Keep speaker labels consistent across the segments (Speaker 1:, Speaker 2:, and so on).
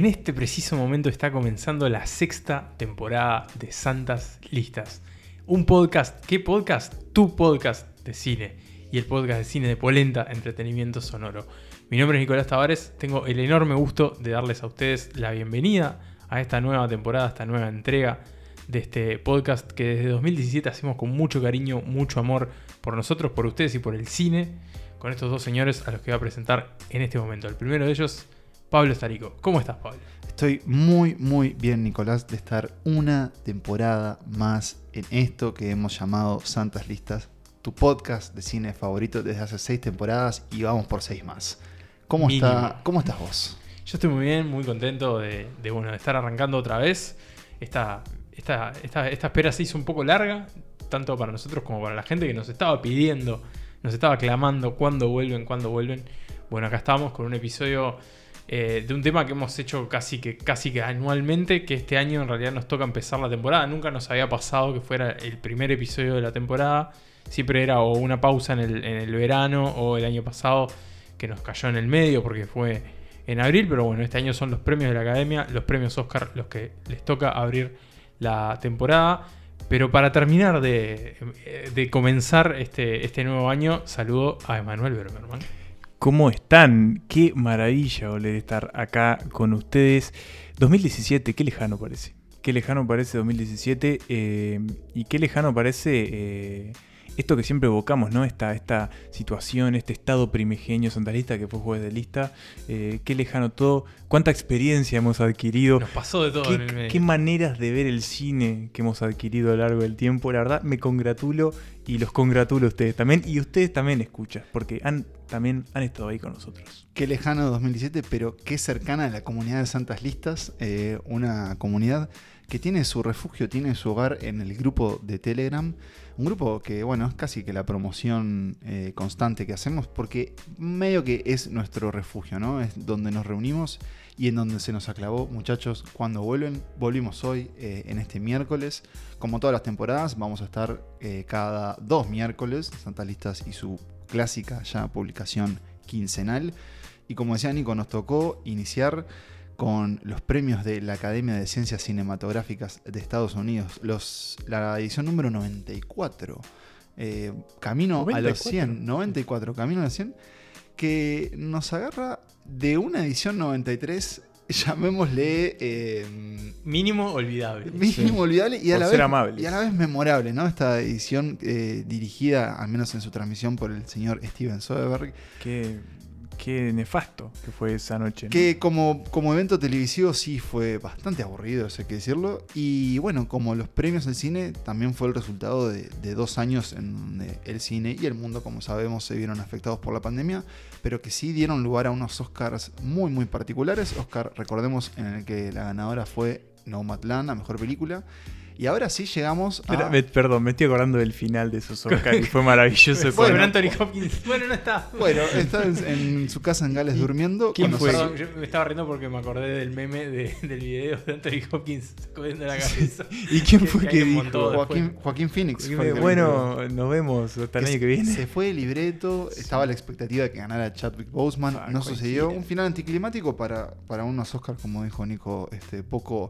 Speaker 1: En este preciso momento está comenzando la sexta temporada de Santas Listas. Un podcast, ¿qué podcast? Tu podcast de cine y el podcast de cine de Polenta Entretenimiento Sonoro. Mi nombre es Nicolás Tavares, tengo el enorme gusto de darles a ustedes la bienvenida a esta nueva temporada, a esta nueva entrega de este podcast que desde 2017 hacemos con mucho cariño, mucho amor por nosotros, por ustedes y por el cine, con estos dos señores a los que voy a presentar en este momento. El primero de ellos, Pablo Estarico. ¿Cómo estás, Pablo?
Speaker 2: Estoy muy, muy bien, Nicolás, de estar una temporada más en esto que hemos llamado Santas Listas, tu podcast de cine favorito desde hace seis temporadas y vamos por seis más. ¿Cómo, está, ¿cómo estás vos?
Speaker 1: Yo estoy muy bien, muy contento de, bueno, de estar arrancando otra vez. Esta, esta, esta, esta espera se hizo un poco larga, tanto para nosotros como para la gente que nos estaba pidiendo, nos estaba clamando cuándo vuelven, cuándo vuelven. Bueno, acá estamos con un episodio eh, de un tema que hemos hecho casi que, casi que anualmente, que este año en realidad nos toca empezar la temporada. Nunca nos había pasado que fuera el primer episodio de la temporada. Siempre era o una pausa en el, verano o el año pasado que nos cayó en el medio porque fue en abril. Pero bueno, este año son los premios de la academia, los premios Oscar los que les toca abrir la temporada. Pero para terminar de, de comenzar este, este nuevo año, saludo a Emanuel Berberman.
Speaker 3: ¿Cómo están? Qué maravilla volver estar acá con ustedes. 2017, qué lejano parece. Qué lejano parece 2017 eh, y qué lejano parece eh, esto que siempre evocamos, ¿no? Esta, esta situación, este estado primigenio santalista que fue juez de lista, eh, qué lejano todo, cuánta experiencia hemos adquirido.
Speaker 1: Nos pasó de todo
Speaker 3: qué,
Speaker 1: en el medio.
Speaker 3: Qué maneras de ver el cine que hemos adquirido a lo largo del tiempo. La verdad, me congratulo y los congratulo a ustedes también. Y ustedes también escuchan, porque han, también han estado ahí con nosotros.
Speaker 2: Qué lejano 2017, pero qué cercana a la comunidad de Santas Listas, eh, una comunidad que tiene su refugio, tiene su hogar en el grupo de Telegram. Un grupo que, bueno, es casi que la promoción eh, constante que hacemos porque medio que es nuestro refugio, ¿no? Es donde nos reunimos y en donde se nos aclavó, muchachos, cuando vuelven. Volvimos hoy, eh, en este miércoles. Como todas las temporadas, vamos a estar eh, cada dos miércoles, Santas Listas y su clásica ya publicación quincenal. Y como decía Nico, nos tocó iniciar con los premios de la Academia de Ciencias Cinematográficas de Estados Unidos, los, la edición número 94, eh, Camino a los 100, 94, Camino a los 100, que nos agarra de una edición 93 llamémosle eh,
Speaker 1: mínimo olvidable.
Speaker 2: Mínimo olvidable y a, la vez, y a la vez memorable, ¿no? Esta edición eh, dirigida, al menos en su transmisión, por el señor Steven Soderbergh.
Speaker 3: Que qué nefasto que fue esa noche.
Speaker 2: Que como, como evento televisivo sí fue bastante aburrido, eso hay que decirlo. Y bueno, como los premios del cine, también fue el resultado de, dos años en donde el cine y el mundo, como sabemos, se vieron afectados por la pandemia, pero que sí dieron lugar a unos Oscars muy, muy particulares. Oscar, recordemos, en el que la ganadora fue Nomadland, la mejor película. Y ahora sí llegamos
Speaker 3: a... perdón, me estoy acordando del final de esos Oscars y fue maravilloso.
Speaker 1: bueno, Anthony Hopkins. Bueno, no está.
Speaker 2: Bueno, está en, su casa en Gales durmiendo.
Speaker 1: ¿Quién fue? yo me estaba riendo porque me acordé del meme del video de Anthony Hopkins sacudiendo la cabeza.
Speaker 3: ¿Y quién fue que, dijo?
Speaker 2: Joaquín, Joaquín, Phoenix.
Speaker 3: bueno, nos vemos hasta el año que viene.
Speaker 2: Se fue el libreto, estaba la expectativa de que ganara Chadwick Boseman, ah, no sucedió. Un final anticlimático para, para unos Oscars, como dijo Nico, este, poco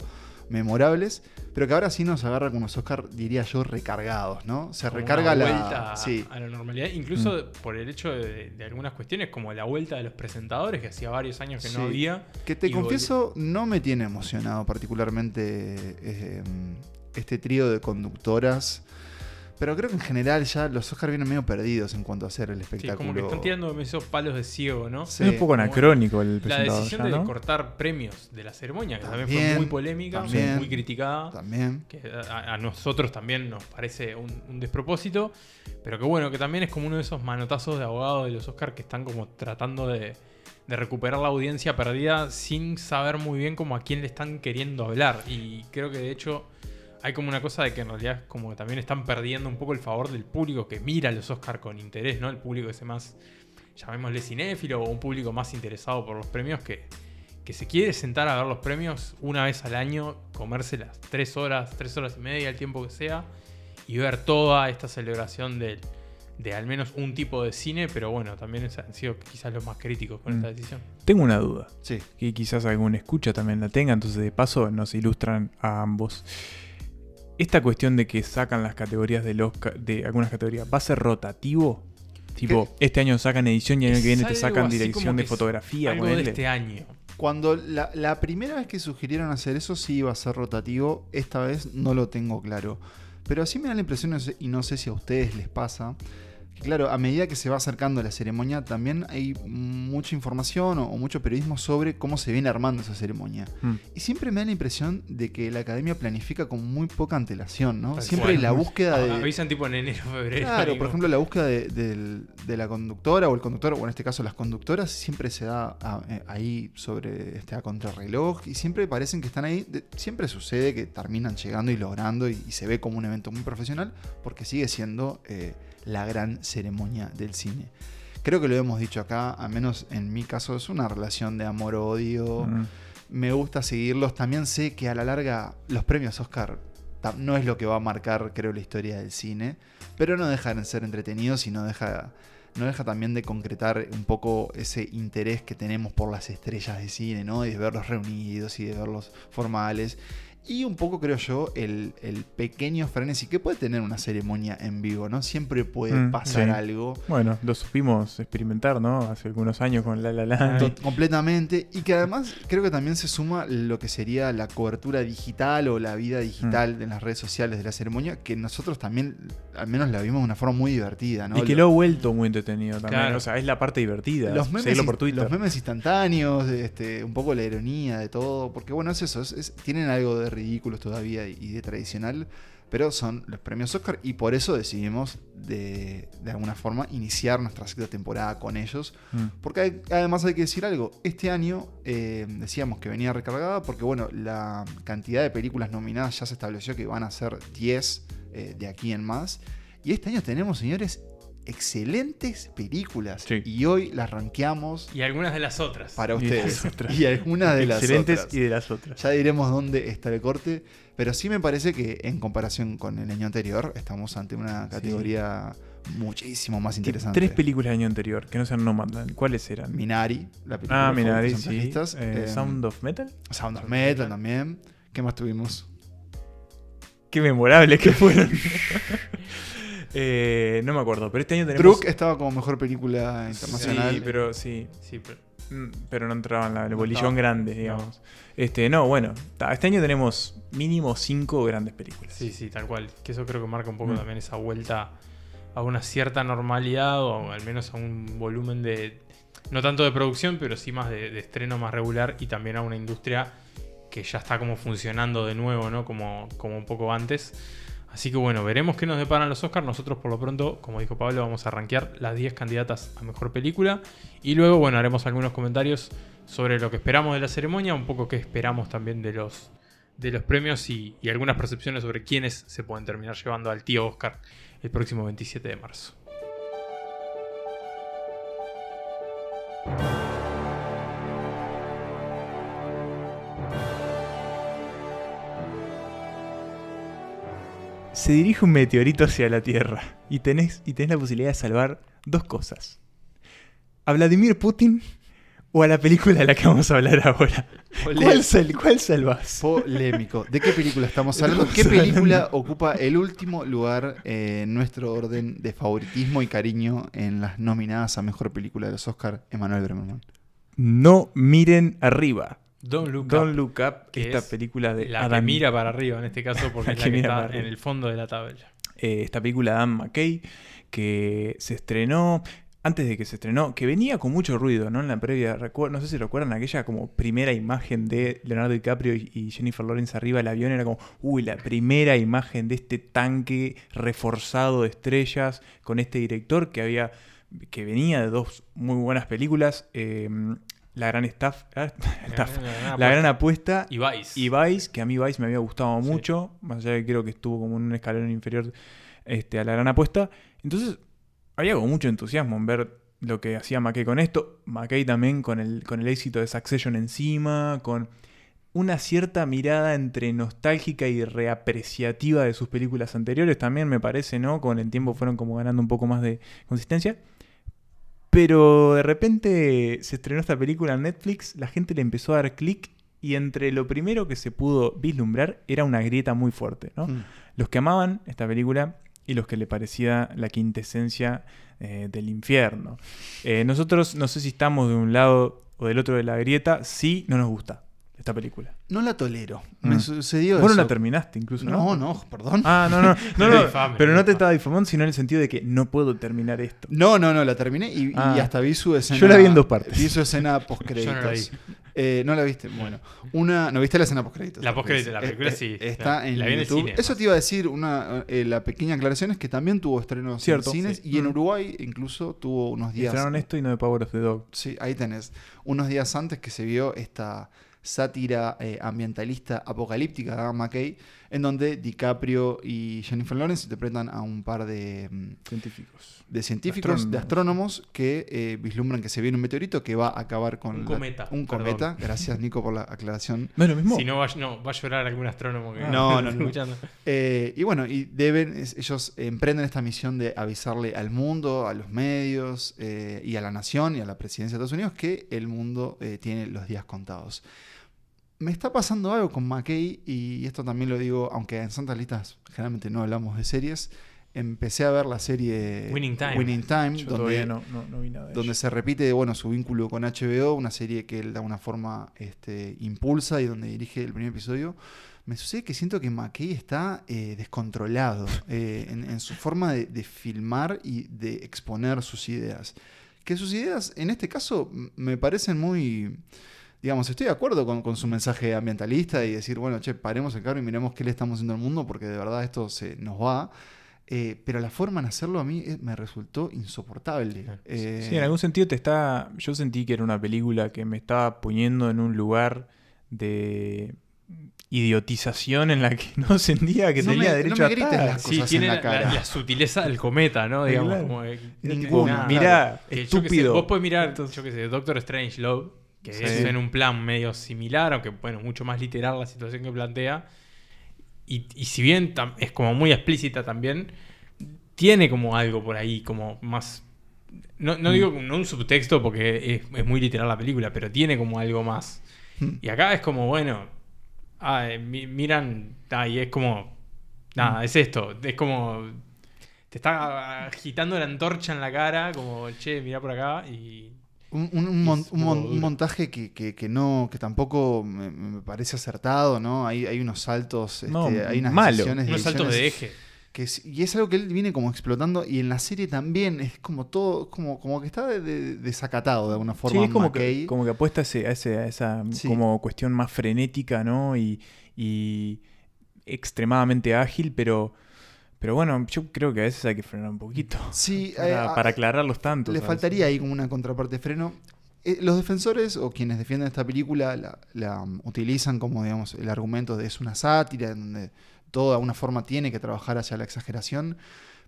Speaker 2: memorables, pero que ahora sí nos agarra con unos Oscar, diría yo, recargados, ¿no? Se recarga la
Speaker 1: vuelta a, la normalidad, incluso mm. por el hecho de, algunas cuestiones como la vuelta de los presentadores, que hacía varios años que no había.
Speaker 2: Que te confieso, no me tiene emocionado particularmente eh, este trío de conductoras. Pero creo que en general ya los Oscars vienen medio perdidos en cuanto a hacer el espectáculo.
Speaker 1: Sí, como que están tirando esos palos de ciego, ¿no?
Speaker 3: Sí. Es un poco anacrónico el
Speaker 1: presentador. La decisión de cortar premios de la ceremonia, que también, fue muy polémica, muy criticada.
Speaker 2: También.
Speaker 1: Que a, nosotros también nos parece un, despropósito. Pero que bueno, que también es como uno de esos manotazos de abogados de los Oscars que están como tratando de, de recuperar la audiencia perdida sin saber muy bien como a quién le están queriendo hablar. Y creo que de hecho hay como una cosa de que en realidad como que también están perdiendo un poco el favor del público que mira los Oscars con interés, ¿no? El público ese más, llamémosle cinéfilo, o un público más interesado por los premios que, que se quiere sentar a ver los premios una vez al año, comerse las tres horas, tres horas y media, el tiempo que sea, y ver toda esta celebración del, de al menos un tipo de cine, pero bueno, también han sido quizás los más críticos con
Speaker 3: Mm.
Speaker 1: esta decisión.
Speaker 3: Tengo una duda,
Speaker 2: Sí.
Speaker 3: que quizás algún escucha también la tenga, entonces de paso nos ilustran a ambos. Esta cuestión de que sacan las categorías del Oscar, de algunas categorías, ¿va a ser rotativo? Tipo, este año sacan edición y el año que viene te sacan dirección de fotografía.
Speaker 1: Algo de este año.
Speaker 2: Cuando la, la primera vez que sugirieron hacer eso sí iba a ser rotativo, esta vez no lo tengo claro. Pero así me da la impresión, no sé- y no sé si a ustedes les pasa, claro, a medida que se va acercando la ceremonia, también hay mucha información o, o mucho periodismo sobre cómo se viene armando esa ceremonia.
Speaker 3: Mm.
Speaker 2: Y siempre me da la impresión de que la academia planifica con muy poca antelación, ¿no?
Speaker 1: Tal
Speaker 2: Siempre
Speaker 1: cual.
Speaker 2: la búsqueda
Speaker 1: Ah,
Speaker 2: de...
Speaker 1: Avisan tipo en enero, febrero.
Speaker 2: Claro, por ejemplo, la búsqueda de, la conductora o el conductor, o en este caso las conductoras, siempre se da a- eh, ahí sobre este, a contrarreloj y siempre parecen que están ahí. De- siempre sucede que terminan llegando y logrando y, y se ve como un evento muy profesional porque sigue siendo eh, la gran ceremonia del cine. Creo que lo hemos dicho acá, al menos en mi caso, es una relación de amor-odio
Speaker 3: Mm.
Speaker 2: me gusta seguirlos. También sé que a la larga los premios Oscar no es lo que va a marcar, creo, la historia del cine, pero no dejan de ser entretenidos y no deja, no deja también de concretar un poco ese interés que tenemos por las estrellas de cine, ¿no? Y de verlos reunidos y de verlos formales. Y un poco, creo yo, el, el pequeño frenesí que puede tener una ceremonia en vivo, ¿no? Siempre puede
Speaker 3: Mm,
Speaker 2: pasar
Speaker 3: sí.
Speaker 2: algo.
Speaker 3: Bueno, lo supimos experimentar, ¿no? Hace algunos años con La La.
Speaker 2: To- completamente. Y que además creo que también se suma lo que sería la cobertura digital o la vida digital
Speaker 3: Mm.
Speaker 2: en las redes sociales de la ceremonia, que nosotros también, al menos la vimos de una forma muy divertida, ¿no?
Speaker 3: y que lo ha vuelto muy entretenido también.
Speaker 1: Claro.
Speaker 3: O sea, es la parte divertida.
Speaker 2: los memes,
Speaker 3: por Twitter.
Speaker 2: los memes instantáneos, este, un poco la ironía de todo, porque bueno, es eso, es- es- tienen algo de ridículos todavía y, y de tradicional, pero son los premios Oscar y por eso decidimos de, de alguna forma iniciar nuestra sexta temporada con ellos,
Speaker 3: Mm.
Speaker 2: porque hay- además hay que decir algo, este año eh, decíamos que venía recargada porque bueno, la cantidad de películas nominadas ya se estableció que van a ser 10 eh, de aquí en más, y este año tenemos, señores, excelentes películas
Speaker 3: Sí.
Speaker 2: y hoy las rankeamos
Speaker 1: Y algunas de las otras.
Speaker 2: para ustedes. Y algunas de las
Speaker 3: Excelentes
Speaker 2: otras.
Speaker 3: y de las otras.
Speaker 2: Ya diremos dónde está el corte, pero sí me parece que en comparación con el año anterior estamos ante una categoría muchísimo más
Speaker 3: ¿Qué-
Speaker 2: interesante.
Speaker 3: Tres películas del año anterior que no sean Nomadland. ¿Cuáles eran?
Speaker 2: Minari, la película
Speaker 3: ah, Minari, sí. Eh,
Speaker 2: eh,
Speaker 3: Sound of Metal.
Speaker 2: Sound of Metal también. ¿Qué más tuvimos?
Speaker 3: Qué memorables que fueron. Eh, no me acuerdo, pero este año tenemos.
Speaker 2: Druk estaba como mejor película internacional.
Speaker 3: Sí, pero sí.
Speaker 1: Sí, pero
Speaker 3: Mm, Pero no entraba en la- el
Speaker 1: No
Speaker 3: bolillón
Speaker 1: estaba.
Speaker 3: grande, digamos. Este, no, bueno. Este año tenemos mínimo cinco grandes películas.
Speaker 1: sí, sí, tal cual. Que eso creo que marca un poco
Speaker 3: Mm.
Speaker 1: también esa vuelta a una cierta normalidad o al menos a un volumen de, no tanto de producción, pero sí más de, de estreno más regular y también a una industria que ya está como funcionando de nuevo, ¿no? Como, como un poco antes. Así que bueno, veremos qué nos deparan los Oscars. Nosotros por lo pronto, como dijo Pablo, vamos a rankear las 10 candidatas a Mejor Película. Y luego, bueno, haremos algunos comentarios sobre lo que esperamos de la ceremonia, un poco qué esperamos también de los, de los premios y, y algunas percepciones sobre quiénes se pueden terminar llevando al tío Oscar el próximo 27 de marzo.
Speaker 3: Se dirige un meteorito hacia la Tierra y tenés, y tenés la posibilidad de salvar dos cosas. A Vladimir Putin o a la película de la que vamos a hablar ahora. ¿Cuál, sal- cuál salvás?
Speaker 2: Polémico. ¿De qué película estamos hablando? ¿Qué película ocupa el último lugar en nuestro orden de favoritismo y cariño en las nominadas a mejor película de los Oscar? Emanuel Bremerman.
Speaker 3: No miren arriba.
Speaker 1: Don't Look
Speaker 3: Don't
Speaker 1: Up,
Speaker 3: Look Up,
Speaker 1: que
Speaker 3: esta
Speaker 1: es
Speaker 3: película de
Speaker 1: la que
Speaker 3: Adam
Speaker 1: mira para arriba en este caso, porque
Speaker 3: La
Speaker 1: es la
Speaker 3: que
Speaker 1: que está en el fondo de la tabla.
Speaker 3: eh, esta película de Dan McKay que se estrenó antes de que se estrenó, que venía con mucho ruido, ¿no? En la previa, no sé si recuerdan aquella como primera imagen de Leonardo DiCaprio y, y Jennifer Lawrence arriba del avión, era como, uy, la primera imagen de este tanque reforzado de estrellas con este director que había, que venía de dos muy buenas películas, eh, La Gran Staff, Staff, La Gran Apuesta
Speaker 1: Y Vice.
Speaker 3: y Vice, que a mí Vice me había gustado
Speaker 1: Sí.
Speaker 3: mucho, más allá de que creo que estuvo como en un escalón inferior este, a la gran apuesta. Entonces, había como mucho entusiasmo en ver lo que hacía McKay con esto. McKay también con el, con el éxito de Succession encima, con una cierta mirada entre nostálgica y reapreciativa de sus películas anteriores, también me parece, ¿no? Con el tiempo fueron como ganando un poco más de consistencia. Pero de repente se estrenó esta película en Netflix, la gente le empezó a dar clic y entre lo primero que se pudo vislumbrar era una grieta muy fuerte, ¿no?
Speaker 2: Mm.
Speaker 3: Los que amaban esta película y los que le parecía la quintesencia eh, del infierno. Eh, nosotros no sé si estamos de un lado o del otro de la grieta, sí no nos gusta esta película.
Speaker 2: No la tolero.
Speaker 3: Mm.
Speaker 2: Me sucedió
Speaker 3: Vos no la terminaste incluso, ¿no?
Speaker 2: No, no, perdón.
Speaker 3: Ah, no, no, no, no,
Speaker 1: Difame,
Speaker 3: pero no te estaba difamando, sino en el sentido de que no puedo terminar esto.
Speaker 2: No, no, no, la terminé y, y
Speaker 3: Ah.
Speaker 2: hasta vi su escena.
Speaker 3: Yo la vi en dos partes.
Speaker 2: Vi su escena post
Speaker 1: Yo no la vi.
Speaker 2: Eh, no la viste. Bueno, una, ¿no viste la escena post créditos?
Speaker 1: La postcréditos, la película sí,
Speaker 2: Está
Speaker 1: la-
Speaker 2: en
Speaker 1: la vi en el
Speaker 2: YouTube.
Speaker 1: cine,
Speaker 2: Eso te iba a decir. Una, eh, la pequeña aclaración es que también tuvo estrenos
Speaker 3: Cierto,
Speaker 2: en cines
Speaker 3: sí.
Speaker 2: y en
Speaker 3: Mm.
Speaker 2: Uruguay incluso tuvo unos días.
Speaker 3: Estrenaron esto y no de Power of the Dog.
Speaker 2: Sí, ahí tenés. Unos días antes que se vio esta sátira eh, ambientalista apocalíptica de Adam McKay, en donde DiCaprio y Jennifer Lawrence interpretan a un par de, mm,
Speaker 3: Científicos.
Speaker 2: de científicos, de astrónomos que eh, vislumbran que se viene un meteorito que va a acabar con
Speaker 1: Un
Speaker 2: la-
Speaker 1: cometa,
Speaker 2: un
Speaker 1: perdón.
Speaker 2: cometa. Gracias Nico por la aclaración.
Speaker 3: ¿No es lo mismo?
Speaker 1: Si no va, no, va a llorar algún astrónomo que
Speaker 3: Ah.
Speaker 2: No, no, no.
Speaker 1: escuchando.
Speaker 2: Eh, y bueno, y deben, es- ellos emprenden esta misión de avisarle al mundo, a los medios eh, y a la nación y a la presidencia de Estados Unidos que el mundo eh, tiene los días contados. Me está pasando algo con McKay y esto también lo digo, aunque en Santas Listas generalmente no hablamos de series. Empecé a ver la serie
Speaker 1: Winning Time.
Speaker 2: Winning Time,
Speaker 3: Yo
Speaker 2: donde,
Speaker 3: todavía no, no, no vi nada de
Speaker 2: donde se repite bueno, su vínculo con HBO, una serie que él de alguna forma este, impulsa y donde dirige el primer episodio. Me sucede que siento que McKay está eh, descontrolado eh, en, en su forma de, de filmar y de exponer sus ideas. Que sus ideas, en este caso, me parecen muy... Digamos, estoy de acuerdo con, con su mensaje ambientalista y decir, bueno, che, paremos el carro y miremos qué le estamos haciendo al mundo porque de verdad esto se nos va. Eh, pero la forma en hacerlo a mí eh, me resultó insoportable. Eh,
Speaker 3: Sí, en algún sentido te está. Yo sentí que era una película que me estaba poniendo en un lugar de idiotización en la que no sentía que
Speaker 2: No
Speaker 3: tenía
Speaker 2: me-
Speaker 3: derecho
Speaker 2: no me
Speaker 3: a estar.
Speaker 2: las
Speaker 1: Sí,
Speaker 2: cosas
Speaker 1: tiene
Speaker 2: en la
Speaker 1: la,
Speaker 2: cara.
Speaker 1: la- la sutileza del cometa, ¿no? Digamos,
Speaker 3: Claro.
Speaker 1: como nada.
Speaker 3: Mirá,
Speaker 1: Que yo qué sé,
Speaker 3: estúpido.
Speaker 1: vos podés mirar,
Speaker 3: Entonces-
Speaker 1: yo qué sé, Doctor Strange Love, que
Speaker 3: Sí.
Speaker 1: es en un plan medio similar, aunque bueno, mucho más literal la situación que plantea. Y, y si bien es como muy explícita también, tiene como algo por ahí, como más. No, no
Speaker 3: Mm.
Speaker 1: digo no un subtexto porque es, es muy literal la película, pero tiene como algo más.
Speaker 2: Hmm.
Speaker 1: Y acá es como, bueno, ah, eh, mi- miran, ah, y es como, nada, es esto, es como, te está agitando la antorcha en la cara, como, che, mira por acá, y
Speaker 2: Un, un- mon- montaje que, que- que no, que tampoco me, me parece acertado, ¿no? Hay, hay unos saltos,
Speaker 3: No,
Speaker 2: este, hay unas
Speaker 3: malo.
Speaker 2: decisiones,
Speaker 1: unos saltos de eje.
Speaker 2: que es- y es algo que él viene como explotando y en la serie también es como todo, como, como que está de- de- desacatado de alguna forma.
Speaker 3: Sí, es como
Speaker 2: McKay.
Speaker 3: que, como que apuesta a, ese- a ese- a esa
Speaker 2: Sí.
Speaker 3: como cuestión más frenética, ¿no? Y, y extremadamente ágil, pero, pero bueno, yo creo que a veces hay que frenar un poquito.
Speaker 2: Sí,
Speaker 3: Para,
Speaker 2: eh, a-
Speaker 3: para aclarar los tantos.
Speaker 2: Le faltaría ahí como una contraparte de freno. Eh, los defensores o quienes defienden esta película la, la, um, utilizan como digamos el argumento de es una sátira, en donde todo de alguna forma tiene que trabajar hacia la exageración.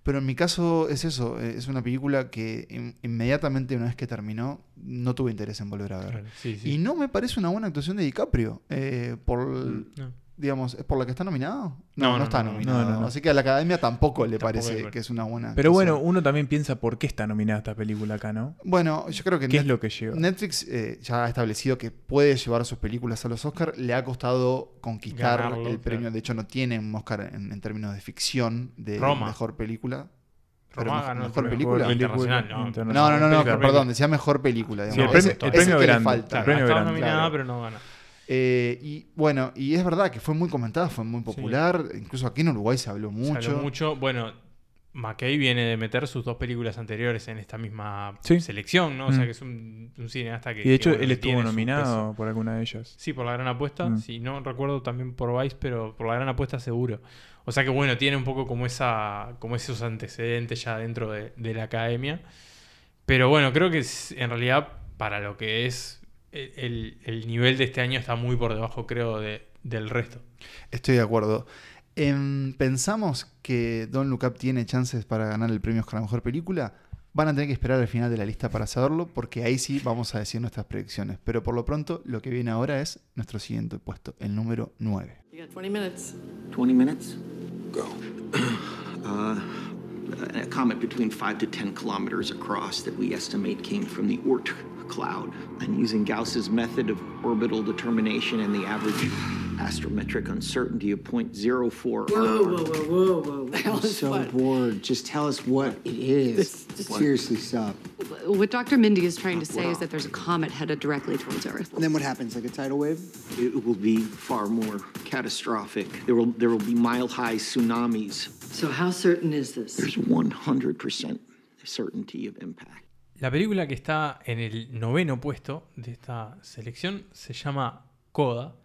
Speaker 2: Pero en mi caso es eso, eh, es una película que in- inmediatamente una vez que terminó no tuve interés en volver a ver.
Speaker 1: Claro, sí, sí.
Speaker 2: Y no me parece una buena actuación de DiCaprio. eh, por,
Speaker 1: No.
Speaker 2: Digamos, ¿es por la que está nominado?
Speaker 1: No,
Speaker 2: No, no,
Speaker 1: no,
Speaker 2: está
Speaker 1: no, no,
Speaker 2: nominado.
Speaker 3: no, no, no.
Speaker 2: Así que a la academia tampoco le
Speaker 1: Tampoco
Speaker 2: parece que es una buena
Speaker 3: Pero bueno, uno también piensa por qué está nominada esta película acá, ¿no?
Speaker 2: Bueno, yo creo que
Speaker 3: ¿Qué
Speaker 2: Net-
Speaker 3: es lo que lleva?
Speaker 2: Netflix eh, ya ha establecido que puede llevar sus películas a los Oscars. Le ha costado conquistar
Speaker 1: Ganarlo,
Speaker 2: el premio.
Speaker 1: claro.
Speaker 2: De hecho, no tiene un Oscar en, en términos de ficción de
Speaker 1: Roma.
Speaker 2: mejor película. Pero
Speaker 1: Roma ganó el
Speaker 2: mejor
Speaker 1: premio
Speaker 2: película.
Speaker 1: Internacional, no.
Speaker 3: internacional.
Speaker 2: No, no, no, perdón, decía mejor película.
Speaker 3: Sí, el premio-
Speaker 2: Ese-
Speaker 3: el premio
Speaker 2: falta.
Speaker 3: el premio
Speaker 1: estaba
Speaker 3: grande,
Speaker 1: nominada,
Speaker 2: claro.
Speaker 1: pero no gana.
Speaker 2: Eh, y bueno, y es verdad que fue muy comentada, fue muy popular. Incluso aquí en Uruguay se habló
Speaker 1: Se
Speaker 2: mucho.
Speaker 1: habló mucho. Bueno, McKay viene de meter sus dos películas anteriores en esta misma
Speaker 3: Sí.
Speaker 1: selección, ¿no? O sea
Speaker 3: Mm.
Speaker 1: que es un, un cineasta que.
Speaker 3: Y de hecho,
Speaker 1: que, bueno,
Speaker 3: él estuvo nominado por alguna de ellas.
Speaker 1: Sí, por la gran apuesta.
Speaker 3: Mm.
Speaker 1: Sí, no recuerdo también por Vice, pero por la gran apuesta seguro. O sea que bueno, tiene un poco como esa. como esos antecedentes ya dentro de, de la academia. Pero bueno, creo que es- en realidad, para lo que es. El, el- el nivel de este año está muy por debajo, creo, de- del resto.
Speaker 2: Estoy de acuerdo. Em, ¿Pensamos que Don Look Up tiene chances para ganar el premio Oscar a Mejor Película? Van a tener que esperar al final de la lista para saberlo, porque ahí sí vamos a decir nuestras predicciones. Pero por lo pronto, lo que viene ahora es nuestro siguiente puesto, el número 9.
Speaker 4: You got 20 minutes.
Speaker 5: 20 minutes? Go. uh, a comet between 5 to 10 kilometers across that we estimate came from the Oort cloud. And using Gauss's method of orbital determination and the average astrometric uncertainty of 0.04.
Speaker 4: Whoa, whoa, whoa, whoa, whoa. The hell
Speaker 6: I'm so
Speaker 4: what?
Speaker 6: bored. Just tell us what it is.
Speaker 4: This- this-
Speaker 6: Seriously, stop.
Speaker 7: What Dr. Mindy is trying to say is that there's a comet headed directly towards Earth.
Speaker 6: And then what happens? Like a tidal wave?
Speaker 5: It will be far more catastrophic. There will, there will be mile high tsunamis.
Speaker 4: So how certain is this?
Speaker 5: There's 100% certainty of impact.
Speaker 1: La película que está en el noveno puesto de esta selección se llama Coda,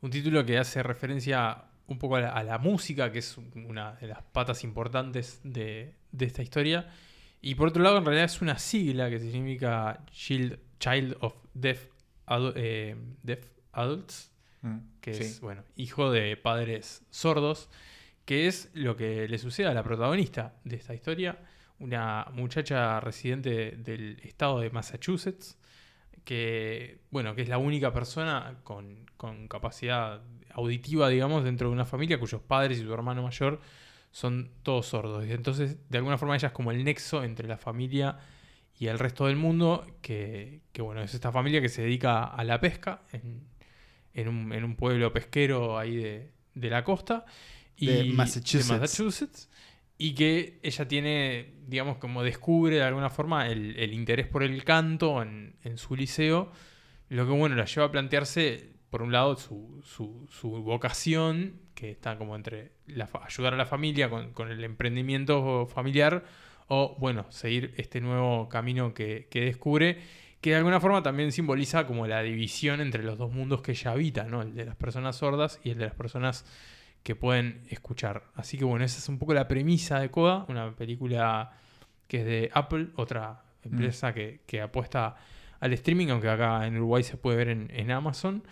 Speaker 1: un título que hace referencia un poco a la, a la música, que es una de las patas importantes de, de esta historia. Y por otro lado, en realidad es una sigla que significa Child, Child of Deaf, Adu- eh, Deaf Adults, que
Speaker 3: Sí.
Speaker 1: es, bueno, hijo de padres sordos, que es lo que le sucede a la protagonista de esta historia, una muchacha residente del estado de Massachusetts, que, bueno, que es la única persona con, con capacidad auditiva, digamos, dentro de una familia cuyos padres y su hermano mayor son todos sordos. Y entonces, de alguna forma, ella es como el nexo entre la familia y el resto del mundo, que, que, bueno, es esta familia que se dedica a la pesca en, en un, en un pueblo pesquero ahí de, de la costa. Y,
Speaker 2: De Massachusetts.
Speaker 1: de Massachusetts, Y que ella tiene, digamos, como descubre de alguna forma el, interés por el canto en, su liceo. Lo que, bueno, la lleva a plantearse, por un lado, su, su- vocación, que está como entre ayudar a la familia con, con el emprendimiento familiar, o, bueno, seguir este nuevo camino que, que descubre, que de alguna forma también simboliza como la división entre los dos mundos que ella habita, ¿no? El de las personas sordas y el de las personas que pueden escuchar. Así que bueno, esa es un poco la premisa de Coda, una película que es de Apple, otra empresa que, que apuesta al streaming, aunque acá en Uruguay se puede ver en, en Amazon.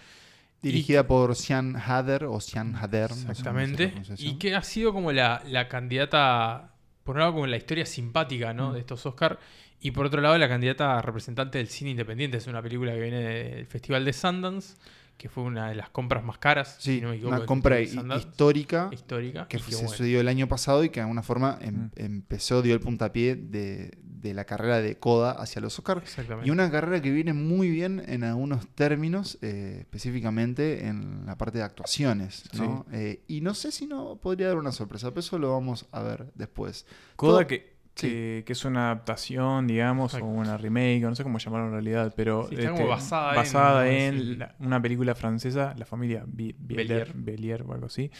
Speaker 2: Dirigida por Sian Hader o Sian Hader. no sé
Speaker 1: Exactamente. Y que ha sido como la, la candidata, por un lado como la historia simpática ¿no?
Speaker 2: Mm.
Speaker 1: de estos Oscar, y por otro lado la candidata representante del cine independiente. Es una película que viene del Festival de Sundance, que fue una de las compras más caras.
Speaker 2: Sí,
Speaker 1: si no me equivoco,
Speaker 2: una compra histórica
Speaker 1: histórica.
Speaker 2: que
Speaker 1: y
Speaker 2: fue-
Speaker 1: que,
Speaker 2: se
Speaker 1: bueno,
Speaker 2: sucedió el año pasado y que de alguna forma em-
Speaker 3: Mm.
Speaker 2: empezó, dio el puntapié de, de la carrera de Coda hacia los Oscars.
Speaker 1: Exactamente.
Speaker 2: Y una carrera que viene muy bien en algunos términos, eh, específicamente en la parte de actuaciones. ¿no? Eh, y no sé si no podría dar una sorpresa, pero eso lo vamos a ver después.
Speaker 3: Coda
Speaker 2: Todo-
Speaker 3: que, que, que es una adaptación, digamos,
Speaker 1: Exacto.
Speaker 3: o una remake, o no sé cómo llamarlo en realidad, pero este,
Speaker 1: Sí, está como basada en,
Speaker 3: basada
Speaker 1: ¿no?
Speaker 3: en
Speaker 1: Sí.
Speaker 3: la- una película francesa, la familia Belier,
Speaker 1: Belier.
Speaker 3: Belier o algo así.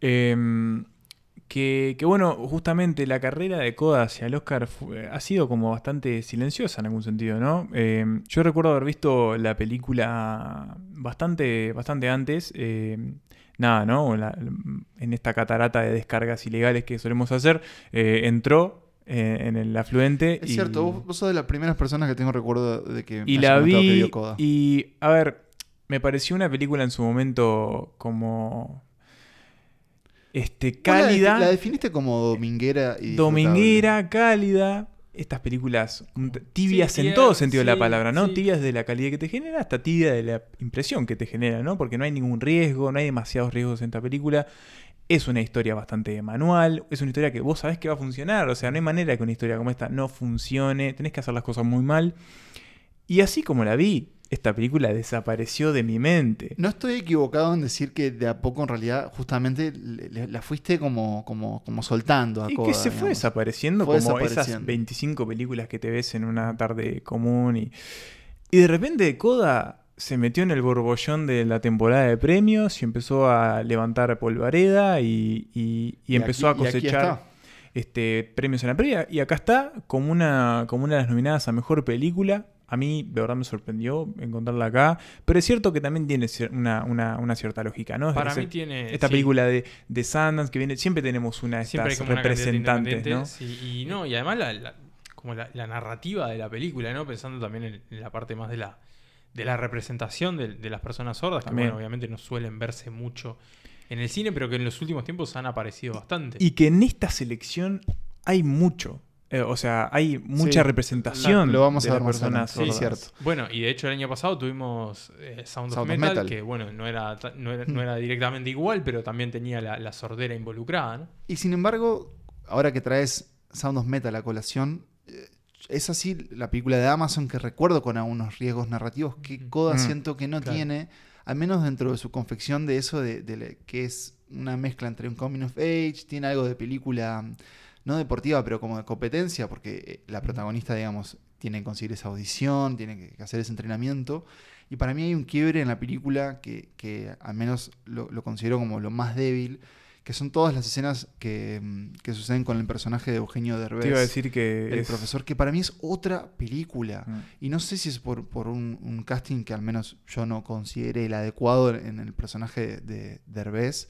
Speaker 3: Em, que, que, bueno, justamente la carrera de Coda hacia el Oscar fue- ha sido como bastante silenciosa en algún sentido, ¿no? Em, yo recuerdo haber visto la película bastante, bastante antes. em, nada, ¿no? La- en esta catarata de descargas ilegales que solemos hacer, eh, entró eh, en el afluente.
Speaker 2: Es
Speaker 3: y-
Speaker 2: cierto, vos, vos sos de las primeras personas que tengo recuerdo de que
Speaker 3: y
Speaker 2: me
Speaker 3: la
Speaker 2: que
Speaker 3: vi
Speaker 2: vio Coda.
Speaker 3: y, a ver, me pareció una película en su momento como... Este,
Speaker 2: la
Speaker 3: cálida,
Speaker 2: La, definiste como dominguera y
Speaker 3: dominguera, cálida. Estas películas mm, tibias
Speaker 1: Sí,
Speaker 3: en
Speaker 1: tibia,
Speaker 3: todo sentido de la palabra, ¿no?
Speaker 1: sí.
Speaker 3: Tibias de la calidad que te genera hasta tibia de la impresión que te genera, ¿no? Porque no hay ningún riesgo, no hay demasiados riesgos en esta película. Es una historia bastante manual, es una historia que vos sabés que va a funcionar, o sea, no hay manera que una historia como esta no funcione, tenés que hacer las cosas muy mal. Y así como la vi, esta película desapareció de mi mente.
Speaker 2: No estoy equivocado en decir que de a poco en realidad justamente le- le- la fuiste como, como, como soltando a
Speaker 3: Y que se fue desapareciendo
Speaker 2: Fue
Speaker 3: como esas
Speaker 2: desapareciendo.
Speaker 3: 25 películas que te ves en una tarde común. Y, y de repente Coda se metió en el borbollón de la temporada de premios y empezó a levantar polvareda y, y- y
Speaker 2: Y
Speaker 3: empezó
Speaker 2: aquí-
Speaker 3: a cosechar este, premios en la previa. Y acá está como una, como una de las nominadas a mejor película. A mí, de verdad, me sorprendió encontrarla acá. Pero es cierto que también tiene una, una- una cierta lógica, ¿no?
Speaker 1: Para
Speaker 3: Es-
Speaker 1: mí tiene.
Speaker 3: Esta
Speaker 1: sí,
Speaker 3: película de, de Sundance que viene. Siempre tenemos una de estas
Speaker 1: como
Speaker 3: representantes, ¿no?
Speaker 1: sí, y no, y además la, la- como la, la narrativa de la película, ¿no? Pensando también en, en la parte más de la, de la representación de, de las personas sordas,
Speaker 3: También.
Speaker 1: que bueno, obviamente no suelen verse mucho en el cine, pero que en los últimos tiempos han aparecido bastante.
Speaker 3: Y que en esta selección hay mucho. Eh, o sea, hay mucha
Speaker 2: Sí,
Speaker 3: representación
Speaker 2: lo vamos
Speaker 3: de
Speaker 2: a ver
Speaker 3: personas
Speaker 2: sí,
Speaker 3: sordas.
Speaker 2: cierto.
Speaker 1: Bueno, y de hecho el año pasado tuvimos eh, Sound, of,
Speaker 2: Sound of
Speaker 1: Metal,
Speaker 2: Metal.
Speaker 1: que bueno, no era, no era, no era directamente igual, pero también tenía la, la sordera involucrada, ¿no?
Speaker 2: Y sin embargo, ahora que traes Sound of Metal a colación, eh, es así la película de Amazon que recuerdo con algunos riesgos narrativos que Coda
Speaker 3: Mm,
Speaker 2: siento que no
Speaker 1: claro.
Speaker 2: tiene, al menos dentro de su confección de eso, de, de la- que es una mezcla entre un coming of age, tiene algo de película, mm, no deportiva, pero como de competencia, porque eh, la protagonista, digamos, tiene que conseguir esa audición, tiene que hacer ese entrenamiento. Y para mí hay un quiebre en la película que, que al menos lo, lo considero como lo más débil, que son todas las escenas que, mm, que suceden con el personaje de Eugenio Derbez.
Speaker 3: Te iba a decir que
Speaker 2: el
Speaker 3: es-
Speaker 2: profesor, que para mí es otra película.
Speaker 3: Mm.
Speaker 2: Y no sé si es por, por un, un casting que al menos yo no consideré el adecuado en el personaje de, de Derbez,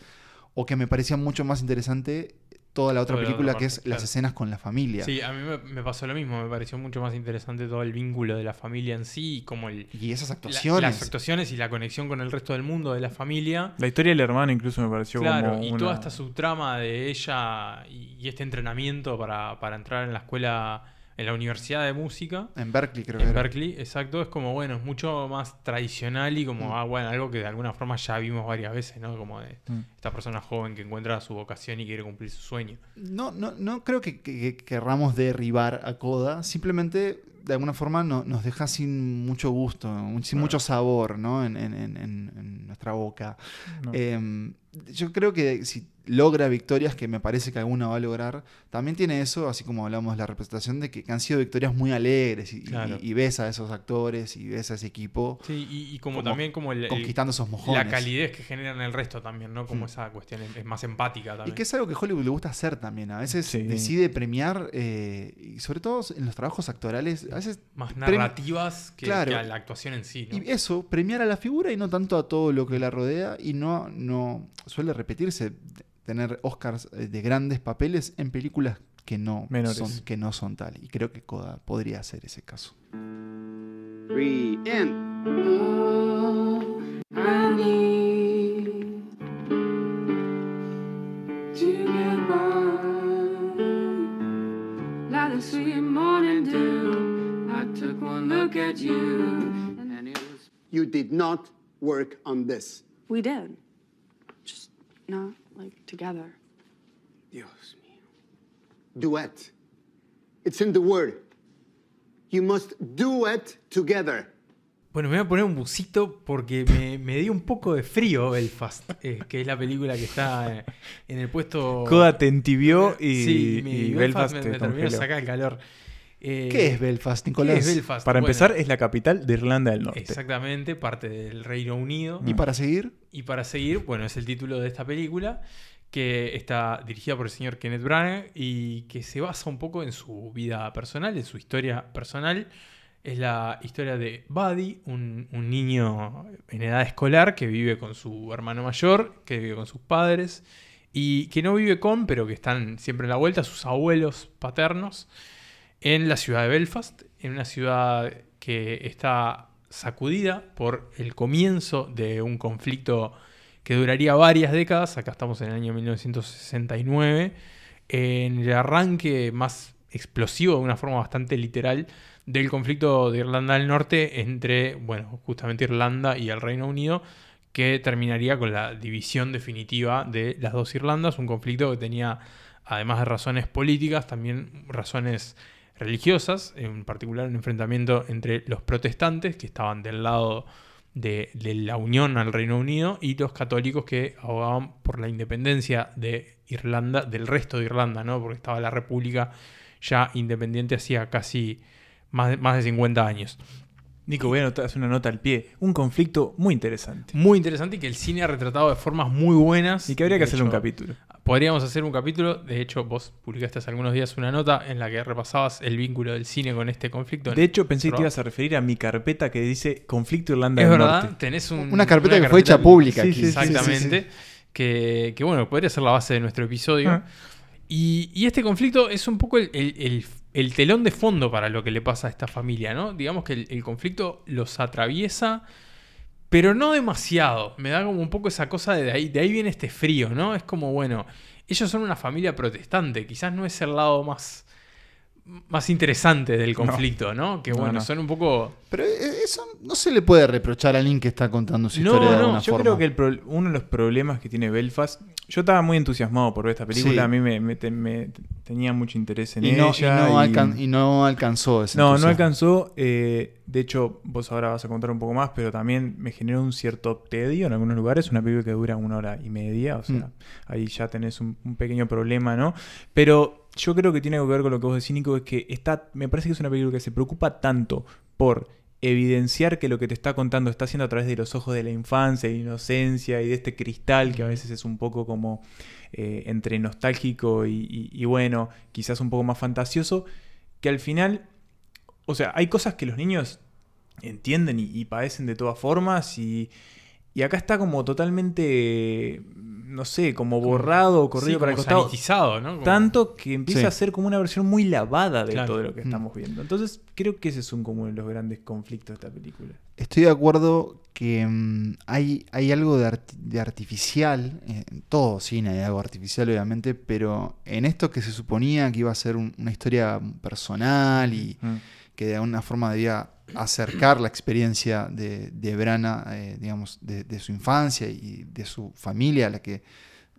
Speaker 2: o que me parecía mucho más interesante toda la otra
Speaker 1: Toda la
Speaker 2: película
Speaker 1: otra
Speaker 2: que
Speaker 1: parte,
Speaker 2: es las escenas con la familia.
Speaker 1: Sí, a mí me, me pasó lo mismo, me pareció mucho más interesante todo el vínculo de la familia en sí, y como el,
Speaker 2: Y esas
Speaker 1: la-
Speaker 2: actuaciones.
Speaker 1: las actuaciones y la conexión con el resto del mundo de la familia.
Speaker 3: La historia del hermano incluso me pareció
Speaker 1: Claro,
Speaker 3: como
Speaker 1: y
Speaker 3: una-
Speaker 1: toda esta subtrama de ella y, y este entrenamiento para, para entrar en la escuela, en la universidad de música.
Speaker 2: En Berkeley creo que
Speaker 1: En
Speaker 2: era.
Speaker 1: Berkeley, exacto, es como, bueno, es mucho más tradicional y como,
Speaker 2: Mm.
Speaker 1: ah, bueno, algo que de alguna forma ya vimos varias veces, ¿no? Como de
Speaker 3: Mm.
Speaker 1: esta persona joven que encuentra su vocación y quiere cumplir su sueño.
Speaker 2: No, no, no creo que, que- que querramos derribar a Coda, simplemente de alguna forma no- nos deja sin mucho gusto, sin mucho sabor ¿no? en, en- en- en- en nuestra boca.
Speaker 3: No.
Speaker 2: Eh, yo creo que si logra victorias, que me parece que alguna va a lograr, también tiene eso, así como hablamos de la representación, de que, que han sido victorias muy alegres y, y-
Speaker 1: Claro.
Speaker 2: y ves a esos actores y ves a ese equipo
Speaker 1: Sí, y, y como,
Speaker 2: Como
Speaker 1: también como el, el-
Speaker 2: conquistando esos mojones.
Speaker 1: la calidez que generan el resto también, ¿no? Como
Speaker 2: Mm.
Speaker 1: esa cuestión es, es más empática
Speaker 2: Y
Speaker 1: también.
Speaker 2: que es algo que Hollywood le gusta hacer también. A veces
Speaker 3: Sí.
Speaker 2: decide premiar, eh, y sobre todo en los trabajos actorales, a veces
Speaker 1: más narrativas que,
Speaker 2: Claro.
Speaker 1: que a la actuación en sí, ¿no?
Speaker 2: Y eso, premiar a la figura y no tanto a todo lo que la rodea. Y no, no suele repetirse tener Oscars eh, de grandes papeles en películas que no,
Speaker 3: Menores.
Speaker 2: son, que no son tal. Y creo que Coda podría ser ese caso.
Speaker 6: Three, in.
Speaker 4: All I need to get by, like the sweet morning dew. I took one look at you, and it was.
Speaker 6: You did not work on this.
Speaker 7: We did. Just not like together.
Speaker 6: Dios mío. Duet. It's in the word. You must duet together.
Speaker 1: Bueno, me voy a poner un busito porque me, me dio un poco de frío Belfast, eh, que es la película que está eh, en el puesto...
Speaker 3: Coda te entibió y,
Speaker 1: Sí, mi
Speaker 3: y
Speaker 1: Belfast,
Speaker 3: Belfast
Speaker 1: me,
Speaker 3: te
Speaker 1: me terminó de sacar el calor. Eh,
Speaker 2: ¿Qué es Belfast,
Speaker 1: ¿qué
Speaker 2: Nicolás?
Speaker 1: es Belfast?
Speaker 3: Para
Speaker 1: Bueno,
Speaker 3: empezar, es la capital de Irlanda del Norte.
Speaker 1: Exactamente, parte del Reino Unido.
Speaker 2: Y para seguir,
Speaker 1: Y para seguir, bueno, es el título de esta película que está dirigida por el señor Kenneth Branagh y que se basa un poco en su vida personal, en su historia personal. Es la historia de Buddy, un, un niño en edad escolar que vive con su hermano mayor, que vive con sus padres y que no vive con, pero que están siempre en la vuelta, sus abuelos paternos, en la ciudad de Belfast, en una ciudad que está sacudida por el comienzo de un conflicto que duraría varias décadas, acá estamos en el año 1969, en el arranque más explosivo, de una forma bastante literal, del conflicto de Irlanda del Norte entre, bueno, justamente Irlanda y el Reino Unido, que terminaría con la división definitiva de las dos Irlandas, un conflicto que tenía, además de razones políticas, también razones religiosas, en particular un enfrentamiento entre los protestantes, que estaban del lado de, la unión al Reino Unido, y los católicos que abogaban por la independencia de Irlanda, del resto de Irlanda, ¿no? porque estaba la República ya independiente hacía casi más de, más de 50 años.
Speaker 3: Nico, voy a anotar- hacer una nota al pie. Un conflicto muy interesante.
Speaker 1: Muy interesante y que el cine ha retratado de formas muy buenas.
Speaker 3: Y que habría que
Speaker 1: De
Speaker 3: hacerle un capítulo.
Speaker 1: Podríamos hacer un capítulo, de hecho vos publicaste hace algunos días una nota en la que repasabas el vínculo del cine con este conflicto.
Speaker 3: De hecho, pensé que te ibas a referir a mi carpeta que dice Conflicto Irlanda
Speaker 1: Es
Speaker 3: del
Speaker 1: verdad,
Speaker 3: Norte.
Speaker 1: tenés un-
Speaker 2: Una carpeta que fue hecha pública
Speaker 3: Sí,
Speaker 2: aquí.
Speaker 3: sí, sí,
Speaker 1: Exactamente. Que, que, bueno, podría ser la base de nuestro episodio.
Speaker 3: Ah.
Speaker 1: Y, y este conflicto es un poco el, el- el- el telón de fondo para lo que le pasa a esta familia, ¿no? Digamos que el, conflicto los atraviesa, pero no demasiado. Me da como un poco esa cosa de ahí, de ahí viene este frío, ¿no? Es como, bueno, ellos son una familia protestante, quizás no es el lado más, más interesantes del conflicto, ¿no? Que
Speaker 3: No,
Speaker 1: bueno,
Speaker 3: no.
Speaker 1: son un poco.
Speaker 2: Pero eh, eso no se le puede reprochar a alguien que está contando su historia de
Speaker 1: no,
Speaker 2: alguna
Speaker 3: Yo
Speaker 2: forma.
Speaker 3: creo que el pro- uno de los problemas que tiene Belfast. Yo estaba muy entusiasmado por ver esta película.
Speaker 2: Sí.
Speaker 3: A mí me, me te- me tenía mucho interés en
Speaker 2: y,
Speaker 3: ella.
Speaker 2: no
Speaker 3: y-
Speaker 2: alcan- y no alcanzó ese
Speaker 3: No, no alcanzó. eh, de hecho, vos ahora vas a contar un poco más, pero también me generó un cierto tedio en algunos lugares. Una película que dura una hora y media, o sea,
Speaker 2: Mm.
Speaker 3: ahí ya tenés un, un pequeño problema, ¿no? Pero yo creo que tiene que ver con lo que vos decís, Nico, es que está, me parece que es una película que se preocupa tanto por evidenciar que lo que te está contando está haciendo a través de los ojos de la infancia, de la inocencia y de este cristal que a veces es un poco como eh, entre nostálgico y, bueno, quizás un poco más fantasioso, que al final, o sea, hay cosas que los niños entienden y, y padecen de todas formas y acá está como totalmente, no sé, como borrado, corrido
Speaker 1: sí,
Speaker 3: para el costado.
Speaker 1: sanitizado, ¿no? Como-
Speaker 3: Tanto que empieza
Speaker 2: Sí.
Speaker 3: a ser como una versión muy lavada de
Speaker 1: Claro.
Speaker 3: todo lo que
Speaker 2: Mm.
Speaker 3: estamos viendo. Entonces, creo que ese es un, como uno de los grandes conflictos de esta película.
Speaker 2: Estoy de acuerdo que mm, hay, hay algo de, de artificial, eh, en todo cine hay algo artificial obviamente, pero en esto que se suponía que iba a ser un- una historia personal y
Speaker 3: Mm.
Speaker 2: Que de alguna forma debía acercar la experiencia de, de Brana, eh, digamos, de, de su infancia y de su familia a la que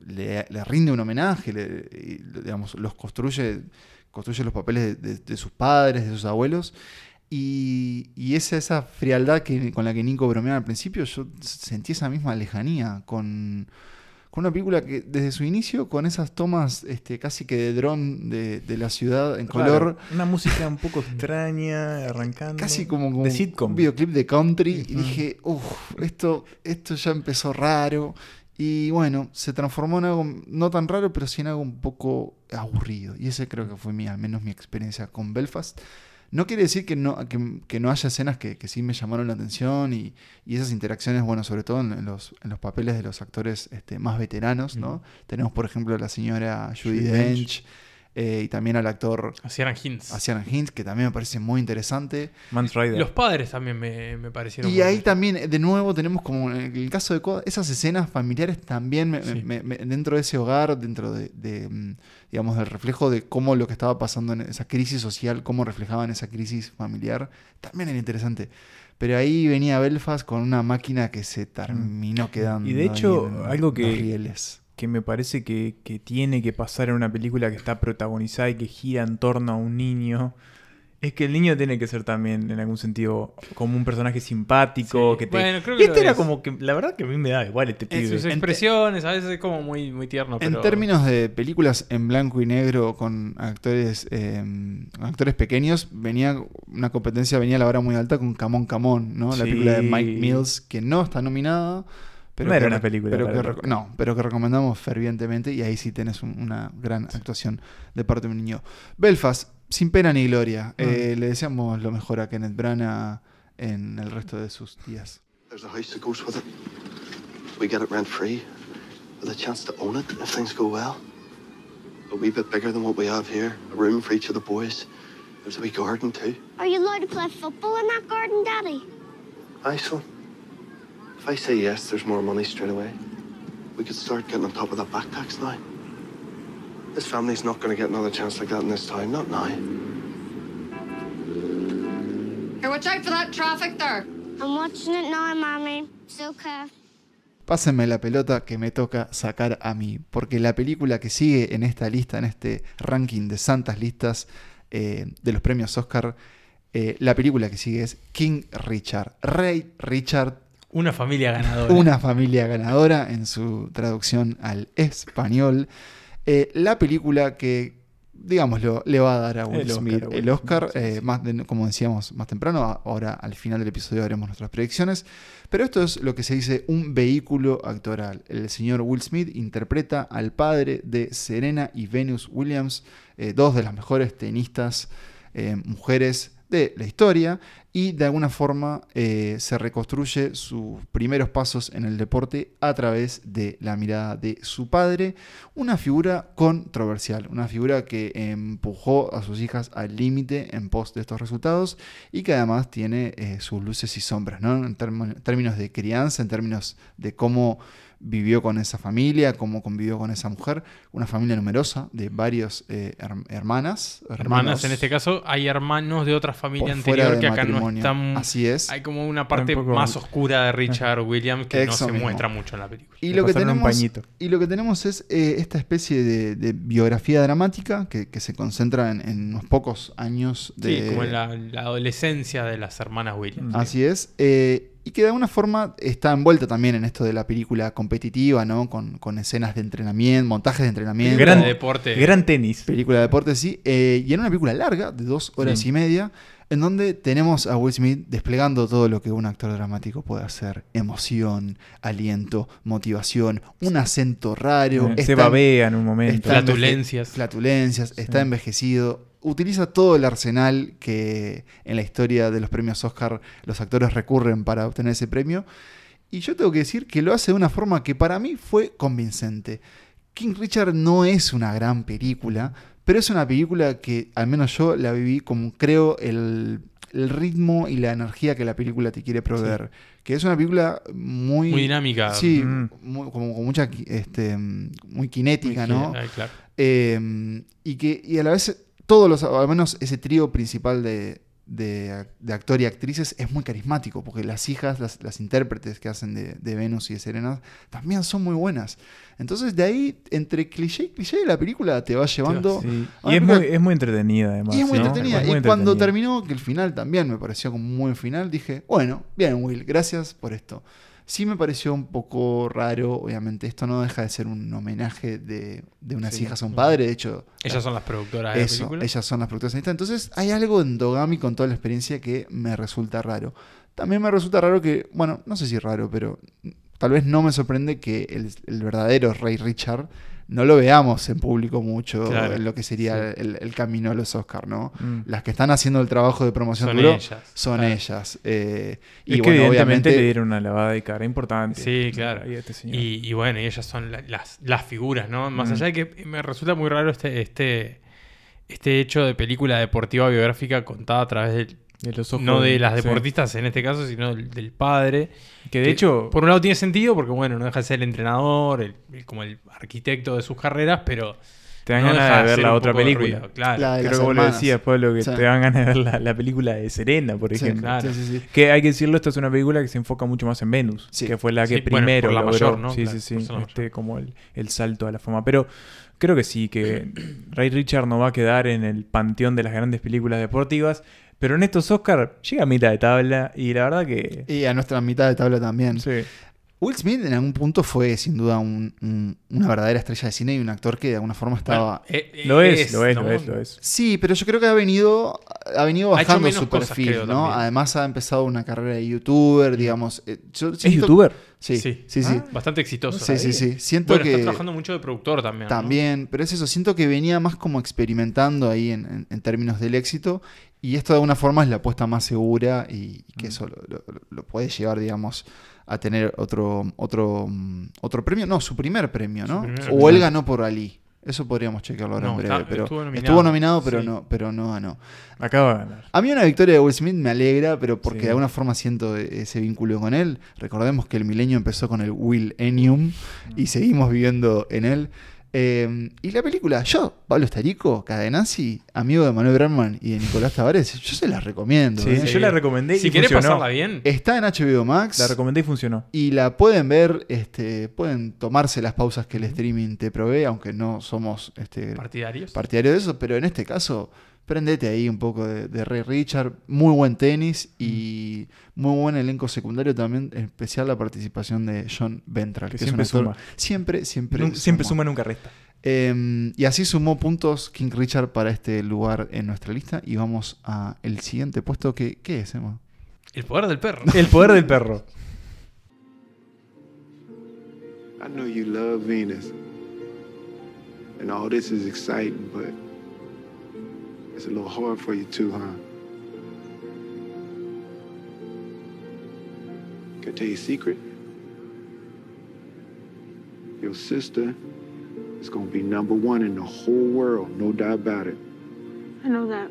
Speaker 2: le, le rinde un homenaje, le- y, digamos, los construye, construye los papeles de, de- sus padres, de sus abuelos. Y, y esa, esa frialdad que, con la que Nico bromeaba al principio, yo sentí esa misma lejanía con, con una película que desde su inicio, con esas tomas este, casi que de dron de, de la ciudad en color,
Speaker 3: Una música un poco extraña, arrancando.
Speaker 2: casi como, como
Speaker 3: de sitcom.
Speaker 2: un videoclip de country, y dije, uff, esto, esto ya empezó raro. Y bueno, se transformó en algo no tan raro, pero sí en algo un poco aburrido. Y ese creo que fue mi, al menos mi experiencia con Belfast. No quiere decir que no, que, que no haya escenas que, que sí me llamaron la atención y, y esas interacciones, bueno, sobre todo en, en los, en los papeles de los actores este, más veteranos, ¿no? Tenemos, por ejemplo, la señora Judy Dench. Eh, y también al actor. Asian Hinds, que también me parece muy interesante.
Speaker 3: Mans Rider.
Speaker 1: Los padres también me, me parecieron.
Speaker 2: Y
Speaker 1: muy-
Speaker 2: ahí también, de nuevo, tenemos como en el caso de Coda, esas escenas familiares también me-
Speaker 1: Sí.
Speaker 2: me- me- dentro de ese hogar, dentro de, de, mm, digamos, del reflejo de cómo lo que estaba pasando en esa crisis social, cómo reflejaban esa crisis familiar, también era interesante. Pero ahí venía Belfast con una máquina que se terminó quedando.
Speaker 3: Mm. Y de hecho,
Speaker 2: en
Speaker 3: algo que-
Speaker 2: los rieles.
Speaker 3: Que me parece que, que tiene que pasar en una película que está protagonizada y que gira en torno a un niño. Es que el niño tiene que ser también, en algún sentido, como un personaje simpático.
Speaker 1: Sí.
Speaker 3: Que te...
Speaker 1: Bueno, creo que
Speaker 3: y este era
Speaker 1: es.
Speaker 3: como que, la verdad que a mí me da igual este
Speaker 1: En
Speaker 3: pibe.
Speaker 1: sus expresiones, a veces es como muy, muy tierno.
Speaker 2: En términos de películas en blanco y negro con actores eh, actores pequeños, venía una competencia venía a la hora muy alta con Camón Camón, ¿no? La
Speaker 3: Sí.
Speaker 2: película de Mike Mills que no está nominada, pero
Speaker 3: No
Speaker 2: que
Speaker 3: era una película
Speaker 2: pero que no, pero que recomendamos fervientemente y ahí sí tenés un- una gran actuación de parte de un niño. Belfast, sin pena ni gloria. Eh, le deseamos lo mejor a Kenneth Branagh en el resto de sus días.
Speaker 8: There's a house that goes with it. We get it rent free, with a chance to own it if things go well. A wee bit bigger than what we have here, a room for each of the boys. There's a wee garden too.
Speaker 9: Are you allowed to play football in that garden, Daddy?
Speaker 8: Aye, son. If I say yes, there's more money straight away. We could start getting on top of that back tax now. This family's not going to get another chance like that in this town, not now.
Speaker 7: Here, watch out for that traffic there.
Speaker 9: I'm watching it now, Mommy. It's okay.
Speaker 2: Pásenme la pelota que me toca sacar a mí, porque la película que sigue en esta lista, en este ranking de santas listas eh, de los premios Oscar, eh, la película que sigue es King Richard, Rey Richard,
Speaker 1: Una familia ganadora.
Speaker 2: una familia ganadora en su traducción al español. Eh, la película que, digámoslo, le va a dar a Will
Speaker 3: El
Speaker 2: Smith el Oscar, eh, más de- como decíamos más temprano, ahora al final del episodio haremos nuestras predicciones. Pero esto es lo que se dice un vehículo actoral. El señor Will Smith interpreta al padre de Serena y Venus Williams, eh, dos de las mejores tenistas mujeres de la historia y de alguna forma eh, se reconstruye sus primeros pasos en el deporte a través de la mirada de su padre, una figura controversial, una figura que empujó a sus hijas al límite en pos de estos resultados y que además tiene eh, sus luces y sombras, ¿no? en términos de crianza, en términos de cómo vivió con esa familia, cómo convivió con esa mujer. Una familia numerosa de varios eh, her- hermanas.
Speaker 1: Hermanas, en este caso, hay hermanos de otra familia anterior que acá no están.
Speaker 2: Así es.
Speaker 1: Hay como una parte
Speaker 3: poco-
Speaker 1: más oscura de Richard Williams que no se
Speaker 2: mismo.
Speaker 1: muestra mucho en la película.
Speaker 2: Y
Speaker 3: Le
Speaker 2: lo, que tenemos, y lo que tenemos es eh, esta especie de, de biografía dramática que, que se concentra en, en unos pocos años de...
Speaker 1: Sí, como en la, la adolescencia de las hermanas Williams.
Speaker 2: Así es. eh, y que de alguna forma está envuelta también en esto de la película competitiva, ¿no? Con, con escenas de entrenamiento, montajes de entrenamiento.
Speaker 1: Gran
Speaker 3: Gran,
Speaker 1: deporte.
Speaker 3: gran tenis.
Speaker 2: Película de deporte, sí. eh, y en una película larga, de dos horas
Speaker 3: Sí.
Speaker 2: y media, en donde tenemos a Will Smith desplegando todo lo que un actor dramático puede hacer. Emoción, aliento, motivación, un acento raro.
Speaker 3: Eh, se
Speaker 2: está-
Speaker 3: babea en un momento.
Speaker 1: Flatulencias.
Speaker 2: Flatulencias, está envejecido. Utiliza todo el arsenal que en la historia de los premios Oscar los actores recurren para obtener ese premio. Y yo tengo que decir que lo hace de una forma que para mí fue convincente. King Richard no es una gran película, pero es una película que al menos yo la viví como creo el, el ritmo y la energía que la película te quiere proveer. Que es una película muy...
Speaker 1: Muy dinámica.
Speaker 2: Sí,
Speaker 3: Mm.
Speaker 2: muy- como con mucha este, muy kinética,
Speaker 1: Muy-
Speaker 2: ¿no?
Speaker 1: Ay, claro.
Speaker 2: Eh, y que y a la vez todos los, al menos ese trío principal de, de, de actor y actrices es muy carismático, porque las hijas, las, las intérpretes que hacen de, de Venus y de Serena, también son muy buenas. Entonces de ahí, entre cliché y cliché, la película te va llevando...
Speaker 3: Sí. Y es muy, es muy entretenida, además.
Speaker 2: y es muy
Speaker 3: ¿no?
Speaker 2: entretenida.
Speaker 3: Es muy
Speaker 2: y cuando terminó, que el final también me pareció como un buen final, dije, bueno, bien, Will, gracias por esto. Sí me pareció un poco raro, obviamente, esto no deja de ser un homenaje de, de unas
Speaker 3: Sí.
Speaker 2: hijas a un padre, de hecho...
Speaker 1: Ellas son las productoras de la
Speaker 2: Eso,
Speaker 1: película.
Speaker 2: ellas son las productoras en esta. Entonces hay algo en Dogami con toda la experiencia que me resulta raro. También me resulta raro que, bueno, no sé si raro, pero tal vez no me sorprende que el, el verdadero Rey Richard no lo veamos en público mucho
Speaker 1: Claro,
Speaker 2: en lo que sería el, el camino a los Oscars, ¿no?
Speaker 3: Mm.
Speaker 2: Las que están haciendo el trabajo de promoción
Speaker 1: Son
Speaker 2: duro
Speaker 1: ellas,
Speaker 2: son
Speaker 1: claro.
Speaker 2: ellas. eh, y
Speaker 3: es que
Speaker 2: bueno,
Speaker 3: evidentemente
Speaker 2: obviamente
Speaker 3: le dieron una lavada de cara importante.
Speaker 1: Sí, claro.
Speaker 3: Este señor.
Speaker 1: Y, y bueno, y ellas son la- las, las figuras, ¿no? Más
Speaker 3: Mm.
Speaker 1: allá de que me resulta muy raro este, este, este hecho de película deportiva biográfica contada a través del,
Speaker 3: De los ojos,
Speaker 1: no de las
Speaker 3: sí.
Speaker 1: deportistas en este caso, sino del, del padre.
Speaker 3: Que de hecho,
Speaker 1: por un lado tiene sentido porque, bueno, no deja de ser el entrenador, el- el- como el arquitecto de sus carreras, pero
Speaker 3: te dan
Speaker 1: no
Speaker 3: ganas de ver la otra película.
Speaker 1: ruido, claro.
Speaker 2: La de
Speaker 3: Creo
Speaker 2: las
Speaker 3: que vos lo decías, Pablo, que
Speaker 2: Sí.
Speaker 3: te dan ganas de ver la, la película de Serena, por
Speaker 2: Sí,
Speaker 3: ejemplo.
Speaker 1: claro.
Speaker 2: sí, sí, sí.
Speaker 3: Que hay que decirlo, esta es una película que se enfoca mucho más en Venus,
Speaker 2: Sí.
Speaker 3: que fue la que
Speaker 1: Sí, bueno,
Speaker 3: primero
Speaker 1: por la
Speaker 3: logró,
Speaker 1: mayor, ¿no?
Speaker 3: sí,
Speaker 1: Claro,
Speaker 3: sí, sí, este, como el, el salto a la fama. Pero creo que sí, que Ray Richard no va a quedar en el panteón de las grandes películas deportivas, pero en estos Oscar llega a mitad de tabla y la verdad que...
Speaker 2: Y a nuestra mitad de tabla también.
Speaker 3: Sí.
Speaker 2: Will Smith en algún punto fue sin duda un- un- una verdadera estrella de cine y un actor que de alguna forma estaba...
Speaker 1: Bueno, eh, eh,
Speaker 3: Lo es, lo es,
Speaker 1: ¿no?
Speaker 3: lo es, lo es.
Speaker 2: Sí, pero yo creo que ha venido, ha venido bajando su
Speaker 1: cosas,
Speaker 2: perfil,
Speaker 1: creo,
Speaker 2: ¿no?
Speaker 1: también.
Speaker 2: Además ha empezado una carrera de youtuber, digamos. eh, yo
Speaker 3: ¿Es youtuber?
Speaker 2: Sí, sí, sí.
Speaker 1: Ah, Bastante exitoso.
Speaker 2: Sí, sí, sí. Siento
Speaker 1: Bueno,
Speaker 2: que
Speaker 1: está trabajando mucho de productor también. ¿no?
Speaker 2: también, pero es eso, siento que venía más como experimentando ahí en, en- en términos del éxito y esto de alguna forma es la apuesta más segura y, y
Speaker 1: Mm.
Speaker 2: que eso lo, lo- lo puede llevar, digamos, a tener otro, otro, mm, otro premio, no, su primer premio, ¿no?
Speaker 1: Primer
Speaker 2: o
Speaker 1: premio.
Speaker 2: él ganó por Ali. Eso podríamos chequearlo ahora
Speaker 1: No,
Speaker 2: en breve,
Speaker 1: está-
Speaker 2: pero
Speaker 1: estuvo nominado.
Speaker 2: estuvo nominado, pero
Speaker 1: Sí.
Speaker 2: no, pero no ganó.
Speaker 3: Acaba de ganar.
Speaker 2: A mí una victoria de Will Smith me alegra, pero porque
Speaker 3: Sí.
Speaker 2: de alguna forma siento e- ese vínculo con él. Recordemos que el milenio empezó con el Will Enium y seguimos viviendo en él. Eh, y la película, yo, Pablo Estarico, Cadenazzi, amigo de Manuel Brandman y de Nicolás Tavares, yo se las recomiendo.
Speaker 3: Sí,
Speaker 2: ¿eh?
Speaker 3: yo la recomendé
Speaker 1: Si
Speaker 3: y
Speaker 1: querés
Speaker 3: funcionó.
Speaker 1: pasarla bien,
Speaker 2: Está en HBO Max
Speaker 3: La recomendé y funcionó.
Speaker 2: y la pueden ver, este, pueden tomarse las pausas que el streaming te provee, aunque no somos este,
Speaker 1: partidarios.
Speaker 2: partidario de eso, pero en este caso, prendete ahí un poco de, de Ray Richard. Muy buen tenis y muy buen elenco secundario también, en especial la participación de John Ventral,
Speaker 3: Que
Speaker 2: que, es un
Speaker 3: siempre
Speaker 2: actor-
Speaker 3: suma.
Speaker 2: Siempre, siempre,
Speaker 3: Nun- siempre suma, nunca resta.
Speaker 2: Eh, y así sumó puntos King Richard para este lugar en nuestra lista. Y vamos a el siguiente puesto que, ¿qué es, Emma?
Speaker 1: El poder del perro.
Speaker 3: El poder del perro.
Speaker 10: I know you love Venus. And all this is exciting, but it's a little hard for you too, huh? Can I tell you a secret? Your sister is gonna be number one in the whole world, no doubt about it.
Speaker 4: I know that.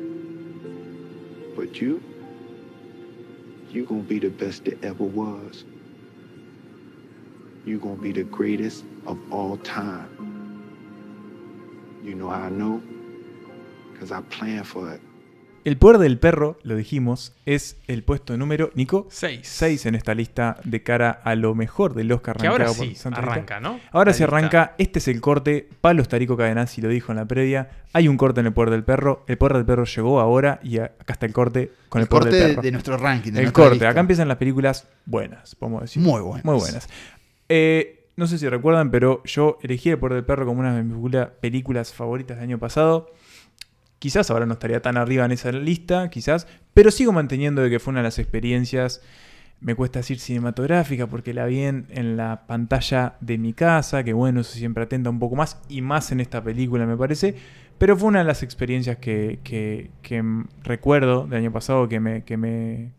Speaker 10: But you, you gonna be the best that ever was. you're gonna be the greatest of all time. You know how I know?
Speaker 3: El poder del perro, lo dijimos, es el puesto número, Nico,
Speaker 1: 6.
Speaker 3: 6 en esta lista de cara a lo mejor del Oscar
Speaker 1: Que ahora
Speaker 3: por
Speaker 1: sí arranca, ¿no?
Speaker 3: Ahora sí arranca, este es el corte, Pablo Estarico Cadenazzi lo dijo en la previa, hay un corte en el poder del perro, el poder del perro llegó ahora y a- acá está el corte con el,
Speaker 2: El
Speaker 3: poder
Speaker 2: corte
Speaker 3: del
Speaker 2: de,
Speaker 3: perro.
Speaker 2: de nuestro ranking. de
Speaker 3: el corte,
Speaker 2: lista.
Speaker 3: acá empiezan las películas buenas, podemos decir.
Speaker 2: Muy buenas.
Speaker 3: Muy buenas. Eh, no sé si recuerdan, pero yo elegí El Poder del Perro como una de mis película- películas favoritas del año pasado. Quizás ahora no estaría tan arriba en esa lista, quizás, pero sigo manteniendo de que fue una de las experiencias, me cuesta decir cinematográfica, porque la vi en, la pantalla de mi casa, que bueno, eso siempre atenta un poco más, y más en esta película me parece, pero fue una de las experiencias que, recuerdo del año pasado que me, que me,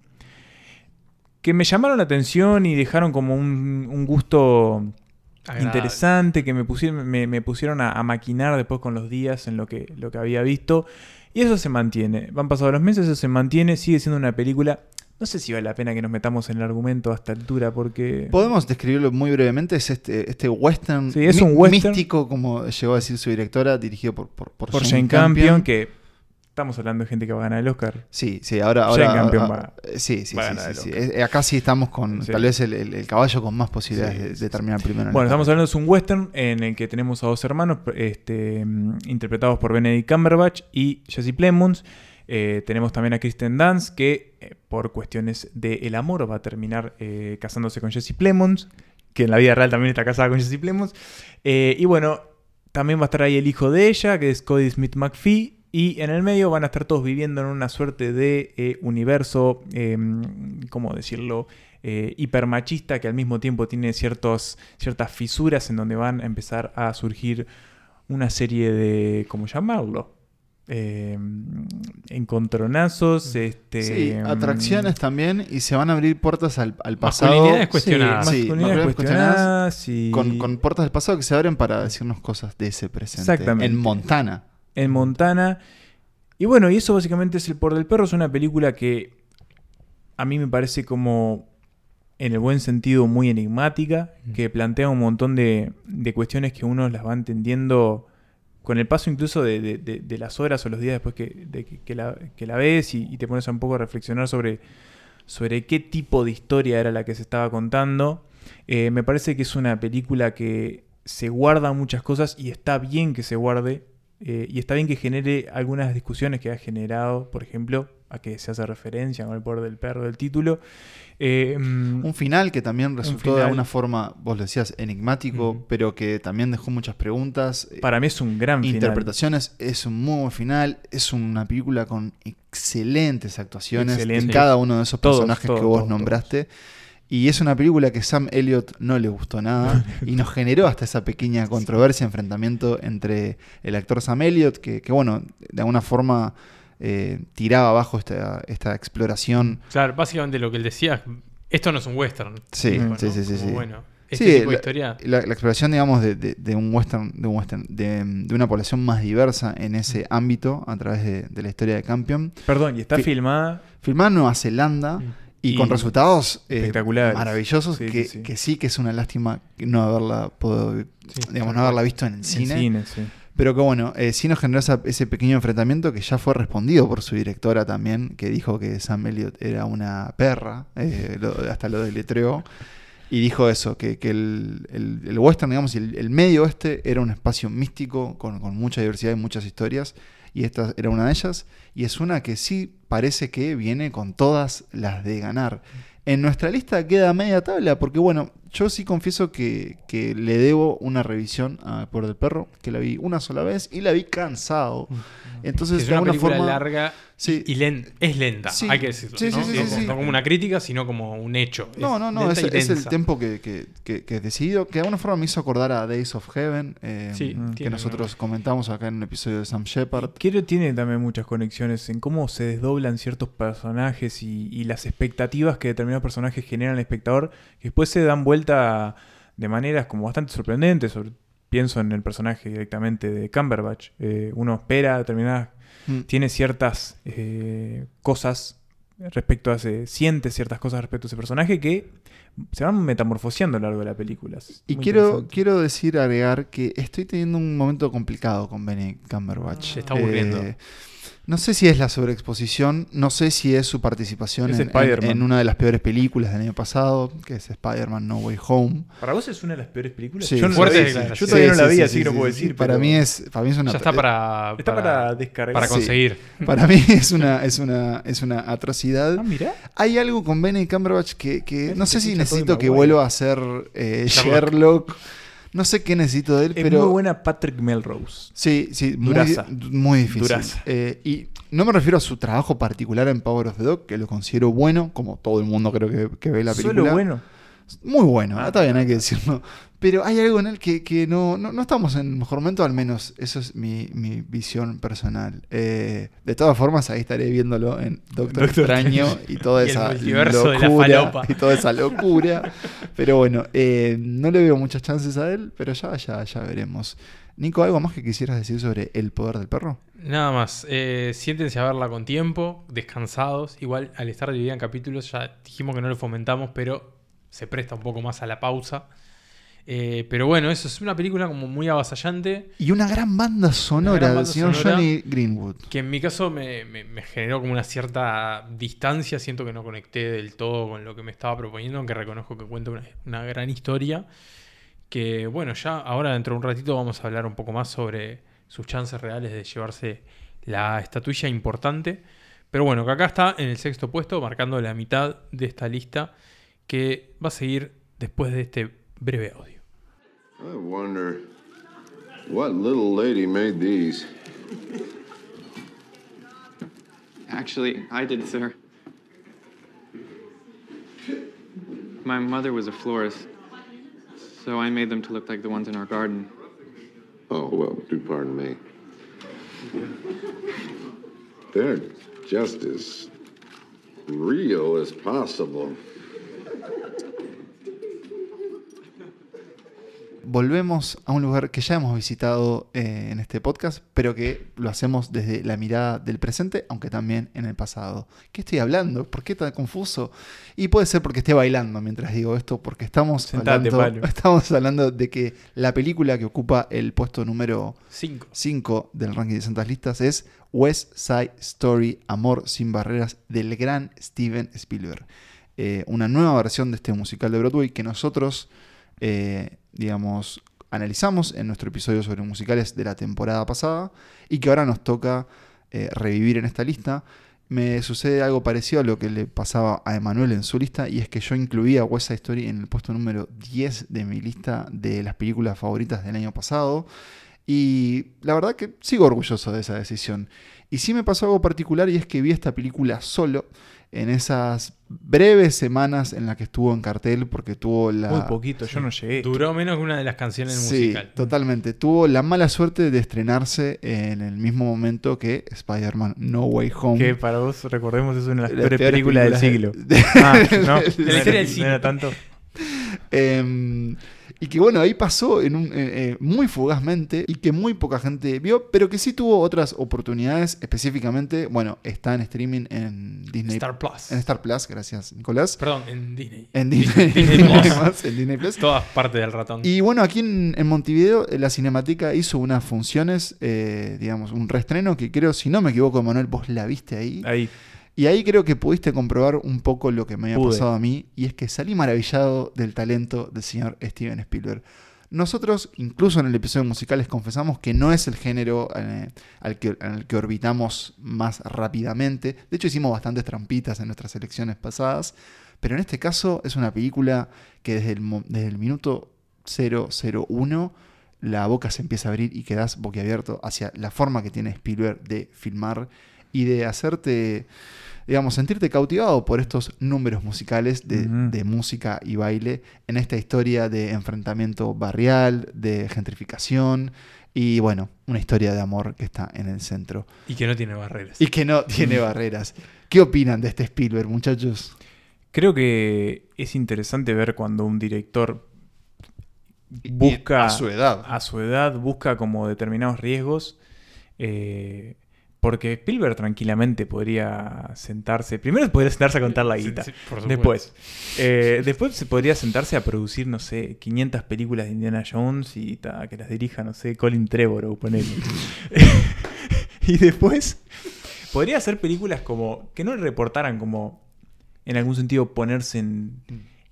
Speaker 3: que me llamaron la atención y dejaron como un gusto
Speaker 1: Agradable.
Speaker 3: interesante, que me pusieron, me, me pusieron a, a maquinar después con los días en lo que, lo que había visto. Y eso se mantiene. Van pasados los meses, eso se mantiene, sigue siendo una película. No sé si vale la pena que nos metamos en el argumento a esta altura, porque.
Speaker 2: Podemos describirlo muy brevemente. Es este, este western,
Speaker 3: Sí, es un western.
Speaker 2: místico, como llegó a decir su directora, dirigido por, por, por
Speaker 3: por
Speaker 2: Jane
Speaker 3: Jane Campion, que estamos hablando de gente que va a ganar el Oscar.
Speaker 2: Sí, sí, ahora.
Speaker 3: Jane
Speaker 2: ahora
Speaker 3: Campion
Speaker 2: ahora-
Speaker 3: va-
Speaker 2: eh, sí, sí,
Speaker 3: va
Speaker 2: sí. Eh, Acá sí estamos con
Speaker 3: Sí.
Speaker 2: tal vez el, el- el caballo con más posibilidades de, de terminar primero.
Speaker 3: Bueno, estamos hablando de un western en el que tenemos a dos hermanos este, mm, interpretados por Benedict Cumberbatch y Jesse Plemons. Eh, tenemos también a Kristen Dunst que eh, por cuestiones del amor va a terminar eh, casándose con Jesse Plemons, que en la vida real también está casada con Jesse Plemons. Y bueno, también va a estar ahí el hijo de ella, que es Cody Smith McPhee. Y en el medio van a estar todos viviendo en una suerte de eh, universo, eh, ¿cómo decirlo? Eh, hipermachista que al mismo tiempo tiene ciertos, ciertas fisuras en donde van a empezar a surgir una serie de, ¿cómo llamarlo? Eh, encontronazos, este,
Speaker 2: Sí,
Speaker 3: mm,
Speaker 2: atracciones también y se van a abrir puertas al, al pasado.
Speaker 1: Masculinidades cuestionadas.
Speaker 2: Sí,
Speaker 3: Masculinidades
Speaker 2: masculinidades
Speaker 3: cuestionadas y-
Speaker 2: Con, con puertas del pasado que se abren para decirnos cosas de ese presente.
Speaker 3: Exactamente.
Speaker 2: En Montana.
Speaker 3: En Montana. Y bueno, y eso básicamente es El Por del Perro. Es una película que a mí me parece como, en el buen sentido, muy enigmática, que plantea un montón de, de cuestiones que uno las va entendiendo con el paso incluso de, de- de- de las horas o los días después que, de que, que la, que la ves y, y te pones un poco a reflexionar sobre, sobre qué tipo de historia era la que se estaba contando. Eh, me parece que es una película que se guarda muchas cosas y está bien que se guarde. Eh, y está bien que genere algunas discusiones que ha generado, por ejemplo, a que se hace referencia con el poder del perro del título. Eh, mm,
Speaker 2: Un final que también resultó de alguna forma, vos lo decías, enigmático, pero que también dejó muchas preguntas. eh,
Speaker 3: para mí es un gran final.
Speaker 2: interpretaciones. Es un muy buen final. Es una película con excelentes actuaciones
Speaker 3: Excelente.
Speaker 2: de cada uno de esos
Speaker 3: Todos,
Speaker 2: personajes
Speaker 3: todos,
Speaker 2: que vos
Speaker 3: todos,
Speaker 2: nombraste. Y es una película que Sam Elliott no le gustó nada y nos generó hasta esa pequeña controversia, enfrentamiento entre el actor Sam Elliott, que, que, bueno, de alguna forma eh, tiraba abajo esta, esta exploración.
Speaker 1: Claro, básicamente lo que él decía, esto no es un western.
Speaker 2: Sí, sí,
Speaker 1: ¿no?
Speaker 2: sí, sí,
Speaker 1: Como,
Speaker 2: sí.
Speaker 1: Bueno, este
Speaker 2: Sí,
Speaker 1: tipo de
Speaker 2: la-
Speaker 1: historia.
Speaker 2: La, la exploración, digamos, de, de- de un western, de un western, de, de una población más diversa en ese ámbito a través de, de la historia de Campion.
Speaker 3: Perdón, y está
Speaker 2: Fi-
Speaker 3: filmada.
Speaker 2: Filmada en Nueva Zelanda y,
Speaker 3: Y
Speaker 2: con resultados eh,
Speaker 3: espectaculares.
Speaker 2: maravillosos
Speaker 3: Sí,
Speaker 2: que,
Speaker 3: sí,
Speaker 2: que sí que es una lástima no haberla podido, digamos, no haberla visto en el
Speaker 3: En
Speaker 2: cine.
Speaker 3: sí.
Speaker 2: Pero que bueno, eh, sí nos generó esa- ese pequeño enfrentamiento que ya fue respondido por su directora también, que dijo que Sam Elliott era una perra, eh, lo- hasta lo deletreó. Y dijo eso, que, que el, el- el western, digamos, y el, el medio oeste era un espacio místico con, con mucha diversidad y muchas historias. Y esta era una de ellas. Y es una que sí parece que viene con todas las de ganar. En nuestra lista queda media tabla, porque bueno, yo sí confieso que, que le debo una revisión a Por del Perro, que la vi una sola vez y la vi cansado. Entonces,
Speaker 1: es
Speaker 2: de
Speaker 1: una
Speaker 2: alguna
Speaker 1: película
Speaker 2: forma.
Speaker 1: larga
Speaker 2: Sí.
Speaker 1: y len- es lenta,
Speaker 2: Sí.
Speaker 1: hay que decirlo.
Speaker 2: Sí, sí,
Speaker 1: ¿no?
Speaker 2: sí,
Speaker 1: No
Speaker 2: sí,
Speaker 1: como-
Speaker 2: sí.
Speaker 1: no como una crítica, sino como un hecho.
Speaker 2: No, no, no, es, es el tiempo que, que, que, que he decidido, que de alguna forma me hizo acordar a Days of Heaven, eh,
Speaker 1: Sí,
Speaker 2: que
Speaker 1: tiene
Speaker 2: nosotros comentamos acá en un episodio de Sam Shepard.
Speaker 3: Quiero tiene también muchas conexiones en cómo se desdoblan ciertos personajes y, y las expectativas que determinados personajes generan al espectador, que después se dan vuelta de maneras como bastante sorprendentes. sobre- pienso en el personaje directamente de Cumberbatch. Eh, uno espera determinadas.
Speaker 2: Mm.
Speaker 3: Tiene ciertas eh, cosas respecto a ese, siente ciertas cosas respecto a ese personaje que se van metamorfoseando a lo largo de la película. Es
Speaker 2: Y quiero, quiero decir, agregar que estoy teniendo un momento complicado con Benedict Cumberbatch.
Speaker 1: Se está aburriendo.
Speaker 2: Eh, no sé si es la sobreexposición, no sé si es su participación
Speaker 3: Es
Speaker 2: en, en-
Speaker 3: Spider-Man.
Speaker 2: en una de las peores películas del año pasado, que es Spider-Man No Way Home.
Speaker 3: ¿Para vos es una de las peores películas?
Speaker 2: Sí,
Speaker 3: yo no
Speaker 1: fuerte
Speaker 3: la. Yo todavía
Speaker 2: Sí,
Speaker 3: no la vi,
Speaker 2: sí,
Speaker 3: así
Speaker 2: sí,
Speaker 3: que no
Speaker 2: sí,
Speaker 3: puedo
Speaker 2: sí.
Speaker 3: decir.
Speaker 2: Para
Speaker 3: pero
Speaker 2: mí es, para mí es una
Speaker 1: Ya está para,
Speaker 3: Está para descargar.
Speaker 1: para
Speaker 2: Sí.
Speaker 1: conseguir.
Speaker 2: para mí es una, es una, es una atrocidad.
Speaker 3: Ah, mirá.
Speaker 2: Hay algo con Benedict Cumberbatch que, que no sé si necesito que vuelva a ser eh,
Speaker 1: Sherlock.
Speaker 2: Sherlock. No sé qué necesito de él,
Speaker 3: Es
Speaker 2: pero.
Speaker 3: muy buena Patrick Melrose.
Speaker 2: Sí, sí, muy,
Speaker 3: Duraza.
Speaker 2: muy difícil.
Speaker 3: Duraza.
Speaker 2: Eh, y no me refiero a su trabajo particular en Power of the Dog, que lo considero bueno, como todo el mundo creo que, que ve la película.
Speaker 3: Solo bueno.
Speaker 2: Muy bueno,
Speaker 3: Ah,
Speaker 2: está bien, hay que decirlo. Pero hay algo en él que, que no, no, no estamos en el mejor momento, al menos eso es mi, mi visión personal. Eh, de todas formas, ahí estaré viéndolo en Doctor, Extraño y toda
Speaker 1: Y
Speaker 2: esa locura. y toda esa locura. pero bueno, eh, no le veo muchas chances a él, pero ya, ya, ya veremos. Nico, ¿algo más que quisieras decir sobre el poder del perro?
Speaker 1: Nada más, eh, siéntense a verla con tiempo, descansados. Igual al estar dividida en capítulos ya dijimos que no lo fomentamos, pero se presta un poco más a la pausa. Eh, pero bueno, eso es una película como muy avasallante,
Speaker 2: Y una gran banda sonora
Speaker 1: gran
Speaker 2: del señor
Speaker 1: sonora.
Speaker 2: Johnny Greenwood.
Speaker 1: que en mi caso me, me- me generó como una cierta distancia. Siento que no conecté del todo con lo que me estaba proponiendo, aunque reconozco que cuenta una, una gran historia. Que bueno, ya ahora dentro de un ratito vamos a hablar un poco más sobre sus chances reales de llevarse la estatuilla importante. Pero bueno, que acá está en el sexto puesto, marcando la mitad de esta lista, que va a seguir después de este breve audio.
Speaker 11: I wonder what little lady made these.
Speaker 12: Actually, I did, sir. My mother was a florist, so I made them to look like the ones in our garden.
Speaker 11: Oh, well, do pardon me. They're just as real as possible.
Speaker 2: Volvemos a un lugar que ya hemos visitado eh, en este podcast, pero que lo hacemos desde la mirada del presente, aunque también en el pasado. ¿Qué estoy hablando? ¿Por qué tan confuso? Y puede ser porque esté bailando mientras digo esto, porque estamos,
Speaker 3: Sentate,
Speaker 2: hablando, estamos hablando de que la película que ocupa el puesto número
Speaker 1: 5.
Speaker 2: 5 del ranking de Santas Listas es West Side Story, Amor sin Barreras, del gran Steven Spielberg. Eh, una nueva versión de este musical de Broadway que nosotros, eh, digamos, analizamos en nuestro episodio sobre musicales de la temporada pasada y que ahora nos toca eh, revivir en esta lista. Me sucede algo parecido a lo que le pasaba a Emanuel en su lista, y es que yo incluía West Side Story en el puesto número 10 de mi lista de las películas favoritas del año pasado. Y la verdad que sigo orgulloso de esa decisión. Y sí me pasó algo particular y es que vi esta película solo en esas breves semanas en las que estuvo en cartel porque tuvo la...
Speaker 3: Muy poquito, yo no llegué.
Speaker 1: Duró menos que una de las canciones
Speaker 2: Sí,
Speaker 1: musical.
Speaker 2: totalmente. Tuvo la mala suerte de estrenarse en el mismo momento que Spider-Man No Way Home.
Speaker 3: Que para vos, recordemos, es una de las,
Speaker 2: Las
Speaker 3: peores, películas del siglo.
Speaker 2: de-
Speaker 3: Ah, no,
Speaker 2: de
Speaker 3: no
Speaker 1: la historia del
Speaker 3: no
Speaker 1: cine.
Speaker 3: era tanto.
Speaker 2: Em, y que bueno, ahí pasó en un, eh, eh, muy fugazmente y que muy poca gente vio, pero que sí tuvo otras oportunidades, específicamente, bueno, está en streaming en Disney
Speaker 1: Star Plus.
Speaker 2: En Star Plus, gracias Nicolás.
Speaker 1: Perdón, en Disney.
Speaker 2: En Disney,
Speaker 1: Disney
Speaker 2: Disney
Speaker 1: Plus.
Speaker 2: En Disney Plus.
Speaker 1: Todas partes del ratón.
Speaker 2: Y bueno, aquí en, en Montevideo eh, la Cinemateca hizo unas funciones, eh, digamos, un reestreno que creo, si no me equivoco, Manuel, vos la viste ahí.
Speaker 3: Ahí.
Speaker 2: Y ahí creo que pudiste comprobar un poco lo que me había
Speaker 3: Pude.
Speaker 2: pasado a mí, y es que salí maravillado del talento del señor Steven Spielberg. Nosotros, incluso en el episodio musical, les confesamos que no es el género eh, al, que, al que orbitamos más rápidamente. De hecho, hicimos bastantes trampitas en nuestras elecciones pasadas, pero en este caso es una película que desde el, desde el minuto 001 la boca se empieza a abrir y quedas boquiabierto hacia la forma que tiene Spielberg de filmar y de hacerte, digamos, sentirte cautivado por estos números musicales de, música y baile en esta historia de enfrentamiento barrial, de gentrificación y bueno, una historia de amor que está en el centro
Speaker 1: Y que no tiene barreras.
Speaker 2: y que no tiene barreras. ¿Qué opinan de este Spielberg, muchachos?
Speaker 3: Creo que es interesante ver cuando un director
Speaker 2: y
Speaker 3: busca
Speaker 2: a su edad.
Speaker 3: a su edad busca como determinados riesgos. eh, Porque Spielberg tranquilamente podría sentarse. Primero podría sentarse a contar la
Speaker 1: Sí,
Speaker 3: guita.
Speaker 1: sí, por supuesto.
Speaker 3: después. eh, después se podría sentarse a producir, no sé, 500 películas de Indiana Jones y ta, que las dirija, no sé, Colin Trevorrow, ponele. y después podría hacer películas como. que no le reportaran como. en algún sentido ponerse en.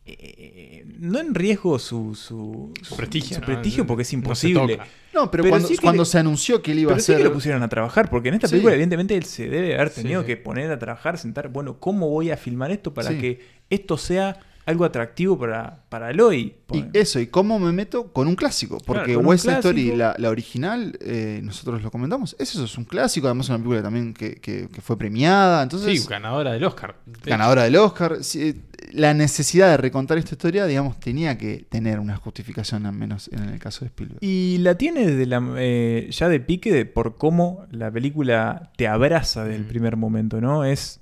Speaker 3: Eh, no en riesgo su, su,
Speaker 1: Su prestigio,
Speaker 3: su
Speaker 1: ¿no?
Speaker 3: prestigio porque es imposible.
Speaker 2: No, pero, cuando,
Speaker 3: sí que
Speaker 2: cuando
Speaker 3: le-
Speaker 2: se anunció que él iba
Speaker 3: pero
Speaker 2: a
Speaker 3: sí
Speaker 2: hacer.
Speaker 3: que lo pusieron a trabajar, porque en esta
Speaker 2: Sí.
Speaker 3: película, evidentemente, él se debe haber
Speaker 1: Sí,
Speaker 3: tenido
Speaker 1: sí.
Speaker 3: que poner a trabajar, sentar, bueno, ¿cómo voy a filmar esto para
Speaker 2: Sí.
Speaker 3: que esto sea algo atractivo para, para Eloy?
Speaker 2: Y eso, ¿y cómo me meto? Con un clásico. Porque
Speaker 3: Claro,
Speaker 2: West Side Story, la, la original, eh, nosotros lo comentamos, es eso, es un clásico, además es una película también que, que- que fue premiada, entonces
Speaker 1: Sí, ganadora del Oscar. De
Speaker 2: ganadora del Oscar. Sí, eh, la necesidad de recontar esta historia, digamos, tenía que tener una justificación, al menos en el caso de Spielberg.
Speaker 3: Y la tiene desde la, eh, ya de pique de por cómo la película te abraza desde el primer momento, ¿no? Es,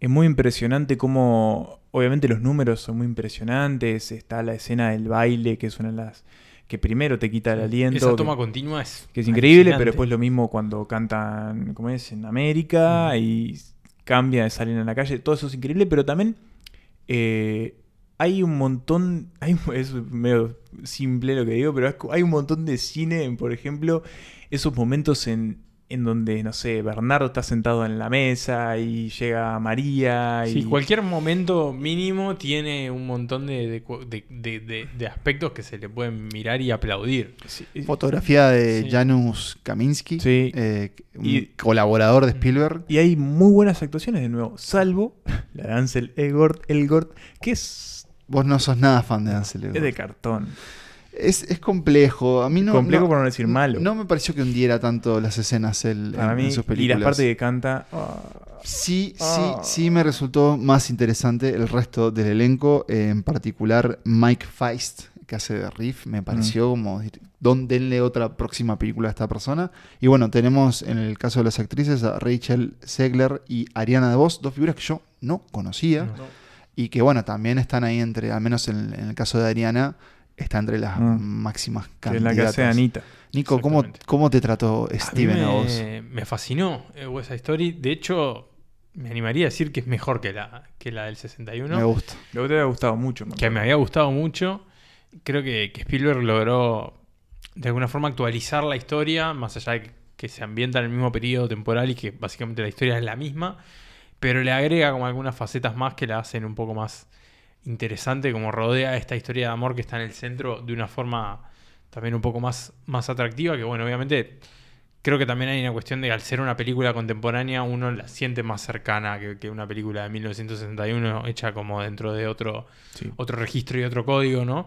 Speaker 3: es muy impresionante cómo, obviamente los números son muy impresionantes, está la escena del baile, que es una de las que primero te quita el aliento.
Speaker 1: Esa
Speaker 3: que-
Speaker 1: toma continua es
Speaker 3: que es increíble, pero después lo mismo cuando cantan, ¿cómo es? En América y cambia, salen a la calle, todo eso es increíble, pero también eh, hay un montón, hay, es medio simple lo que digo, pero hay un montón de cine, por ejemplo, esos momentos en, en donde, no sé, Bernardo está sentado en la mesa y llega María y...
Speaker 1: Sí, cualquier momento mínimo tiene un montón de, de de- de- de- de aspectos que se le pueden mirar y aplaudir.
Speaker 2: Fotografía de
Speaker 1: Sí.
Speaker 2: Janusz Kaminski,
Speaker 3: Sí.
Speaker 2: eh, un
Speaker 3: Y-
Speaker 2: colaborador de Spielberg.
Speaker 3: Y hay muy buenas actuaciones de nuevo, salvo la de Ansel Elgort, Elgort que es,
Speaker 2: Vos no sos nada fan de Ansel
Speaker 3: es
Speaker 2: Elgort.
Speaker 3: de cartón.
Speaker 2: Es, es complejo. A mí no.
Speaker 3: Complejo
Speaker 2: no-
Speaker 3: por no decir malo.
Speaker 2: No me pareció que hundiera tanto las escenas él
Speaker 3: Para
Speaker 2: en,
Speaker 3: mí,
Speaker 2: en sus
Speaker 3: y
Speaker 2: películas.
Speaker 3: las partes que canta. ah,
Speaker 2: Sí, sí,
Speaker 3: Ah.
Speaker 2: sí me resultó más interesante el resto del elenco, en particular Mike Feist, que hace de Riff, me pareció
Speaker 3: Mm.
Speaker 2: como, decir, "Don- denle otra próxima película a esta persona. Y bueno, tenemos en el caso de las actrices a Rachel Segler y Ariana DeVos, dos figuras que yo no conocía. Y que bueno, también están ahí entre, al menos en, en el caso de Ariana, está entre las
Speaker 3: Mm.
Speaker 2: máximas
Speaker 3: que es
Speaker 2: candidatas.
Speaker 3: la que hace Anita.
Speaker 2: Nico, ¿cómo. ¿cómo te trató
Speaker 1: A mí
Speaker 2: Steven a, vos?
Speaker 1: me, me fascinó eh, West Side Story. De hecho, me animaría a decir que es mejor que la, que la del 61.
Speaker 2: Me gusta.
Speaker 3: Lo que te había gustado mucho. me
Speaker 1: que me había gustado mucho. Creo que, que Spielberg logró de alguna forma actualizar la historia, más allá de que, que se ambienta en el mismo periodo temporal y que básicamente la historia es la misma, pero le agrega como algunas facetas más que la hacen un poco más interesante, como rodea esta historia de amor que está en el centro de una forma también un poco más, más atractiva, que bueno, obviamente creo que también hay una cuestión de al ser una película contemporánea uno la siente más cercana que, que una película de 1961 hecha como dentro de otro,
Speaker 3: Sí.
Speaker 1: otro registro y otro código, ¿no?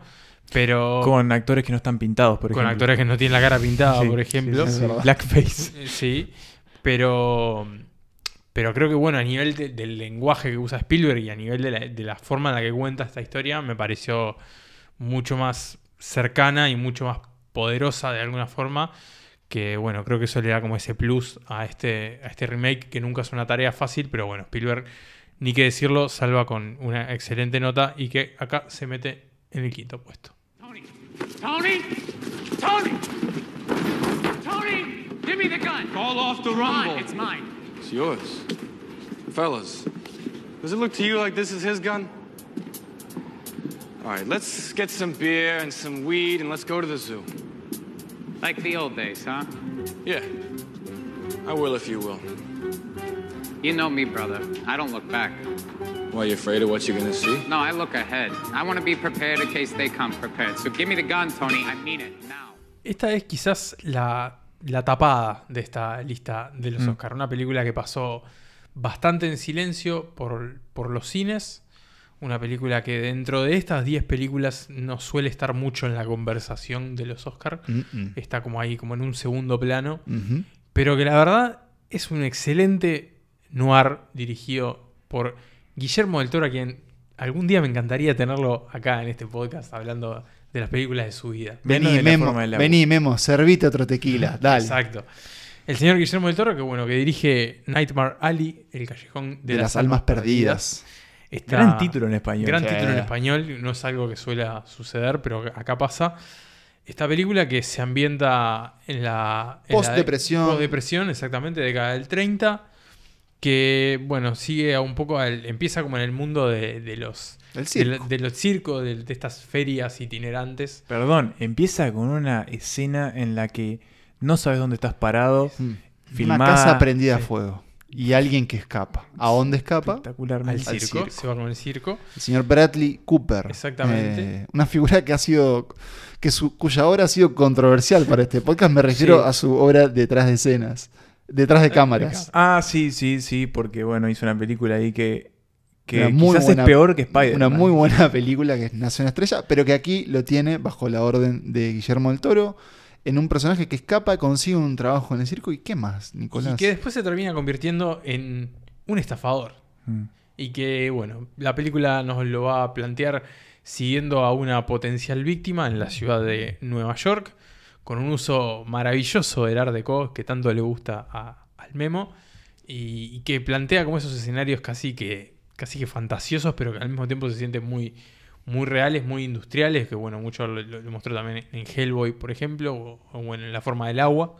Speaker 1: Pero
Speaker 3: Con actores que no están pintados, por
Speaker 1: con
Speaker 3: ejemplo.
Speaker 1: actores que no tienen la cara pintada,
Speaker 3: Sí,
Speaker 1: por ejemplo.
Speaker 3: sí. Blackface.
Speaker 1: Sí, pero, pero creo que bueno, a nivel de- del lenguaje que usa Spielberg y a nivel de la, de la forma en la que cuenta esta historia, me pareció mucho más cercana y mucho más poderosa de alguna forma. Que bueno, creo que eso le da como ese plus a este, a este remake, que nunca es una tarea fácil, pero bueno, Spielberg, ni que decirlo, salva con una excelente nota y que acá se mete en el quinto puesto.
Speaker 13: Tony! Tony! Tony! Tony! Give me the gun!
Speaker 14: Call off the
Speaker 13: It's
Speaker 14: rumble.
Speaker 13: mine, It's mine.
Speaker 14: It's yours. Fellas, does it look to you like this is his gun? All right, let's get some beer and some weed and let's go to the zoo.
Speaker 13: Like the old days, huh?
Speaker 14: Yeah. I will if you will.
Speaker 13: You know me, brother. I don't look back.
Speaker 14: Why, you afraid of what you're gonna see?
Speaker 13: No, I look ahead. I want to be prepared in case they come prepared. So give me the gun, Tony. I mean it now.
Speaker 1: Esta es quizás la, la tapada de esta lista de los
Speaker 3: Mm.
Speaker 1: Oscar. Una película que pasó bastante en silencio por, por los cines. Una película que dentro de estas 10 películas no suele estar mucho en la conversación de los Oscar.
Speaker 2: Mm-mm.
Speaker 1: Está como ahí, como en un segundo plano. Pero que la verdad es un excelente noir dirigido por Guillermo del Toro, a quien algún día me encantaría tenerlo acá en este podcast hablando de las películas de su vida.
Speaker 2: Vení,
Speaker 3: de
Speaker 2: Memo, vení, Memo, servite otro tequila, dale.
Speaker 1: Exacto. El señor Guillermo del Toro, que bueno, que dirige Nightmare Alley, El Callejón de,
Speaker 2: De las almas perdidas.
Speaker 1: Está-
Speaker 3: Gran título en español.
Speaker 1: Gran título en español, no es algo que suele suceder, pero acá pasa. Esta película que se ambienta en la... en la
Speaker 2: Post-depresión.
Speaker 1: Post-depresión, exactamente, década del 30. Que, bueno, sigue a un poco... al- empieza como en el mundo de, de los...
Speaker 2: Del
Speaker 1: de De, los circos, de, de estas ferias itinerantes.
Speaker 3: Perdón, empieza con una escena en la que no sabes dónde estás parado.
Speaker 2: Una
Speaker 3: filmada-
Speaker 2: casa prendida
Speaker 3: Sí.
Speaker 2: a fuego. Y alguien que escapa. ¿A dónde escapa?
Speaker 1: Al
Speaker 3: Espectacularmente.
Speaker 1: circo, se va con el circo.
Speaker 2: El señor Bradley Cooper.
Speaker 1: Exactamente.
Speaker 2: Eh, una figura que ha sido. Que su- cuya obra ha sido controversial para este podcast. Me refiero
Speaker 3: Sí.
Speaker 2: a su obra detrás de escenas. Detrás de cámaras.
Speaker 3: Ah, sí, sí, sí, porque bueno, hizo una película ahí que, que
Speaker 2: Una muy
Speaker 3: quizás
Speaker 2: buena-
Speaker 3: es peor que Spider-Man.
Speaker 2: Una muy buena película que es Nación Estrella, pero que aquí lo tiene bajo la orden de Guillermo del Toro, en un personaje que escapa, consigue un trabajo en el circo y ¿qué más, Nicolás?
Speaker 1: Y que después se termina convirtiendo en un estafador.
Speaker 3: Mm.
Speaker 1: Y que, bueno, la película nos lo va a plantear siguiendo a una potencial víctima en la ciudad de Nueva York, con un uso maravilloso del Art Deco que tanto le gusta a- al Memo, y, y que plantea como esos escenarios casi que, casi que fantasiosos, pero que al mismo tiempo se sienten muy, muy reales, muy industriales, que bueno, mucho lo, mostró también en Hellboy, por ejemplo, o, o bueno, en La forma del agua.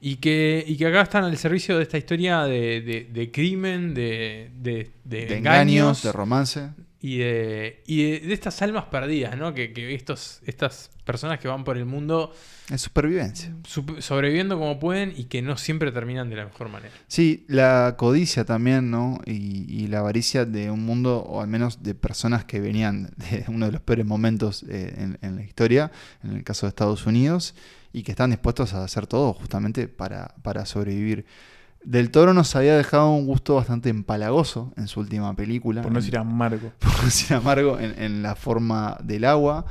Speaker 1: Y que, y que acá están al servicio de esta historia de, de- de crimen, de, de, de
Speaker 2: de
Speaker 1: engaños,
Speaker 2: engaños, de romance.
Speaker 1: Y de, y de, de estas almas perdidas, ¿no? Que, que estos, estas personas que van por el mundo
Speaker 2: Es supervivencia.
Speaker 1: sup- sobreviviendo como pueden y que no siempre terminan de la mejor manera.
Speaker 2: Sí, la codicia también, ¿no? Y, y la avaricia de un mundo, o al menos de personas que venían de uno de los peores momentos eh, en, en la historia, en el caso de Estados Unidos, y que están dispuestos a hacer todo justamente para, para sobrevivir. Del Toro nos había dejado un gusto bastante empalagoso en su última película.
Speaker 3: Por no decir amargo.
Speaker 2: por no decir amargo, en, en la forma del agua.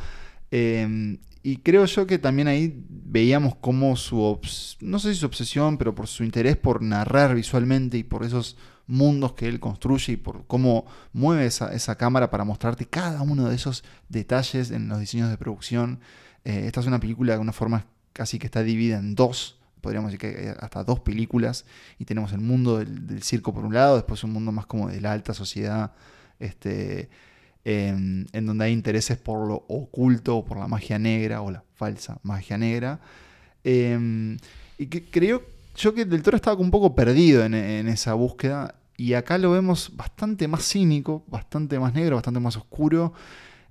Speaker 2: Eh, y creo yo que también ahí veíamos cómo su, no sé si su obsesión, pero por su interés por narrar visualmente y por esos mundos que él construye y por cómo mueve esa, esa cámara para mostrarte cada uno de esos detalles en los diseños de producción. Eh, esta es una película de una forma casi que está dividida en dos, podríamos decir que hay hasta dos películas, y tenemos el mundo del, circo por un lado, después un mundo más como de la alta sociedad, este, en, en donde hay intereses por lo oculto, por la magia negra o la falsa magia negra. Eh, y que creo yo que Del Toro estaba un poco perdido en esa búsqueda. Y acá lo vemos bastante más cínico, bastante más negro, bastante más oscuro.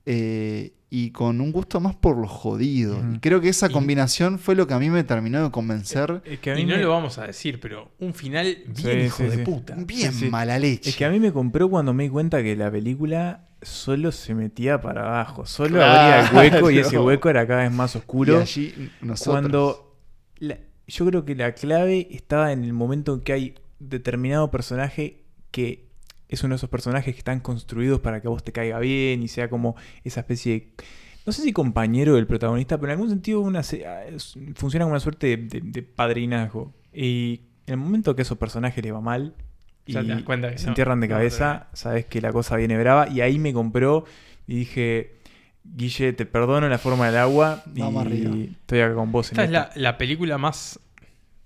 Speaker 2: Eh, y con un gusto más por lo jodido. Y creo que esa combinación fue lo que a mí me terminó de convencer.
Speaker 3: Es que a mí
Speaker 1: Y no
Speaker 3: me-
Speaker 1: lo vamos a decir, pero un final bien
Speaker 3: Sí,
Speaker 1: hijo
Speaker 3: sí,
Speaker 1: de
Speaker 3: sí.
Speaker 1: puta.
Speaker 2: Bien
Speaker 3: Sí, sí.
Speaker 2: mala leche.
Speaker 3: Es que a mí me compró cuando me di cuenta que la película solo se metía para abajo. Solo
Speaker 2: Claro.
Speaker 3: abría el hueco y ese hueco era cada vez más oscuro.
Speaker 2: Y allí nosotros.
Speaker 3: Cuando la- yo creo que la clave estaba en el momento en que hay determinado personaje que es uno de esos personajes que están construidos para que a vos te caiga bien y sea como esa especie de, no sé si compañero del protagonista, pero en algún sentido una, ah, es- funciona como una suerte de, de- de padrinazgo. Y en el momento que a esos personajes les va mal y
Speaker 1: Ya te das cuenta que
Speaker 3: se
Speaker 1: no-
Speaker 3: entierran de
Speaker 1: no
Speaker 3: cabeza, sabes que la cosa viene brava. Y ahí me compró y dije, Guille, te perdono la forma del agua
Speaker 2: Vamos
Speaker 3: y
Speaker 2: arriba.
Speaker 3: estoy acá con vos. en
Speaker 1: Esta es la,
Speaker 3: esta".
Speaker 1: la película más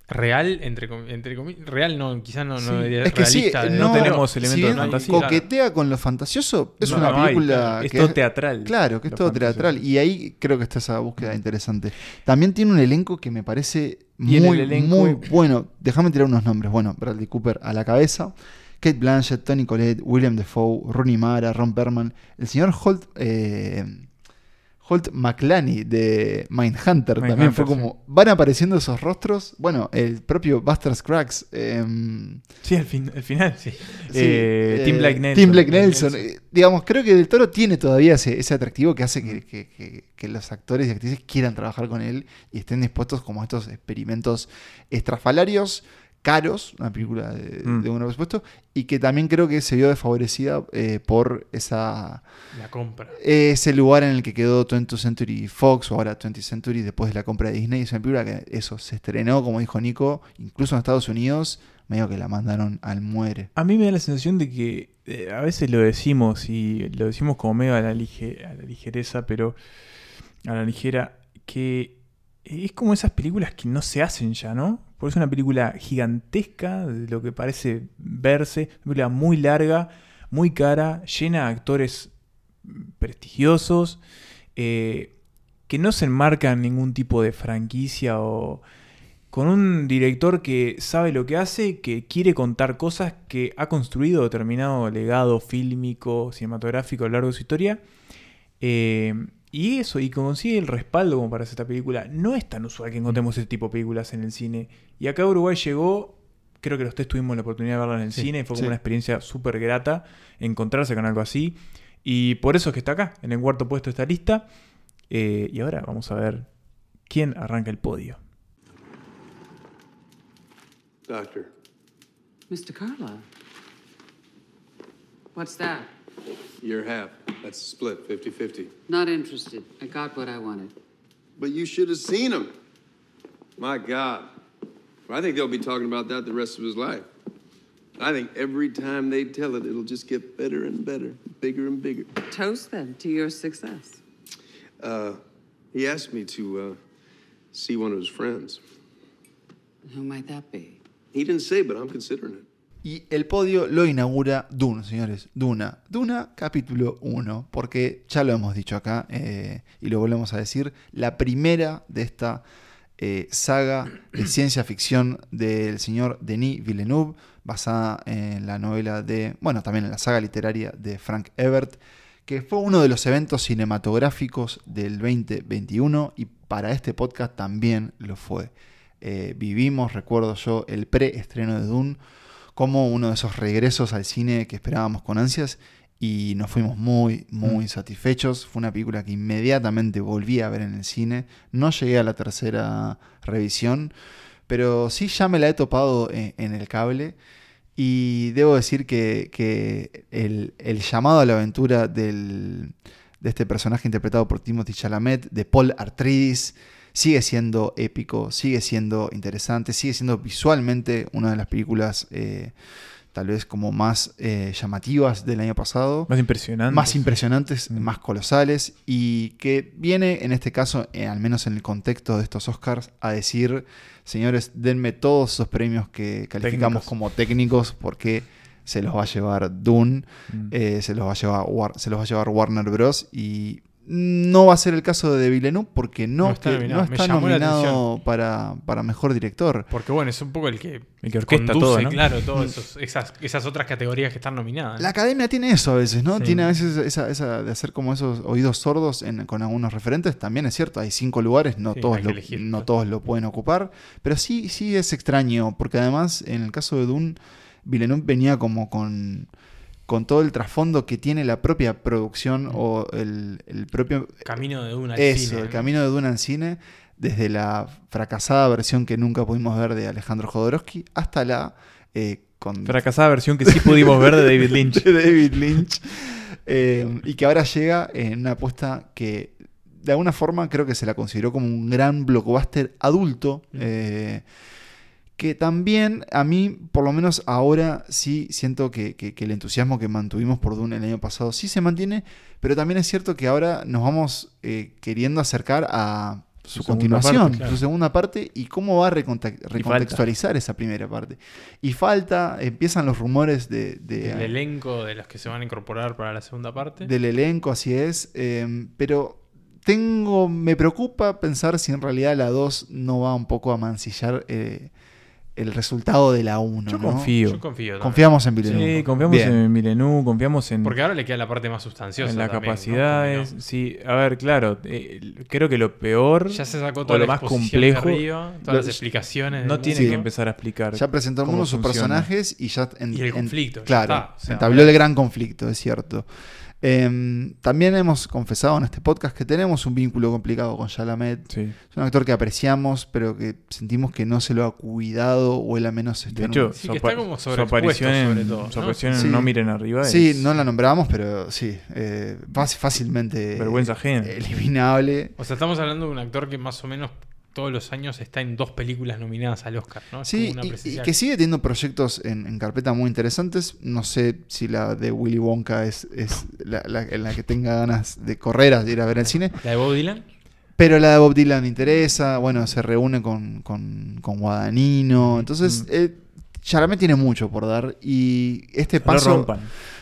Speaker 1: real, entre, entre comillas. Real no, quizás no, no
Speaker 3: Sí.
Speaker 1: debería
Speaker 2: Es que sí,
Speaker 1: realista,
Speaker 2: eh,
Speaker 1: de-
Speaker 3: no
Speaker 2: no,
Speaker 3: tenemos
Speaker 2: si
Speaker 3: elementos de fantasía.
Speaker 2: Coquetea con lo fantasioso, es
Speaker 3: No,
Speaker 2: una
Speaker 3: no hay,
Speaker 2: película.
Speaker 3: Es
Speaker 2: que
Speaker 3: todo teatral,
Speaker 2: Claro, que es todo
Speaker 3: fantasioso.
Speaker 2: teatral. Y ahí creo que está esa búsqueda interesante. También tiene un elenco que me parece muy,
Speaker 3: el elenco-
Speaker 2: muy bueno. Déjame tirar unos nombres. Bueno, Bradley Cooper a la cabeza. Kate Blanchett, Tony Collette, William Defoe, Rooney Mara, Ron Perlman, el señor Holt, eh, Holt McClany de Mindhunter también
Speaker 3: Mindhunter,
Speaker 2: fue como. Van apareciendo esos rostros. Bueno, el propio Buster Scruggs. em,
Speaker 3: Sí, al, fin, al final, sí.
Speaker 2: Sí,
Speaker 3: Eh,
Speaker 2: eh,
Speaker 3: Tim Blake Nelson.
Speaker 2: Tim Blake Nelson. Eh, Digamos, creo que Del Toro tiene todavía ese, ese atractivo que hace que, que- que- que los actores y actrices quieran trabajar con él y estén dispuestos como a estos experimentos estrafalarios, caros, una película de,
Speaker 3: Mm.
Speaker 2: de un presupuesto, y que también creo que se vio desfavorecida eh, por esa,
Speaker 1: La compra.
Speaker 2: ese lugar en el que quedó 20th Century Fox o ahora 20th Century después de la compra de Disney. Es una película que eso se estrenó, como dijo Nico, incluso en Estados Unidos, medio que la mandaron al muere.
Speaker 3: A mí me da la sensación de que eh, a veces lo decimos y lo decimos como medio a la, lige- a la ligereza, pero a la ligera, que es como esas películas que no se hacen ya, ¿no? Porque es una película gigantesca, de lo que parece verse, una película muy larga, muy cara, llena de actores prestigiosos, eh, que no se enmarca en ningún tipo de franquicia o con un director que sabe lo que hace, que quiere contar cosas, que ha construido determinado legado fílmico, cinematográfico a lo largo de su historia. Eh, y eso, y consigue el respaldo como para hacer esta película. No es tan usual que encontremos este tipo de películas en el cine. Y acá a Uruguay llegó, creo que los tres tuvimos la oportunidad de verla en el
Speaker 1: Sí,
Speaker 3: cine, y fue como
Speaker 1: sí.
Speaker 3: una experiencia súper grata encontrarse con algo así. Y por eso es que está acá, en el cuarto puesto de esta lista. Eh, y ahora vamos a ver quién arranca el podio.
Speaker 15: Doctor,
Speaker 16: Mr. Carla. What's that?
Speaker 15: Your half. That's split 50 50.
Speaker 16: Not interested. I got what I wanted.
Speaker 15: But you should have seen him. My God. I think they'll be talking about that the rest of his life. I think every time they tell it, it'll just get better and better, bigger and bigger.
Speaker 16: Toast then to your success.
Speaker 15: Uh, he asked me to uh, see one of his friends.
Speaker 16: Who might that be?
Speaker 15: He didn't say, but I'm considering it.
Speaker 2: Y el podio lo inaugura Dune, señores. Duna. Duna, capítulo 1. Porque ya lo hemos dicho acá eh, y lo volvemos a decir. La primera de esta eh, saga de ciencia ficción del señor Denis Villeneuve, basada en la novela de. Bueno, también en la saga literaria de Frank Ebert, que fue uno de los eventos cinematográficos del 2021 y para este podcast también lo fue. Eh, vivimos, recuerdo yo, el preestreno de Dune como uno de esos regresos al cine que esperábamos con ansias y nos fuimos muy, muy
Speaker 3: Mm.
Speaker 2: satisfechos. Fue una película que inmediatamente volví a ver en el cine. No llegué a la tercera revisión, pero sí ya me la he topado en, en el cable. Y debo decir que, que el, el llamado a la aventura del, de este personaje interpretado por Timothy Chalamet, de Paul Artridis, sigue siendo épico, sigue siendo interesante, sigue siendo visualmente una de las películas eh, tal vez como más eh, llamativas del año pasado.
Speaker 3: Más impresionantes.
Speaker 2: Más impresionantes, más colosales y que viene en este caso, eh, al menos en el contexto de estos Oscars, a decir, señores, denme todos esos premios que calificamos
Speaker 3: Técnicos.
Speaker 2: como técnicos porque se los va a llevar Dune,
Speaker 3: Mm.
Speaker 2: se, los va a llevar se los va a llevar Warner Bros. y no va a ser el caso de Villeneuve porque no,
Speaker 1: No está nominado.
Speaker 2: no está para, para mejor director.
Speaker 1: Porque bueno, es un poco el que,
Speaker 3: El que orquesta
Speaker 1: conduce,
Speaker 3: todo, ¿no?
Speaker 1: claro, todas esas, esas otras categorías que están nominadas.
Speaker 2: La academia tiene eso a veces, ¿no?
Speaker 1: Sí.
Speaker 2: Tiene a veces esa, esa de hacer como esos oídos sordos en- con algunos referentes. También es cierto, hay cinco lugares, no,
Speaker 1: Sí,
Speaker 2: todos, lo,
Speaker 1: elegir.
Speaker 2: no todos lo pueden ocupar. Pero sí, sí es extraño, porque además en el caso de Dune, Villeneuve venía como con, con todo el trasfondo que tiene la propia producción o el, el propio...
Speaker 1: Camino de Dune al
Speaker 2: Eso,
Speaker 1: cine,
Speaker 2: el
Speaker 1: ¿no?
Speaker 2: camino de Dune al cine, desde la fracasada versión que nunca pudimos ver de Alejandro Jodorowsky hasta la... eh, con
Speaker 3: Fracasada versión que sí pudimos ver de David Lynch.
Speaker 2: de David Lynch. Eh, y que ahora llega en una apuesta que de alguna forma creo que se la consideró como un gran blockbuster adulto. eh, que también a mí, por lo menos ahora, sí siento que, que- que el entusiasmo que mantuvimos por Dune el año pasado sí se mantiene, pero también es cierto que ahora nos vamos eh, queriendo acercar a su, continuación,
Speaker 3: parte, claro.
Speaker 2: su segunda parte y cómo va a recontextualizar esa primera parte. Y falta, empiezan los rumores de, de-
Speaker 1: El elenco de los que se van a incorporar para la segunda parte.
Speaker 2: del elenco, así es. eh, pero tengo. Me preocupa pensar si en realidad la 2 no va un poco a mancillar eh, el resultado de la 1.
Speaker 3: Yo
Speaker 2: ¿no?
Speaker 3: confío.
Speaker 1: Yo confío también.
Speaker 2: Confiamos en Villeneuve.
Speaker 3: Sí, confiamos
Speaker 2: Bien.
Speaker 3: en Villeneuve, confiamos en,
Speaker 1: Porque ahora le queda la parte más sustanciosa.
Speaker 3: en las capacidades. Sí, a ver, claro, eh, creo que lo peor
Speaker 1: Ya se sacó
Speaker 3: o
Speaker 1: toda
Speaker 3: lo
Speaker 1: la
Speaker 3: más complejo,
Speaker 1: arriba, todas
Speaker 3: lo-
Speaker 1: las explicaciones
Speaker 3: No tiene que empezar a explicar.
Speaker 2: Ya presentó algunos sus personajes y ya. en-
Speaker 1: Y el
Speaker 2: en-
Speaker 1: conflicto, ya
Speaker 2: Claro,
Speaker 1: está, o sea,
Speaker 2: entabló el gran conflicto, es cierto. Em, también hemos confesado en este podcast que tenemos un vínculo complicado con Chalamet.
Speaker 3: Sí.
Speaker 2: Es un actor que apreciamos, pero que sentimos que no se lo ha cuidado o él al menos está
Speaker 3: De
Speaker 2: en
Speaker 3: hecho,
Speaker 2: un-
Speaker 1: Sí,
Speaker 3: su,
Speaker 1: que está como
Speaker 3: su
Speaker 1: sobreexpuesto
Speaker 3: aparición en,
Speaker 1: sobre todo,
Speaker 3: su
Speaker 1: ¿no?
Speaker 3: aparición en
Speaker 2: Sí.
Speaker 3: No Miren Arriba
Speaker 2: Sí,
Speaker 3: es
Speaker 2: no la nombramos, pero sí, eh, fácil- fácilmente
Speaker 3: vergüenza ajena.
Speaker 2: eliminable.
Speaker 1: O sea, estamos hablando de un actor que más o menos todos los años está en dos películas nominadas al Oscar, ¿no? Es
Speaker 2: Sí,
Speaker 1: una
Speaker 2: y- que sigue teniendo proyectos en, en carpeta muy interesantes. No sé si la de Willy Wonka es, es la, la- en la que tenga ganas de correr, a ir a ver al cine.
Speaker 1: ¿La de Bob Dylan?
Speaker 2: Pero la de Bob Dylan interesa. Bueno, se reúne con, con, con Guadagnino. Entonces, eh, Chalamet tiene mucho por dar. Y este
Speaker 3: No lo
Speaker 2: paso.
Speaker 3: rompan.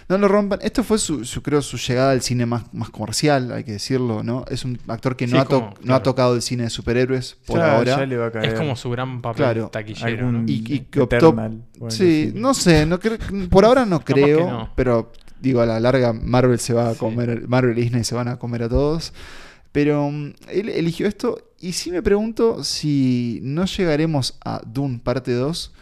Speaker 2: No lo rompan. Esto fue su, su- creo, su llegada al cine más, más comercial, hay que decirlo, ¿no? Es un actor que no,
Speaker 1: Sí,
Speaker 2: ha, to-
Speaker 1: como-
Speaker 2: no ha
Speaker 1: claro.
Speaker 2: tocado el cine de superhéroes por
Speaker 3: Ya-
Speaker 2: ahora.
Speaker 3: ya le va a caer.
Speaker 1: Es como su gran papel
Speaker 2: Claro.
Speaker 1: taquillero. ¿no?
Speaker 2: y, y que optó.
Speaker 3: Eternal, bueno,
Speaker 2: sí, no sé, no creo- por ahora no creo,
Speaker 1: no.
Speaker 2: pero digo, a la larga Marvel se va a comer, Marvel y Disney se van a comer a todos. Pero mm, él eligió esto y sí me pregunto si no llegaremos a Dune parte 2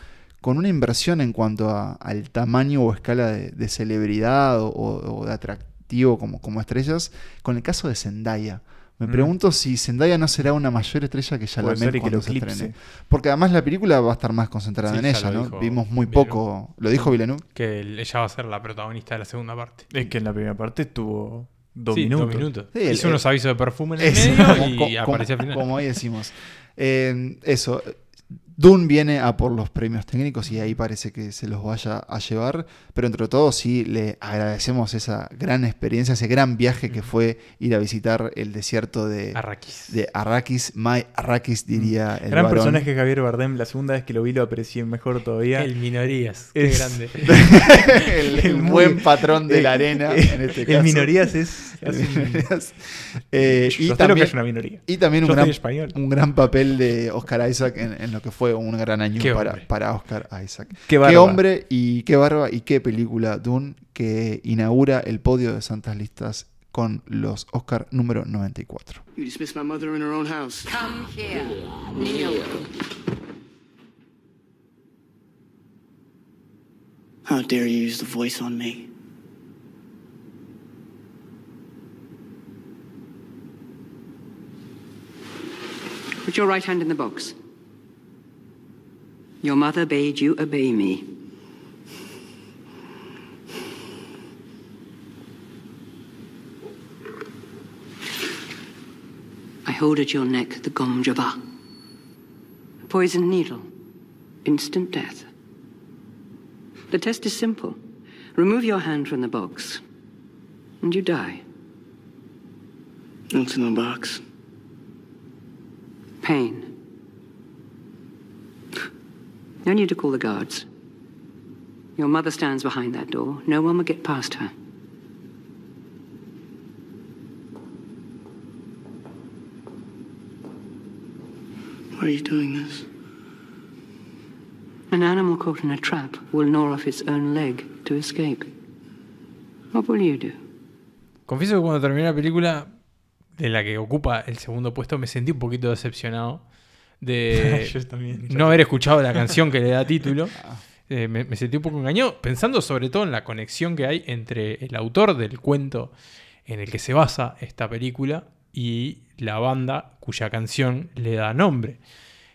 Speaker 2: con una inversión en cuanto a- al tamaño o escala de, de celebridad o, de atractivo como, como estrellas, con el caso de Zendaya. Me
Speaker 3: Mm.
Speaker 2: pregunto si Zendaya no será una mayor estrella que Chalamet
Speaker 3: y que
Speaker 2: cuando
Speaker 3: lo
Speaker 2: se
Speaker 3: eclipse.
Speaker 2: estrene. Porque además la película va a estar más concentrada
Speaker 1: Sí,
Speaker 2: en ella, ¿no?
Speaker 1: dijo
Speaker 2: Vimos muy
Speaker 1: Villeneuve.
Speaker 2: poco. ¿Lo dijo Villeneuve?
Speaker 1: Que ella va a ser la protagonista de la segunda parte.
Speaker 3: Es que en la primera parte estuvo dos
Speaker 1: Sí,
Speaker 3: minutos.
Speaker 1: dos minutos.
Speaker 2: Sí, el-
Speaker 1: Hizo unos avisos de perfume en el medio
Speaker 2: como-
Speaker 1: y
Speaker 2: como-
Speaker 1: apareció al final.
Speaker 2: Como hoy decimos. Eh, eso. Dune viene a por los premios técnicos y ahí parece que se los vaya a llevar, pero entre todo sí le agradecemos esa gran experiencia, ese gran viaje que fue ir a visitar el desierto de
Speaker 1: Arrakis.
Speaker 2: De Arrakis, My Arrakis diría el
Speaker 3: Gran
Speaker 2: varón.
Speaker 3: personaje Javier Bardem. La segunda vez que lo vi lo aprecié mejor todavía.
Speaker 1: El minorías, qué
Speaker 3: Es-
Speaker 1: grande.
Speaker 2: el, el
Speaker 3: muy-
Speaker 2: buen patrón de la arena
Speaker 3: eh,
Speaker 2: en este
Speaker 3: el
Speaker 2: caso.
Speaker 3: minorías es-
Speaker 2: El minorías. Eh,
Speaker 3: Yo
Speaker 2: y también,
Speaker 3: que es una minoría.
Speaker 2: Y también un gran,
Speaker 3: español.
Speaker 2: un gran papel de Oscar Isaac en, en lo que fue un gran año
Speaker 3: Qué
Speaker 2: para, para Oscar Isaac.
Speaker 3: Qué barba.
Speaker 2: hombre y qué barba y qué película Dune que inaugura el podio de Santas Listas con los Oscar número 94.
Speaker 17: You dismissed my mother in her own house.
Speaker 16: Come here. Kneel.
Speaker 17: How dare you use the voice on me?
Speaker 16: Put your right hand in the box. Your mother bade you obey me. I hold at your neck the Gom Jabba. A poisoned needle. Instant death. The test is simple. Remove your hand from the box, and you die.
Speaker 17: What's in the box?
Speaker 16: Pain. No need to call the guards. Your mother stands behind that door. No one will get past her.
Speaker 17: Why are you doing this?
Speaker 16: An animal caught in a trap will gnaw off its own leg to escape. What will you do?
Speaker 1: Confieso que cuando terminé la película, de la que ocupa el segundo puesto, me sentí un poquito decepcionado de
Speaker 3: Yo también.
Speaker 1: no haber escuchado la canción que le da título. Eh, me, me sentí un poco engañado, pensando sobre todo en la conexión que hay entre el autor del cuento en el que se basa esta película y la banda cuya canción le da nombre.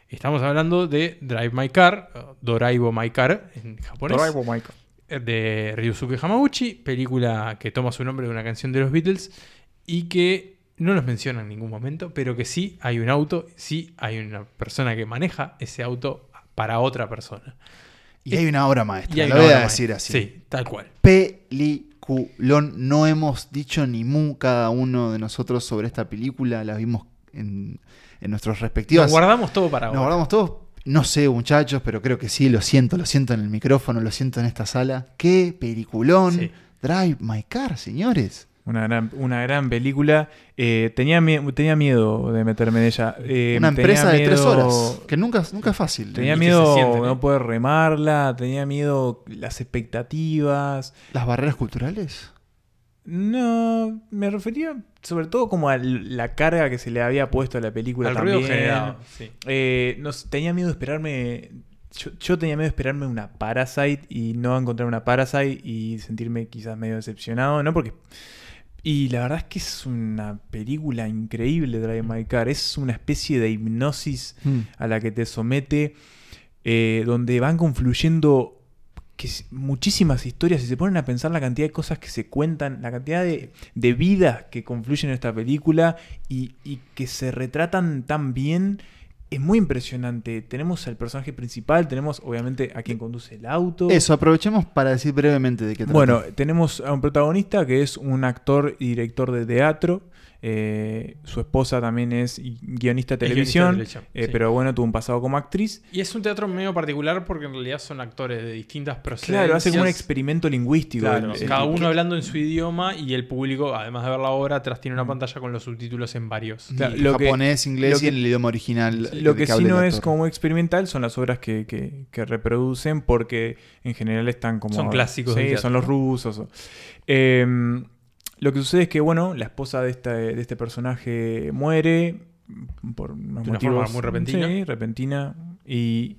Speaker 1: Estamos hablando de Drive My Car, Doraibo My Car en japonés.
Speaker 3: Doraibo My Car.
Speaker 1: De Ryusuke Hamaguchi, película que toma su nombre de una canción de los Beatles y que no nos menciona en ningún momento, pero que sí hay un auto, sí hay una persona que maneja ese auto para otra persona.
Speaker 2: Y hay una obra maestra, lo
Speaker 1: una
Speaker 2: voy a decir
Speaker 1: maestra.
Speaker 2: así.
Speaker 1: Sí, tal cual.
Speaker 2: Peliculón. No hemos dicho ni mu cada uno de nosotros sobre esta película. La vimos en, en nuestros respectivos.
Speaker 1: Nos guardamos todo para
Speaker 2: Nos
Speaker 1: ahora.
Speaker 2: guardamos todo. No sé, muchachos, pero creo que sí, lo siento, lo siento en el micrófono, lo siento en esta sala. ¡Qué peliculón!
Speaker 3: Sí.
Speaker 2: Drive My Car, señores.
Speaker 3: Una gran, una gran película. Eh, tenía, tenía miedo de meterme en ella. Eh,
Speaker 2: Una
Speaker 3: tenía
Speaker 2: empresa de tres horas, que nunca, nunca es fácil.
Speaker 3: Tenía miedo
Speaker 2: siente,
Speaker 3: no poder remarla, tenía miedo las expectativas.
Speaker 2: ¿Las barreras culturales?
Speaker 3: No, me refería sobre todo como a la carga que se le había puesto a la película
Speaker 1: Al
Speaker 3: también.
Speaker 1: ruido generado, sí.
Speaker 3: Eh, no tenía miedo de esperarme. Yo, yo tenía miedo de esperarme una Parasite y no encontrar una Parasite y sentirme quizás medio decepcionado, ¿no? Porque. Y la verdad es que es una película increíble, Drive My Car. Es una especie de hipnosis
Speaker 2: Mm.
Speaker 3: a la que te somete, eh, donde van confluyendo que muchísimas historias y se ponen a pensar la cantidad de cosas que se cuentan, la cantidad de, de vidas que confluyen en esta película y, y que se retratan tan bien es muy impresionante. Tenemos al personaje principal, tenemos obviamente a quien conduce el auto.
Speaker 2: Eso, aprovechemos para decir brevemente de qué trata.
Speaker 3: Bueno, tenemos a un protagonista que es un actor y director de teatro. Eh, su esposa también es guionista de
Speaker 1: Es guionista de
Speaker 3: televisión, eh,
Speaker 1: sí.
Speaker 3: pero bueno, tuvo un pasado como actriz.
Speaker 1: Y es un teatro medio particular porque en realidad son actores de distintas procedencias.
Speaker 3: Claro, hace como un experimento lingüístico.
Speaker 1: Claro,
Speaker 3: el- el-
Speaker 1: cada uno hablando en su idioma y el público, además de ver la obra, atrás tiene una pantalla con los subtítulos en varios.
Speaker 3: Claro, lo que-
Speaker 2: japonés, inglés
Speaker 3: lo
Speaker 2: y
Speaker 3: que-
Speaker 2: en el idioma original.
Speaker 3: Lo que, sí no es como experimental son las obras que, que- que reproducen porque en general están como...
Speaker 1: Son clásicos
Speaker 3: Sí, son los rusos. o- Eh, lo que sucede es que, bueno, la esposa de este, de este personaje muere por unos
Speaker 1: De una
Speaker 3: motivos...
Speaker 1: forma muy repentina.
Speaker 3: Sí, repentina. Y,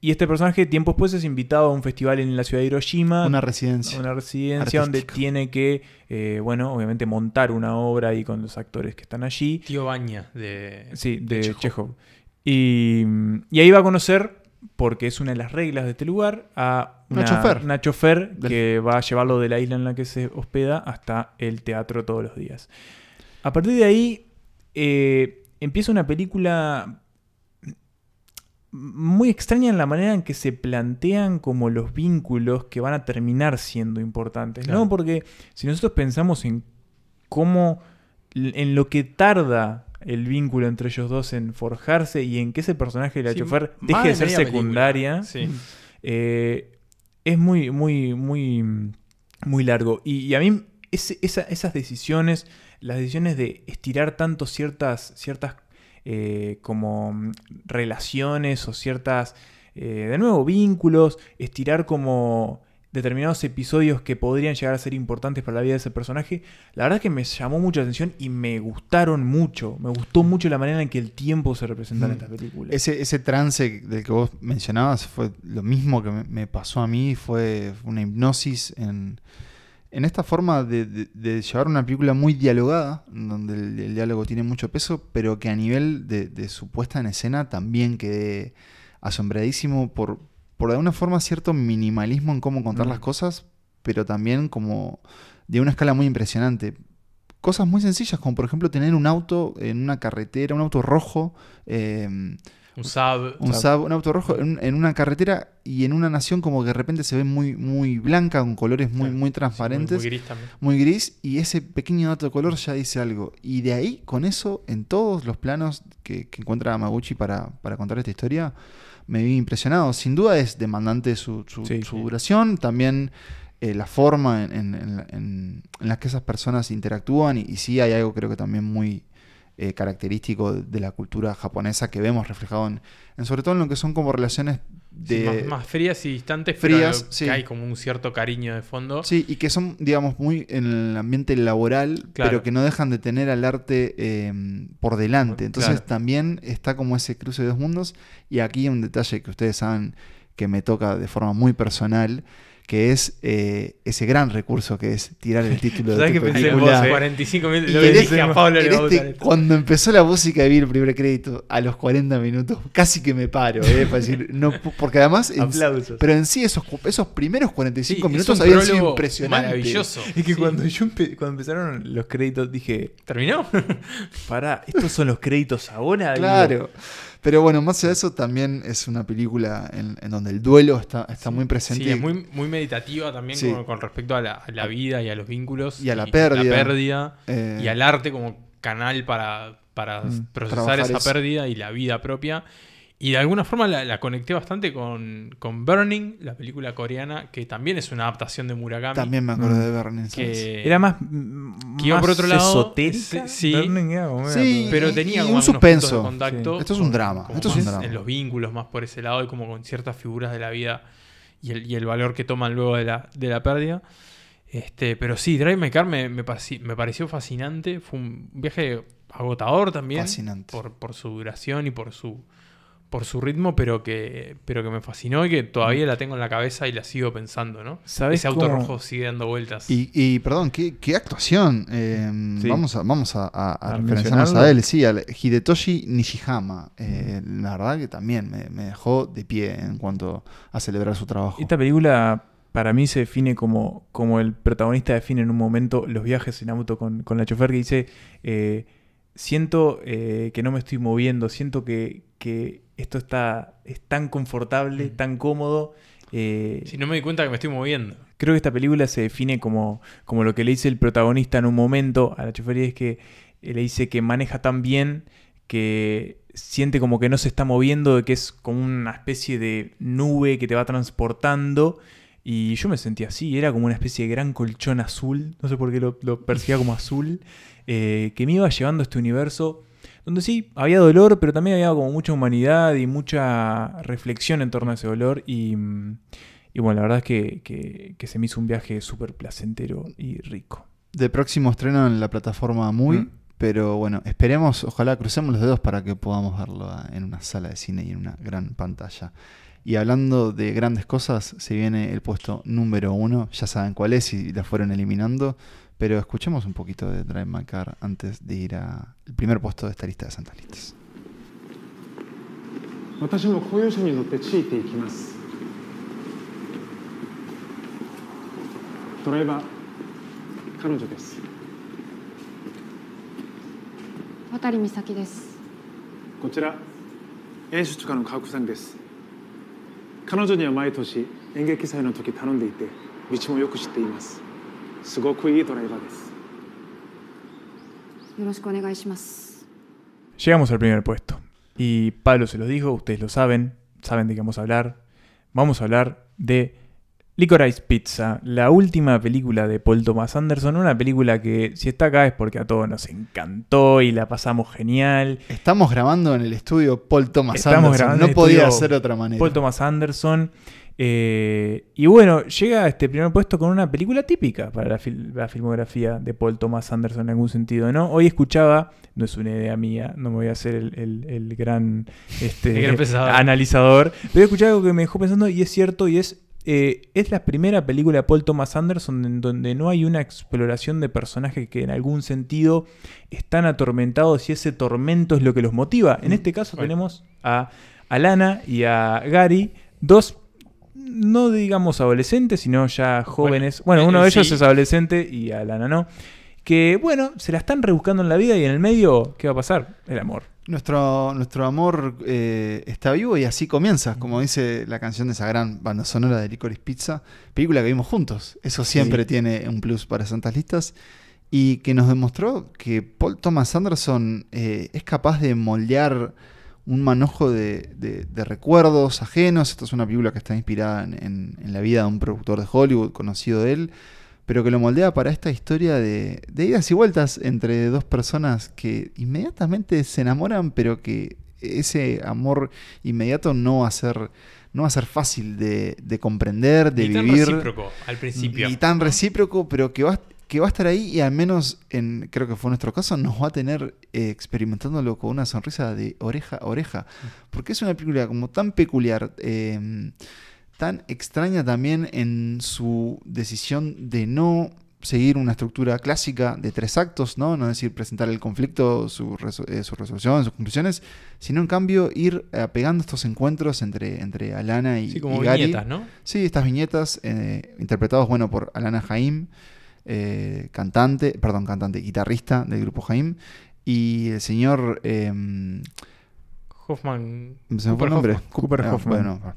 Speaker 3: y este personaje tiempo después es invitado a un festival en la ciudad de Hiroshima.
Speaker 2: Una residencia
Speaker 3: Una residencia donde tiene que, eh, bueno, obviamente montar una obra ahí con los actores que están allí.
Speaker 1: Tío Baña de,
Speaker 3: Sí, de,
Speaker 1: Chekhov.
Speaker 3: Chekhov. Y, y ahí va a conocer, porque es una de las reglas de este lugar, a
Speaker 2: Una
Speaker 3: una,
Speaker 2: chofer.
Speaker 3: una chofer
Speaker 2: Del-
Speaker 3: que va a llevarlo de la isla en la que se hospeda hasta el teatro todos los días. A partir de ahí eh, empieza una película muy extraña en la manera en que se plantean como los vínculos que van a terminar siendo importantes,
Speaker 1: Claro.
Speaker 3: ¿no? Porque si nosotros pensamos en cómo, en lo que tarda el vínculo entre ellos dos en forjarse y en que ese personaje de la
Speaker 1: Sí,
Speaker 3: chofer deje
Speaker 1: de
Speaker 3: ser secundaria,
Speaker 1: Sí.
Speaker 3: eh, es muy, muy, muy, muy largo. Y, y a mí esa- esas decisiones, las decisiones de estirar tanto ciertas, ciertas eh, como mm, relaciones o ciertas, eh, de nuevo, vínculos, estirar como determinados episodios que podrían llegar a ser importantes para la vida de ese personaje, la verdad es que me llamó mucho la atención y me gustaron mucho. Me gustó mucho la manera en que el tiempo se representa en
Speaker 2: Mm.
Speaker 3: esta película.
Speaker 2: Ese, ese trance del que vos mencionabas fue lo mismo que me, me pasó a mí, fue una hipnosis en, en esta forma de, de- de llevar una película muy dialogada, donde el, el diálogo tiene mucho peso, pero que a nivel de, de su puesta en escena también quedé asombradísimo por, por de alguna forma cierto minimalismo en cómo contar
Speaker 3: Mm.
Speaker 2: las cosas, pero también como de una escala muy impresionante. Cosas muy sencillas, como por ejemplo tener un auto en una carretera, un auto rojo. eh,
Speaker 1: Un Saab.
Speaker 2: un, Saab, un auto rojo en, en una carretera y en una nación como que de repente se ve muy, muy blanca, con colores muy, muy transparentes.
Speaker 1: muy gris también.
Speaker 2: muy gris, y ese pequeño dato de color ya dice algo. Y de ahí, con eso, en todos los planos que, que encuentra Yamaguchi para, para contar esta historia, me vi impresionado. Sin duda es demandante su, su-
Speaker 3: Sí,
Speaker 2: su
Speaker 3: sí.
Speaker 2: duración, también eh, la forma en, en- en la- en- en la que esas personas interactúan, y, y sí hay algo creo que también muy eh, característico de, la cultura japonesa que vemos reflejado en, en sobre todo en lo que son como relaciones
Speaker 1: Sí, más, más frías y distantes,
Speaker 2: frías,
Speaker 1: pero
Speaker 2: sí.
Speaker 1: que hay como un cierto cariño de fondo.
Speaker 2: Sí, y que son, digamos, muy en el ambiente laboral,
Speaker 1: Claro.
Speaker 2: pero que no dejan de tener al arte eh, por delante. Entonces
Speaker 1: Claro.
Speaker 2: también está como ese cruce de dos mundos. Y aquí un detalle que ustedes saben que me toca de forma muy personal, que es eh, ese gran recurso que es tirar el título de
Speaker 3: ¿Sabes
Speaker 2: tu
Speaker 3: qué pensé en
Speaker 2: película.
Speaker 3: vos, eh?
Speaker 1: 45 minutos.
Speaker 2: Y
Speaker 1: Lo
Speaker 2: en
Speaker 1: dije
Speaker 2: este-
Speaker 1: a Pablo
Speaker 2: en este- cuando empezó la música y vi el primer crédito a los 40 minutos, casi que me paro, eh, para decir, no, porque además, en-
Speaker 3: Aplausos.
Speaker 2: pero en sí esos, esos primeros 45
Speaker 1: Sí,
Speaker 2: minutos habían sido impresionantes.
Speaker 1: maravilloso.
Speaker 3: Es que
Speaker 1: Sí.
Speaker 3: cuando yo empe- cuando empezaron los créditos dije,
Speaker 1: ¿Terminó?
Speaker 3: pará, ¿estos son los créditos ahora? Digo,
Speaker 2: Claro. Pero bueno, más allá de eso, también es una película en, en donde el duelo está, está muy presente.
Speaker 1: Sí, es muy, muy meditativa también
Speaker 2: Sí.
Speaker 1: con, con respecto a la, a la vida y a los vínculos.
Speaker 2: Y a la pérdida.
Speaker 1: pérdida,
Speaker 2: Eh,
Speaker 1: y al arte como canal para, para
Speaker 2: Mm,
Speaker 1: procesar esa
Speaker 2: eso.
Speaker 1: pérdida y la vida propia. Y de alguna forma la, la conecté bastante con, con Burning, la película coreana, que también es una adaptación de Murakami.
Speaker 2: También me acuerdo de Burning. ¿sabes?
Speaker 1: que,
Speaker 3: Era más, mm,
Speaker 1: que iba
Speaker 3: más
Speaker 1: por otro lado.
Speaker 3: esotérica.
Speaker 1: Sí, sí.
Speaker 3: Burning era como
Speaker 2: Sí,
Speaker 1: pero tenía
Speaker 2: y
Speaker 1: como
Speaker 2: un suspenso.
Speaker 1: de contacto
Speaker 2: Sí. Esto es un drama, esto es un drama.
Speaker 1: En los vínculos, más por ese lado, y como con ciertas figuras de la vida y el, y el valor que toman luego de la, de la pérdida. Este, pero sí, Drive My Car me, me, me pareció fascinante. Fue un viaje agotador también.
Speaker 2: Fascinante.
Speaker 1: Por, por su duración y por su, por su ritmo, pero que, pero que me fascinó y que todavía la tengo en la cabeza y la sigo pensando, ¿no?
Speaker 3: ¿Sabes
Speaker 1: Ese auto
Speaker 3: cómo-
Speaker 1: rojo sigue dando vueltas.
Speaker 2: Y, y, perdón, ¿qué, qué actuación? Eh,
Speaker 3: Sí.
Speaker 2: Vamos a, vamos a, a- a
Speaker 3: ¿A
Speaker 2: referenciarnos a él, sí, al Hidetoshi Nishihama. Eh, la verdad que también me, me dejó de pie en cuanto a celebrar su trabajo.
Speaker 3: Esta película para mí se define como, como el protagonista define en un momento los viajes en auto con, con la chofer que dice, eh, siento eh, que no me estoy moviendo, siento que, que esto está, es tan confortable, tan cómodo. eh,
Speaker 1: Si no me di cuenta que me estoy moviendo.
Speaker 3: Creo que esta película se define como, como lo que le dice el protagonista en un momento a la chofería, es que le dice que maneja tan bien que siente como que no se está moviendo, que es como una especie de nube que te va transportando. Y yo me sentía así, era como una especie de gran colchón azul, no sé por qué lo, lo percibía como azul, eh, que me iba llevando a este universo donde sí, había dolor, pero también había como mucha humanidad y mucha reflexión en torno a ese dolor. Y, y bueno, la verdad es que, que- que se me hizo un viaje súper placentero y rico.
Speaker 2: De próximo estreno en la plataforma Muy.
Speaker 3: Mm.
Speaker 2: Pero bueno, esperemos, ojalá crucemos los dedos para que podamos verlo en una sala de cine y en una gran pantalla. Y hablando de grandes cosas, se viene el puesto número uno. Ya saben cuál es y la fueron eliminando. Pero escuchemos un poquito de Drive My Car antes de ir al primer puesto de esta lista de santas listas.
Speaker 18: 私も公用車に乗ってついていきますドライバー彼女です
Speaker 19: 渡美咲です
Speaker 18: こちら演出家の川久さんです 彼女には毎年演劇祭の時頼んでいて道もよく知っていますすごくいいドライバーです
Speaker 19: よろしくお願いします
Speaker 3: Llegamos al primer puesto. Y Pablo se los dijo, ustedes lo saben, saben de qué vamos a hablar. Vamos a hablar de Licorice Pizza, la última película de Paul Thomas Anderson. Una película que si está acá es porque a todos nos encantó y la pasamos genial.
Speaker 2: Estamos grabando en el estudio Paul Thomas
Speaker 3: Estamos
Speaker 2: Anderson.
Speaker 3: grabando
Speaker 2: No podía ser de otra manera.
Speaker 3: Paul Thomas Anderson. Eh, y bueno, llega a este primer puesto con una película típica para la, fil- la filmografía de Paul Thomas Anderson en algún sentido, ¿no? Hoy escuchaba, no es una idea mía, no me voy a hacer el, el- el gran, este,
Speaker 1: El gran pensador.
Speaker 3: analizador, pero escuché algo que me dejó pensando y es cierto y es... eh, es la primera película de Paul Thomas Anderson en donde no hay una exploración de personajes que en algún sentido están atormentados y ese tormento es lo que los motiva. En este caso
Speaker 1: Bueno.
Speaker 3: tenemos a Alana y a Gary, dos no digamos adolescentes, sino ya jóvenes. Bueno,
Speaker 1: eh,
Speaker 3: uno de
Speaker 1: sí.
Speaker 3: ellos es adolescente y Alana no. Que bueno, se la están rebuscando en la vida y en el medio, ¿qué va a pasar? El amor.
Speaker 2: Nuestro, nuestro amor eh, está vivo y así comienza, como dice la canción de esa gran banda sonora de Licorice Pizza, película que vimos juntos. Eso siempre
Speaker 3: Sí.
Speaker 2: tiene un plus para Santas Listas. Y que nos demostró que Paul Thomas Anderson eh, es capaz de moldear un manojo de, de- de recuerdos ajenos. Esta es una película que está inspirada en, en- en la vida de un productor de Hollywood conocido de él, pero que lo moldea para esta historia de, de idas y vueltas entre dos personas que inmediatamente se enamoran, pero que ese amor inmediato no va a ser, no va a ser fácil de, de comprender, de
Speaker 1: tan
Speaker 2: vivir.
Speaker 1: recíproco al principio.
Speaker 2: Ni tan recíproco, pero que va, que va a estar ahí y al menos, en, creo que fue nuestro caso, nos va a tener eh, experimentándolo con una sonrisa de oreja a oreja. Porque es una película como tan peculiar, eh, tan extraña también en su decisión de no seguir una estructura clásica de tres actos, ¿no? No es decir, presentar el conflicto, su, eh, su resolución, sus conclusiones, sino en cambio ir eh, pegando estos encuentros entre, entre Alana y,
Speaker 1: Sí, como
Speaker 2: y Gary.
Speaker 1: viñetas, ¿no?
Speaker 2: Sí, estas viñetas eh, interpretados, bueno, por Alana Jaim, eh, cantante, perdón, cantante, guitarrista del grupo Jaim, y el señor... em,
Speaker 1: Hoffman.
Speaker 2: se me fue el nombre.
Speaker 1: Hoffman.
Speaker 3: Cooper
Speaker 2: Ah,
Speaker 3: Hoffman.
Speaker 2: bueno.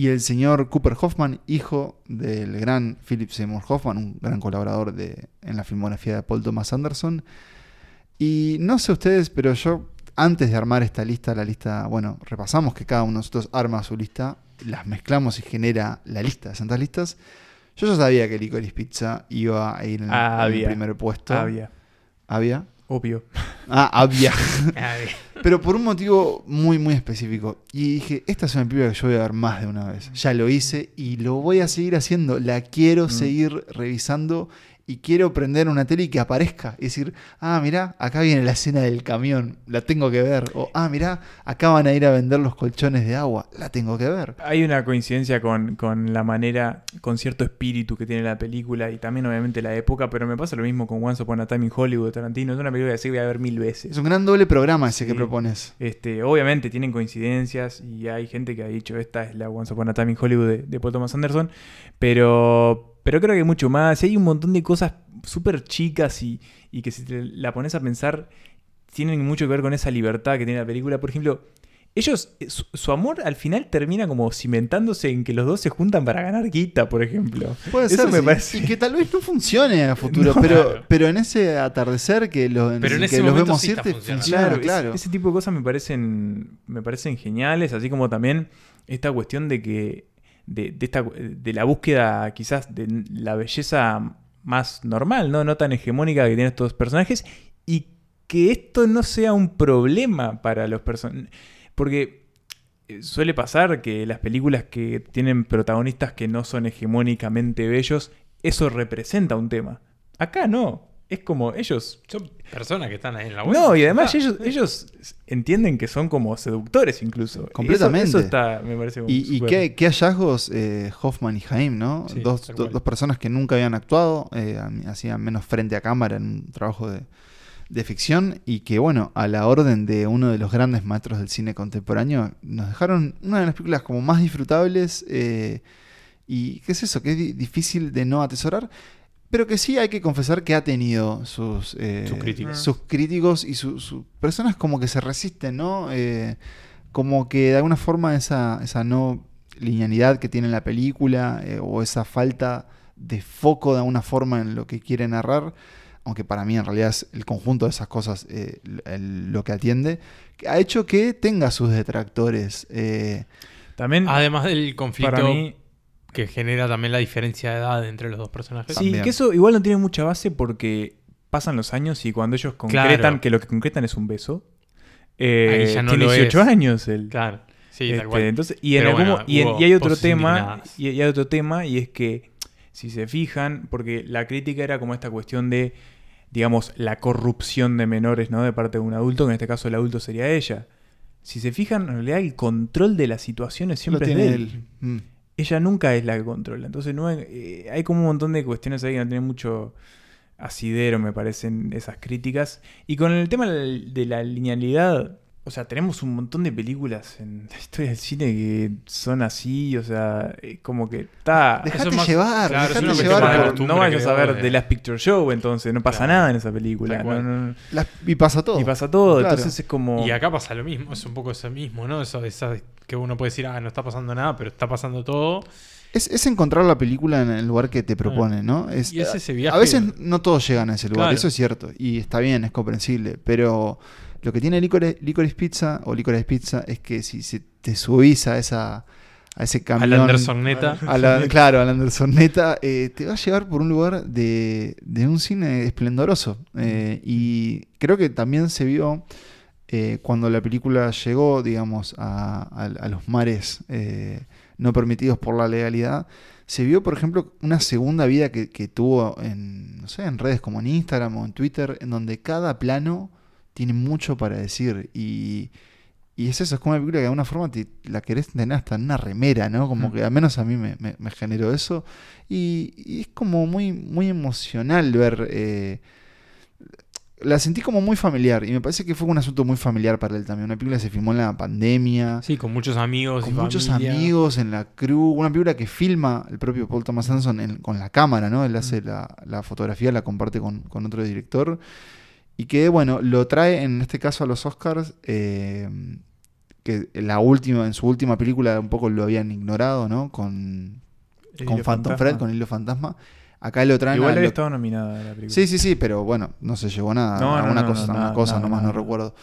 Speaker 2: Y el señor Cooper Hoffman, hijo del gran Philip Seymour Hoffman, un gran colaborador de, en la filmografía de Paul Thomas Anderson. Y no sé ustedes, pero yo, antes de armar esta lista, la lista, bueno, repasamos que cada uno de nosotros arma su lista, las mezclamos y genera la lista de santas listas. Yo ya sabía que Licorice Pizza iba a ir en el,
Speaker 3: Ah,
Speaker 2: en el
Speaker 3: había.
Speaker 2: primer puesto.
Speaker 3: Había.
Speaker 2: ¿Había?
Speaker 3: Obvio.
Speaker 2: Ah, había. Pero por un motivo muy, muy específico. Y dije, esta es una película que yo voy a ver más de una vez. Ya lo hice y lo voy a seguir haciendo. La quiero
Speaker 3: Mm.
Speaker 2: seguir revisando y quiero prender una tele y que aparezca. Y decir, ah, mirá, acá viene la escena del camión, la tengo que ver. O, ah, mirá, acá van a ir a vender los colchones de agua, la tengo que ver.
Speaker 3: Hay una coincidencia con, con la manera, con cierto espíritu que tiene la película y también obviamente la época, pero me pasa lo mismo con Once Upon a Time in Hollywood de Tarantino. Es una película que sí voy a ver mil veces.
Speaker 2: Es un gran doble programa ese que propones.
Speaker 3: Este, obviamente tienen coincidencias y hay gente que ha dicho esta es la Once Upon a Time in Hollywood de, de Paul Thomas Anderson, pero, pero creo que hay mucho más. Y hay un montón de cosas súper chicas y, y que si te la pones a pensar tienen mucho que ver con esa libertad que tiene la película. Por ejemplo, ellos, eh, su, su amor al final termina como cimentándose en que los dos se juntan para ganar guita, por ejemplo.
Speaker 2: Puede
Speaker 3: Eso
Speaker 2: ser,
Speaker 3: me
Speaker 2: sí.
Speaker 3: parece.
Speaker 2: Y que tal vez no funcione a futuro,
Speaker 3: No.
Speaker 2: pero,
Speaker 3: Claro.
Speaker 2: pero en ese atardecer que, lo,
Speaker 1: Pero en
Speaker 2: que
Speaker 1: ese
Speaker 2: los vemos
Speaker 1: sí
Speaker 2: irte, funciona,
Speaker 3: Claro,
Speaker 2: claro.
Speaker 3: ese, ese tipo de cosas me parecen, me parecen geniales, así como también esta cuestión de que de, esta, de la búsqueda quizás de la belleza más normal, ¿no? no tan hegemónica que tienen estos personajes y que esto no sea un problema para los personajes. Porque eh, suele pasar que las películas que tienen protagonistas que no son hegemónicamente bellos, eso representa un tema. Acá no. Es como ellos
Speaker 1: personas que están ahí en la web.
Speaker 3: no, y además
Speaker 1: Ah,
Speaker 3: ellos, ellos entienden que son como seductores incluso. Y
Speaker 2: Completamente.
Speaker 3: Eso, eso está, me parece como
Speaker 2: Y, qué, qué hallazgos eh, Hoffman y Jaime, ¿no?
Speaker 3: Sí,
Speaker 2: dos, do- dos personas que nunca habían actuado, eh, hacían menos frente a cámara en un trabajo de, de ficción y que, bueno, a la orden de uno de los grandes maestros del cine contemporáneo, nos dejaron una de las películas como más disfrutables eh, y, ¿qué es eso? Que es di- difícil de no atesorar. Pero que sí hay que confesar que ha tenido sus, eh,
Speaker 1: Sus críticos.
Speaker 2: sus críticos y sus personas como que se resisten, ¿no? Eh, como que de alguna forma esa, esa no linealidad que tiene la película eh, o esa falta de foco de alguna forma en lo que quiere narrar, aunque para mí en realidad es el conjunto de esas cosas eh, el- lo que atiende, que ha hecho que tenga sus detractores. eh,
Speaker 3: También,
Speaker 1: Además del conflicto
Speaker 3: para mí-
Speaker 1: que genera también la diferencia de edad entre los dos personajes.
Speaker 3: Sí, que eso igual no tiene mucha base porque pasan los años y cuando ellos concretan
Speaker 1: Claro.
Speaker 3: que lo que concretan es un beso, eh,
Speaker 1: Ahí ya no
Speaker 3: tiene
Speaker 1: lo
Speaker 3: 18
Speaker 1: es.
Speaker 3: años él.
Speaker 1: Claro. Sí, tal
Speaker 3: Este,
Speaker 1: cual.
Speaker 3: entonces, y, en algún
Speaker 1: bueno,
Speaker 3: y, en- y hay otro tema, y, y hay otro tema, y es que si se fijan, porque la crítica era como esta cuestión de, digamos, la corrupción de menores, ¿no? De parte de un adulto, que en este caso el adulto sería ella. Si se fijan, en realidad el control de las situaciones siempre
Speaker 2: Lo
Speaker 3: es de él.
Speaker 2: él. Mm.
Speaker 3: Ella nunca es la que controla. Entonces no hay, eh, hay como un montón de cuestiones ahí que no tienen mucho asidero, me parecen esas críticas. Y con el tema de la linealidad, o sea, tenemos un montón de películas en la historia del cine que son así, o sea, eh, como que está...
Speaker 2: Dejate
Speaker 1: Eso es más-
Speaker 2: llevar,
Speaker 1: claro,
Speaker 2: dejate llevar por-
Speaker 3: no vayas a ver
Speaker 1: de-
Speaker 3: The Last Picture Show, entonces no pasa
Speaker 1: Claro.
Speaker 3: nada en esa película.
Speaker 1: Tal
Speaker 3: no-
Speaker 1: cual.
Speaker 3: no- no.
Speaker 2: Las- y pasa todo.
Speaker 3: Y pasa todo,
Speaker 2: Claro.
Speaker 3: entonces es como...
Speaker 1: Y acá pasa lo mismo, es un poco eso mismo, ¿no? Eso, esa- que uno puede decir, ah, no está pasando nada, pero está pasando todo.
Speaker 2: Es, es encontrar la película en el lugar que te propone, ¿no? Es,
Speaker 1: Y es ese viaje-
Speaker 2: A veces no todos llegan a ese lugar,
Speaker 1: Claro.
Speaker 2: eso es cierto. Y está bien, es comprensible. Pero lo que tiene Licorice, Licorice Pizza o Licorice Pizza es que si, si te subís a esa a ese camión.
Speaker 1: Andersoneta.
Speaker 2: a la- claro, a la Andersoneta, eh, te va a llevar por un lugar de, de un cine esplendoroso. Eh, y creo que también se vio eh, cuando la película llegó, digamos, a, a- a los mares eh, no permitidos por la legalidad, se vio, por ejemplo, una segunda vida que, que tuvo en, no sé, en redes como en Instagram o en Twitter, en donde cada plano tiene mucho para decir. Y, y es eso, es como una película que de alguna forma te- la querés tener hasta en una remera, ¿no? Como
Speaker 3: Mm.
Speaker 2: que al menos a mí me, me- me generó eso. Y, y es como muy, muy emocional ver... eh, la sentí como muy familiar y me parece que fue un asunto muy familiar para él también. Una película que se filmó en la pandemia.
Speaker 1: Sí, con muchos amigos y
Speaker 2: Con muchos
Speaker 1: familia.
Speaker 2: amigos en la crew. Una película que filma el propio Paul Thomas Anderson en- con la cámara, ¿no? Él hace la, la fotografía, la comparte con, con otro director. Y que, bueno, lo trae en este caso a los Oscars. eh, que en la última, en su última película un poco lo habían ignorado, ¿no? Con,
Speaker 3: El
Speaker 2: con Phantom
Speaker 3: Fantasma.
Speaker 2: Fred, con Hilo Fantasma. Acá lo traen
Speaker 3: Igual
Speaker 2: a
Speaker 3: había
Speaker 2: lo-
Speaker 3: estado nominada a la película.
Speaker 2: Sí, sí, sí, pero bueno, no se llevó nada.
Speaker 3: No, no,
Speaker 2: alguna
Speaker 3: no,
Speaker 2: cosa,
Speaker 3: no,
Speaker 2: una cosa nomás no recuerdo.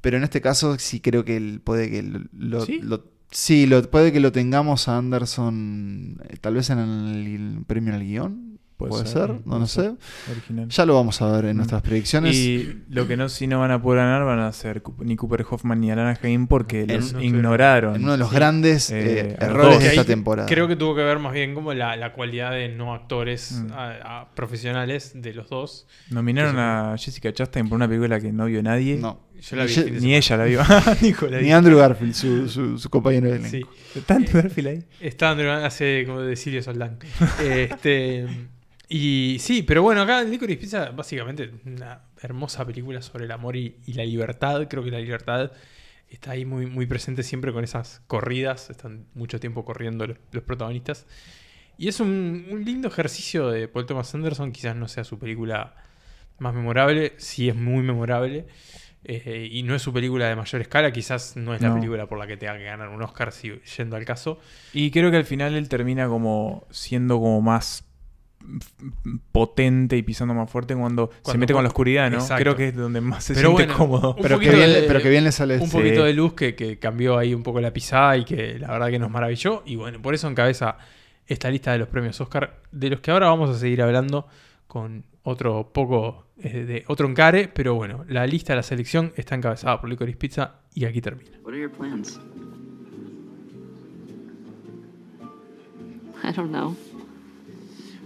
Speaker 2: Pero en este caso sí creo que él puede que lo,
Speaker 1: ¿Sí?
Speaker 2: lo- sí, lo- puede que lo tengamos a Anderson eh, tal vez en el, premio al guion.
Speaker 3: Puede
Speaker 2: Puede,
Speaker 3: ser,
Speaker 2: ser, no lo sé.
Speaker 3: Original.
Speaker 2: Ya lo vamos a ver en
Speaker 3: Mm.
Speaker 2: nuestras predicciones.
Speaker 3: Y lo que no si no van a poder ganar van a ser ni Cooper Hoffman ni Alana Haim porque
Speaker 2: En-
Speaker 3: los
Speaker 2: no
Speaker 3: ignoraron.
Speaker 2: en uno de los
Speaker 3: Sí.
Speaker 2: grandes,
Speaker 3: Eh,
Speaker 2: eh, errores de esta temporada.
Speaker 1: Creo que tuvo que ver más bien como la, la cualidad de no actores
Speaker 3: Mm.
Speaker 1: a- a profesionales de los dos.
Speaker 3: Nominaron a Jessica Chastain por una película que no vio nadie.
Speaker 2: No.
Speaker 1: Yo la vi
Speaker 2: Ye-
Speaker 3: Ni ella la vio.
Speaker 2: Ni. Andrew Garfield, su, su, su compañero de elenco.
Speaker 1: Sí.
Speaker 3: ¿Está Andrew Garfield ahí?
Speaker 1: Está Andrew hace como de Silvio Soldán. este, y sí, pero bueno, acá Licorice Pizza, básicamente, una hermosa película sobre el amor y, y la libertad. Creo que la libertad está ahí muy, muy presente siempre con esas corridas. Están mucho tiempo corriendo los, los protagonistas. Y es un, un lindo ejercicio de Paul Thomas Anderson. Quizás no sea su película más memorable, sí es muy memorable. eh, y no es su película de mayor escala, quizás no es la película por la que tenga que ganar un Oscar si, yendo al caso.
Speaker 3: Y creo que al final él termina como siendo como más potente y pisando más fuerte cuando, se mete con la oscuridad, ¿no?
Speaker 1: Exacto.
Speaker 3: Creo que es donde más se
Speaker 1: Pero
Speaker 3: siente
Speaker 1: bueno,
Speaker 3: cómodo.
Speaker 2: Pero que bien
Speaker 1: de-
Speaker 2: pero que bien le sale
Speaker 1: Un poquito de luz que, que cambió ahí un poco la pisada y que la verdad que nos maravilló. Y bueno, por eso encabeza esta lista de los premios Oscar, de los que ahora vamos a seguir hablando con otro poco eh, de otro encare, pero bueno, la lista de la selección está encabezada por Licorice Pizza y aquí termina.
Speaker 20: What are your plans?
Speaker 7: I don't know.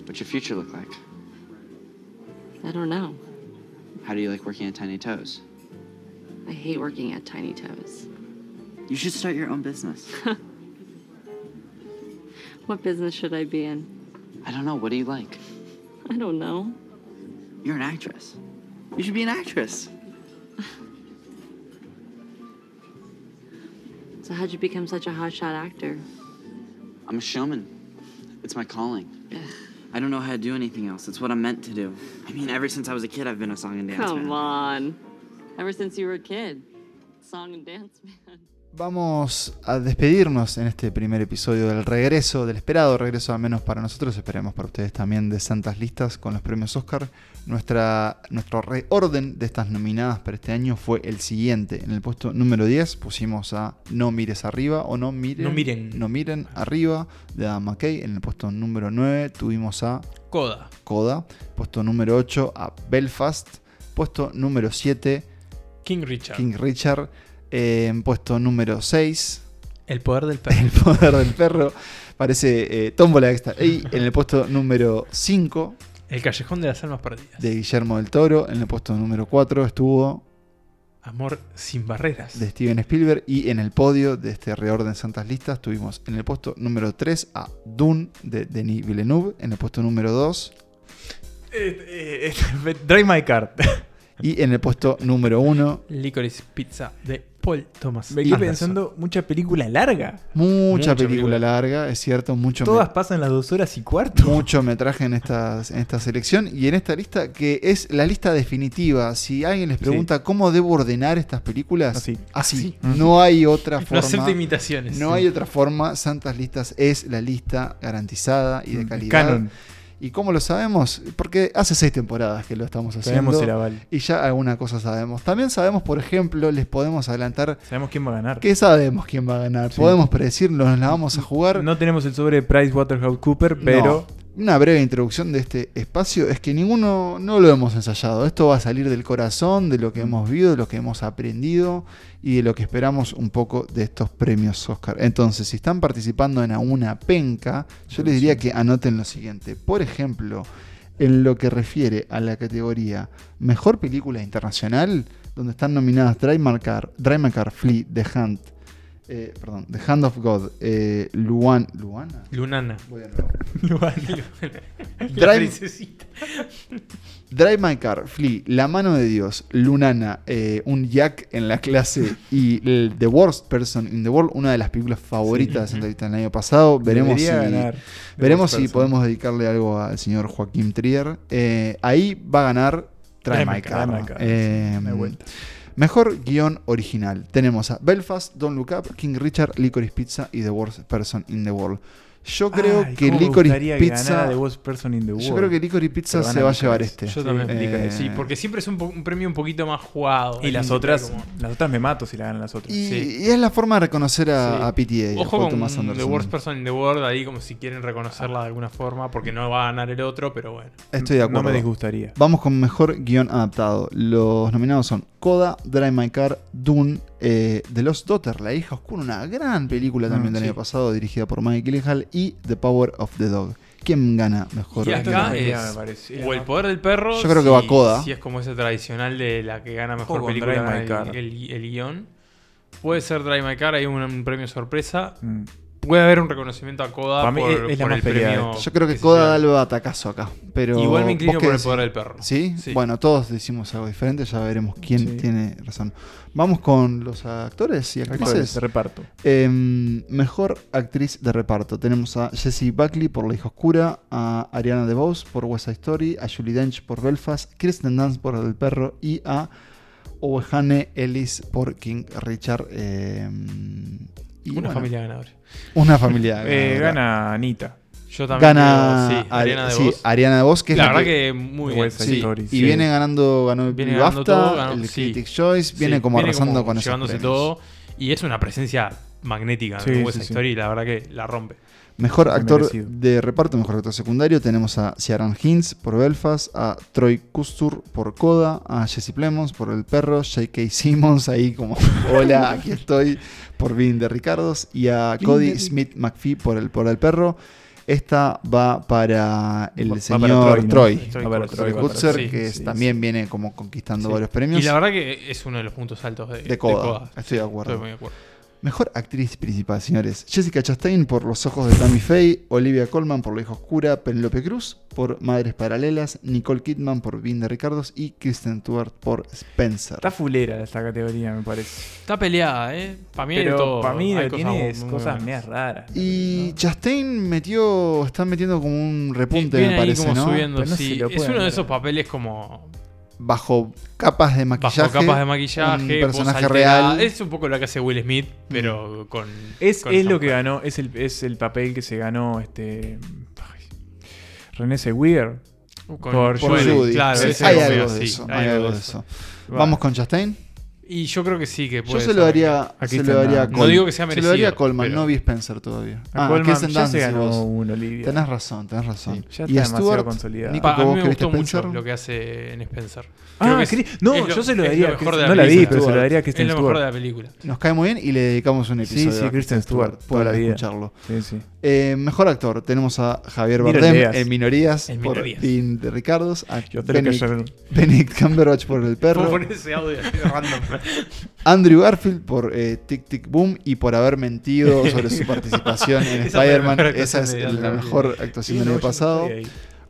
Speaker 20: What's your future look like?
Speaker 7: I don't know.
Speaker 20: How do you like working at Tiny Toes?
Speaker 7: I hate working at Tiny Toes.
Speaker 20: You should start your own business.
Speaker 7: What business should I be in?
Speaker 20: I don't know. What do you like?
Speaker 7: I don't know.
Speaker 20: You're an actress. You should be an actress.
Speaker 7: So how'd you become such a hotshot actor?
Speaker 20: I'm a showman. It's my calling. I don't know how to do anything else. It's what I'm meant to do. I mean, ever since I was a kid, I've been a song and dance
Speaker 7: Come
Speaker 20: man.
Speaker 7: on. Ever since you were a kid. Song and dance man.
Speaker 2: Vamos a despedirnos en este primer episodio del regreso, del esperado regreso, al menos para nosotros, esperemos para ustedes también, de Santas Listas con los premios Oscar. Nuestra, nuestro reorden de estas nominadas para este año fue el siguiente. En el puesto número 10 pusimos a No mires arriba o No miren,
Speaker 1: No miren.
Speaker 2: No miren arriba de Adam McKay. En el puesto número 9 tuvimos a
Speaker 1: Coda.
Speaker 2: Coda. Puesto número 8 a Belfast. Puesto número 7
Speaker 1: King Richard.
Speaker 2: King Richard. Eh, en puesto número 6
Speaker 1: El poder del perro.
Speaker 2: El poder del perro. Parece eh, tómbola extra. Y en el puesto número 5
Speaker 1: El callejón de las almas perdidas.
Speaker 2: de Guillermo del Toro. En el puesto número 4 estuvo
Speaker 1: Amor sin barreras.
Speaker 2: de Steven Spielberg. Y en el podio de este reorden Santas Listas tuvimos en el puesto número 3 a Dune de Denis Villeneuve. En el puesto número 2
Speaker 3: Eh, eh, Drive My Car.
Speaker 2: y en el puesto número 1
Speaker 1: Licorice Pizza de Paul Thomas.
Speaker 3: Me quedé pensando, mucha película larga.
Speaker 2: mucha
Speaker 1: Mucha
Speaker 2: película
Speaker 1: película.
Speaker 2: larga, es cierto, mucho
Speaker 3: Todas pasan las dos horas y cuarto.
Speaker 2: mucho metraje en, estas, en esta selección y en esta lista que es la lista definitiva. Si alguien les pregunta cómo debo ordenar estas películas,
Speaker 3: Así.
Speaker 2: así. No hay otra
Speaker 1: No
Speaker 2: forma.
Speaker 1: acepta imitaciones.
Speaker 2: No hay otra forma. Santas Listas es la lista garantizada y de
Speaker 3: Mm,
Speaker 2: calidad.
Speaker 3: canon.
Speaker 2: ¿Y cómo lo sabemos? Porque hace seis temporadas que lo estamos haciendo.
Speaker 3: Tenemos el aval.
Speaker 2: Y ya alguna cosa sabemos. También sabemos, por ejemplo, les podemos adelantar
Speaker 3: Sabemos quién va a ganar.
Speaker 2: que sabemos quién va a ganar.
Speaker 3: Sí.
Speaker 2: Podemos predecirlo, nos la vamos a jugar.
Speaker 3: No tenemos el sobre PricewaterhouseCooper, pero
Speaker 2: No. Una breve introducción de este espacio es que ninguno no lo hemos ensayado. Esto va a salir del corazón, de lo que hemos vivido, de lo que hemos aprendido y de lo que esperamos un poco de estos premios Oscar. Entonces, si están participando en alguna penca, yo les diría que anoten lo siguiente. Por ejemplo, en lo que refiere a la categoría Mejor Película Internacional, donde están nominadas Drive Car, Drive Flea, The Hand, eh, perdón, The Hand of God, eh, Luan, Luana,
Speaker 1: Lunana.
Speaker 2: Voy de nuevo.
Speaker 1: Lunana. La
Speaker 2: Drive-. Drive My Car, Flea, La Mano de Dios, Lunana, eh, un Jack en la clase y el The Worst Person in the World, una de las películas favoritas de Santa del año pasado. Veremos si,
Speaker 3: Debería
Speaker 2: veremos si podemos dedicarle algo al señor Joaquín Trier. Eh, ahí va a ganar Drive, My Car.
Speaker 3: Drive My Car, sí, vuelta.
Speaker 2: Mejor guion original. Tenemos a Belfast, Don't Look Up, King Richard, Licorice Pizza y The Worst Person in the World. Yo creo
Speaker 3: Ay,
Speaker 2: que Licorice Pizza.
Speaker 3: ganara The Worst Person in the
Speaker 2: Yo creo que Licorice Pizza se va a llevar este.
Speaker 1: Yo también
Speaker 2: Eh,
Speaker 1: Licorice, sí, porque siempre es un, premio un poquito más jugado.
Speaker 3: Y las otras,
Speaker 1: como-
Speaker 3: las otras me mato si la ganan las otras.
Speaker 2: Y,
Speaker 1: Sí.
Speaker 2: y es la forma de reconocer a,
Speaker 1: Sí.
Speaker 2: a PTA.
Speaker 1: Ojo con
Speaker 2: Thomas
Speaker 1: The
Speaker 2: Anderson.
Speaker 1: Worst Person in the World ahí como si quieren reconocerla de alguna forma porque no va a ganar el otro, pero bueno.
Speaker 2: Estoy de
Speaker 3: No
Speaker 2: acuerdo.
Speaker 3: me disgustaría.
Speaker 2: Vamos con mejor guion adaptado. Los nominados son Coda, Drive My Car, Dune, eh, The Lost Daughter, La hija oscura, una gran película también
Speaker 3: Mm,
Speaker 2: del
Speaker 3: sí.
Speaker 2: año pasado dirigida por Mike Gyllenhaal y The Power of the Dog. ¿Quién gana mejor?
Speaker 1: Y acá
Speaker 3: es me parece.
Speaker 1: o el poder del perro.
Speaker 2: Yo creo que va Coda.
Speaker 1: Si es como ese tradicional de la que gana mejor película
Speaker 3: Drive
Speaker 1: gana
Speaker 3: My
Speaker 1: el,
Speaker 3: Car.
Speaker 1: el- el guion. Puede ser Drive My Car, hay un, un premio sorpresa.
Speaker 3: Mm.
Speaker 1: Puede haber un reconocimiento a Coda
Speaker 3: Para mí
Speaker 1: por,
Speaker 3: es- la
Speaker 1: por
Speaker 3: más
Speaker 1: el
Speaker 3: peleada
Speaker 1: premio.
Speaker 3: de
Speaker 2: Yo creo que Coda da el batacazo acá. Pero
Speaker 1: Igual me inclino
Speaker 2: ¿vos qué
Speaker 1: por el
Speaker 2: decís?
Speaker 1: poder del perro.
Speaker 2: ¿Sí?
Speaker 1: Sí.
Speaker 2: Bueno, todos decimos algo diferente, ya veremos quién
Speaker 3: Sí.
Speaker 2: tiene razón. Vamos con los actores y
Speaker 3: Actores
Speaker 2: actrices.
Speaker 3: de reparto.
Speaker 2: Em, mejor actriz de reparto. Tenemos a Jessie Buckley por La hija oscura, a Ariana DeBose por West Side Story, a Julie Dench por Belfast, Kristen Dunst por El perro y a Owehane Ellis por King Richard. eh, y
Speaker 1: Una
Speaker 2: bueno,
Speaker 1: familia ganadora.
Speaker 2: Una familia
Speaker 3: Eh,
Speaker 2: ganadora.
Speaker 3: gana Anita.
Speaker 1: Yo también
Speaker 2: Gana
Speaker 1: creo, sí,
Speaker 2: Ari-
Speaker 1: Ariana
Speaker 2: sí,
Speaker 1: DeVos.
Speaker 2: Ariana DeVos, que es
Speaker 1: la,
Speaker 2: la
Speaker 1: verdad
Speaker 2: que-
Speaker 1: que muy bien.
Speaker 2: Sí, y
Speaker 3: sí.
Speaker 2: viene ganando, ganó el
Speaker 1: Viene
Speaker 2: el BAFTA,
Speaker 1: todo, ganó-
Speaker 2: el
Speaker 1: sí.
Speaker 2: Critics' Choice, viene
Speaker 1: Sí,
Speaker 2: como
Speaker 1: viene
Speaker 2: arrasando con esos
Speaker 1: llevándose todo y es una presencia magnética
Speaker 3: Sí,
Speaker 1: en
Speaker 3: sí.
Speaker 1: Story y la verdad que la rompe.
Speaker 2: Mejor
Speaker 3: Muy
Speaker 2: actor
Speaker 3: merecido.
Speaker 2: de reparto, mejor actor secundario, tenemos a Ciaran Hinds por Belfast, a Troy Kustur por Coda, a Jesse Plemons por El Perro, J.K. Simmons ahí como hola, aquí estoy por Vin de Ricardos y a Cody Smith McPhee por el, por el Perro. Esta va para el
Speaker 3: Va-
Speaker 2: señor
Speaker 3: para Troy, ¿no?
Speaker 2: Troy,
Speaker 3: Troy
Speaker 2: va para
Speaker 3: Kutzer,
Speaker 2: Troy que
Speaker 1: Sí,
Speaker 2: es-
Speaker 3: sí,
Speaker 2: también viene como conquistando
Speaker 1: Sí.
Speaker 2: varios premios.
Speaker 1: Y la verdad que es uno de los puntos altos de,
Speaker 2: De Coda. estoy de acuerdo.
Speaker 1: Estoy muy de acuerdo.
Speaker 2: Mejor actriz principal, señores. Jessica Chastain por Los ojos de Tammy Faye, Olivia Colman por La hija oscura, Penelope Cruz por Madres paralelas, Nicole Kidman por Vin de Ricardos y Kristen Stewart por Spencer.
Speaker 3: Está fulera esta categoría, me parece.
Speaker 1: Está peleada, ¿eh? Para mí
Speaker 3: Pero
Speaker 1: todo.
Speaker 3: para mí
Speaker 1: Hay cosas muy
Speaker 3: cosas medias raras.
Speaker 2: Y Chastain metió, está metiendo como un repunte,
Speaker 1: Viene
Speaker 2: me
Speaker 1: ahí
Speaker 2: parece,
Speaker 1: como
Speaker 2: ¿no?
Speaker 1: subiendo,
Speaker 3: Pero no
Speaker 1: sí. Es uno de esos papeles como
Speaker 2: Bajo capas de maquillaje.
Speaker 1: bajo capas de maquillaje,
Speaker 2: un personaje real.
Speaker 1: Es un poco lo que hace Will Smith, pero con.
Speaker 3: Es,
Speaker 1: con
Speaker 3: es lo que ganó, es el, es el papel que se ganó este ay, René Seguier
Speaker 1: Con-
Speaker 3: por,
Speaker 2: Por
Speaker 3: Judy.
Speaker 2: Judy.
Speaker 1: claro,
Speaker 2: Sí, hay algo
Speaker 1: así,
Speaker 2: de eso.
Speaker 1: hay algo de eso.
Speaker 2: Vamos con Chastain.
Speaker 1: Y yo creo que sí que
Speaker 2: Yo
Speaker 1: puede
Speaker 2: se
Speaker 1: ser.
Speaker 2: lo daría,
Speaker 3: Aquí
Speaker 2: se lo daría a
Speaker 3: nada.
Speaker 1: No digo que sea
Speaker 2: Se lo daría a
Speaker 1: merecido,
Speaker 2: Colman,
Speaker 1: pero-
Speaker 2: no vi Spencer todavía.
Speaker 3: A
Speaker 2: Ah, Kirsten
Speaker 3: ya se ganó.
Speaker 2: Tenés razón, tenés razón.
Speaker 3: Sí, ya
Speaker 2: y
Speaker 3: está demasiado consolidado.
Speaker 2: Nico,
Speaker 1: Pa-
Speaker 2: ¿que
Speaker 1: a mí me gustó
Speaker 2: Spencer?
Speaker 1: mucho lo que hace en Spencer.
Speaker 3: Ah,
Speaker 1: que es-
Speaker 3: no,
Speaker 1: es lo-
Speaker 3: yo se lo daría a
Speaker 1: mejor
Speaker 3: Kristen-
Speaker 1: de
Speaker 3: no la vi,
Speaker 1: película.
Speaker 3: pero se lo daría a Kristen
Speaker 1: Es lo mejor
Speaker 3: Stewart.
Speaker 1: de la película.
Speaker 2: Nos cae muy bien y le dedicamos un
Speaker 3: Sí,
Speaker 2: episodio
Speaker 3: sí,
Speaker 2: a
Speaker 3: Kristen Stewart, toda la
Speaker 2: pueden
Speaker 3: vida.
Speaker 2: escucharlo.
Speaker 3: Sí, sí.
Speaker 2: Eh, mejor actor, tenemos a Javier Bardem en Minorías
Speaker 1: En
Speaker 2: por de Ricardos, a
Speaker 3: Yo
Speaker 2: Benedict, Cumberbatch por El Perro,
Speaker 1: ese audio random.
Speaker 2: Andrew Garfield por eh, Tic Tic Boom y por haber mentido sobre su participación en Spider-Man. Esa es la mejor actuación del año pasado.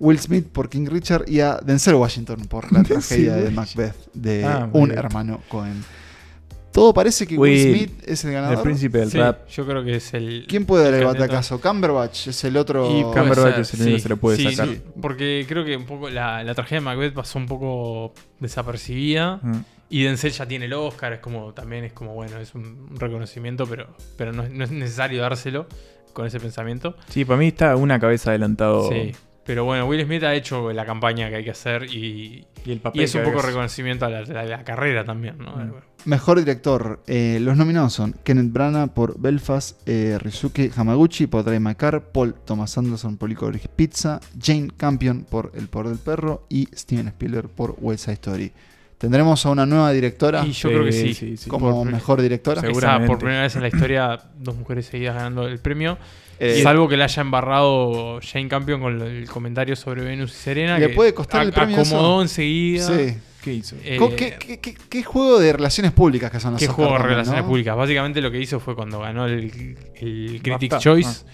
Speaker 2: Will Smith por King Richard y a Denzel Washington por la tragedia de Macbeth de
Speaker 3: Ah,
Speaker 2: un
Speaker 3: bien.
Speaker 2: hermano Cohen. Todo parece que Will,
Speaker 3: Will,
Speaker 2: Smith es el
Speaker 3: El
Speaker 2: ganador.
Speaker 3: príncipe del
Speaker 1: Sí,
Speaker 3: rap.
Speaker 1: yo creo que es el.
Speaker 2: ¿Quién puede dar el batacazo? Cumberbatch es el otro.
Speaker 1: Y
Speaker 3: Cumberbatch es el único que se le puede
Speaker 1: sí,
Speaker 3: sacar.
Speaker 1: sí, porque creo que un poco la, la tragedia de Macbeth pasó un poco desapercibida.
Speaker 3: Mm.
Speaker 1: Y Denzel ya tiene el Oscar, es como, también es como, bueno, es un reconocimiento, pero, pero no, es- no es necesario dárselo con ese pensamiento.
Speaker 3: Sí, para mí está una cabeza adelantado.
Speaker 1: Sí. Pero bueno, Will Smith ha hecho la campaña que hay que hacer y,
Speaker 3: Y el papel
Speaker 1: y es un poco reconocimiento a la, carrera también, ¿no?
Speaker 3: Mm.
Speaker 2: Mejor director. Eh, los nominados son Kenneth Branagh por Belfast, eh, Hamaguchi por Drive My Car, Paul Thomas Anderson por Licorice Pizza, Jane Campion por El Poder del Perro y Steven Spielberg por West Side Story. Tendremos a una nueva directora
Speaker 1: Y yo creo que sí.
Speaker 3: sí, sí.
Speaker 2: como
Speaker 1: Por-
Speaker 2: mejor directora.
Speaker 3: Seguro.
Speaker 1: Esa, por
Speaker 3: Seguramente.
Speaker 1: primera vez en la historia, dos mujeres seguidas ganando el premio.
Speaker 2: Eh,
Speaker 1: Salvo que le haya embarrado Jane Campion con el comentario sobre Venus y Serena.
Speaker 2: ¿Le
Speaker 1: que
Speaker 2: puede costar el premio eso?
Speaker 1: Acomodó enseguida.
Speaker 2: Sí.
Speaker 3: ¿Qué hizo?
Speaker 1: Eh,
Speaker 2: ¿Qué, qué- qué- qué juego de relaciones públicas que son los
Speaker 1: ¿Qué
Speaker 2: Oscar
Speaker 1: juego de relaciones
Speaker 2: no?
Speaker 1: públicas? Básicamente lo que hizo fue cuando ganó el, el Critics'
Speaker 3: BAFTA.
Speaker 1: Choice.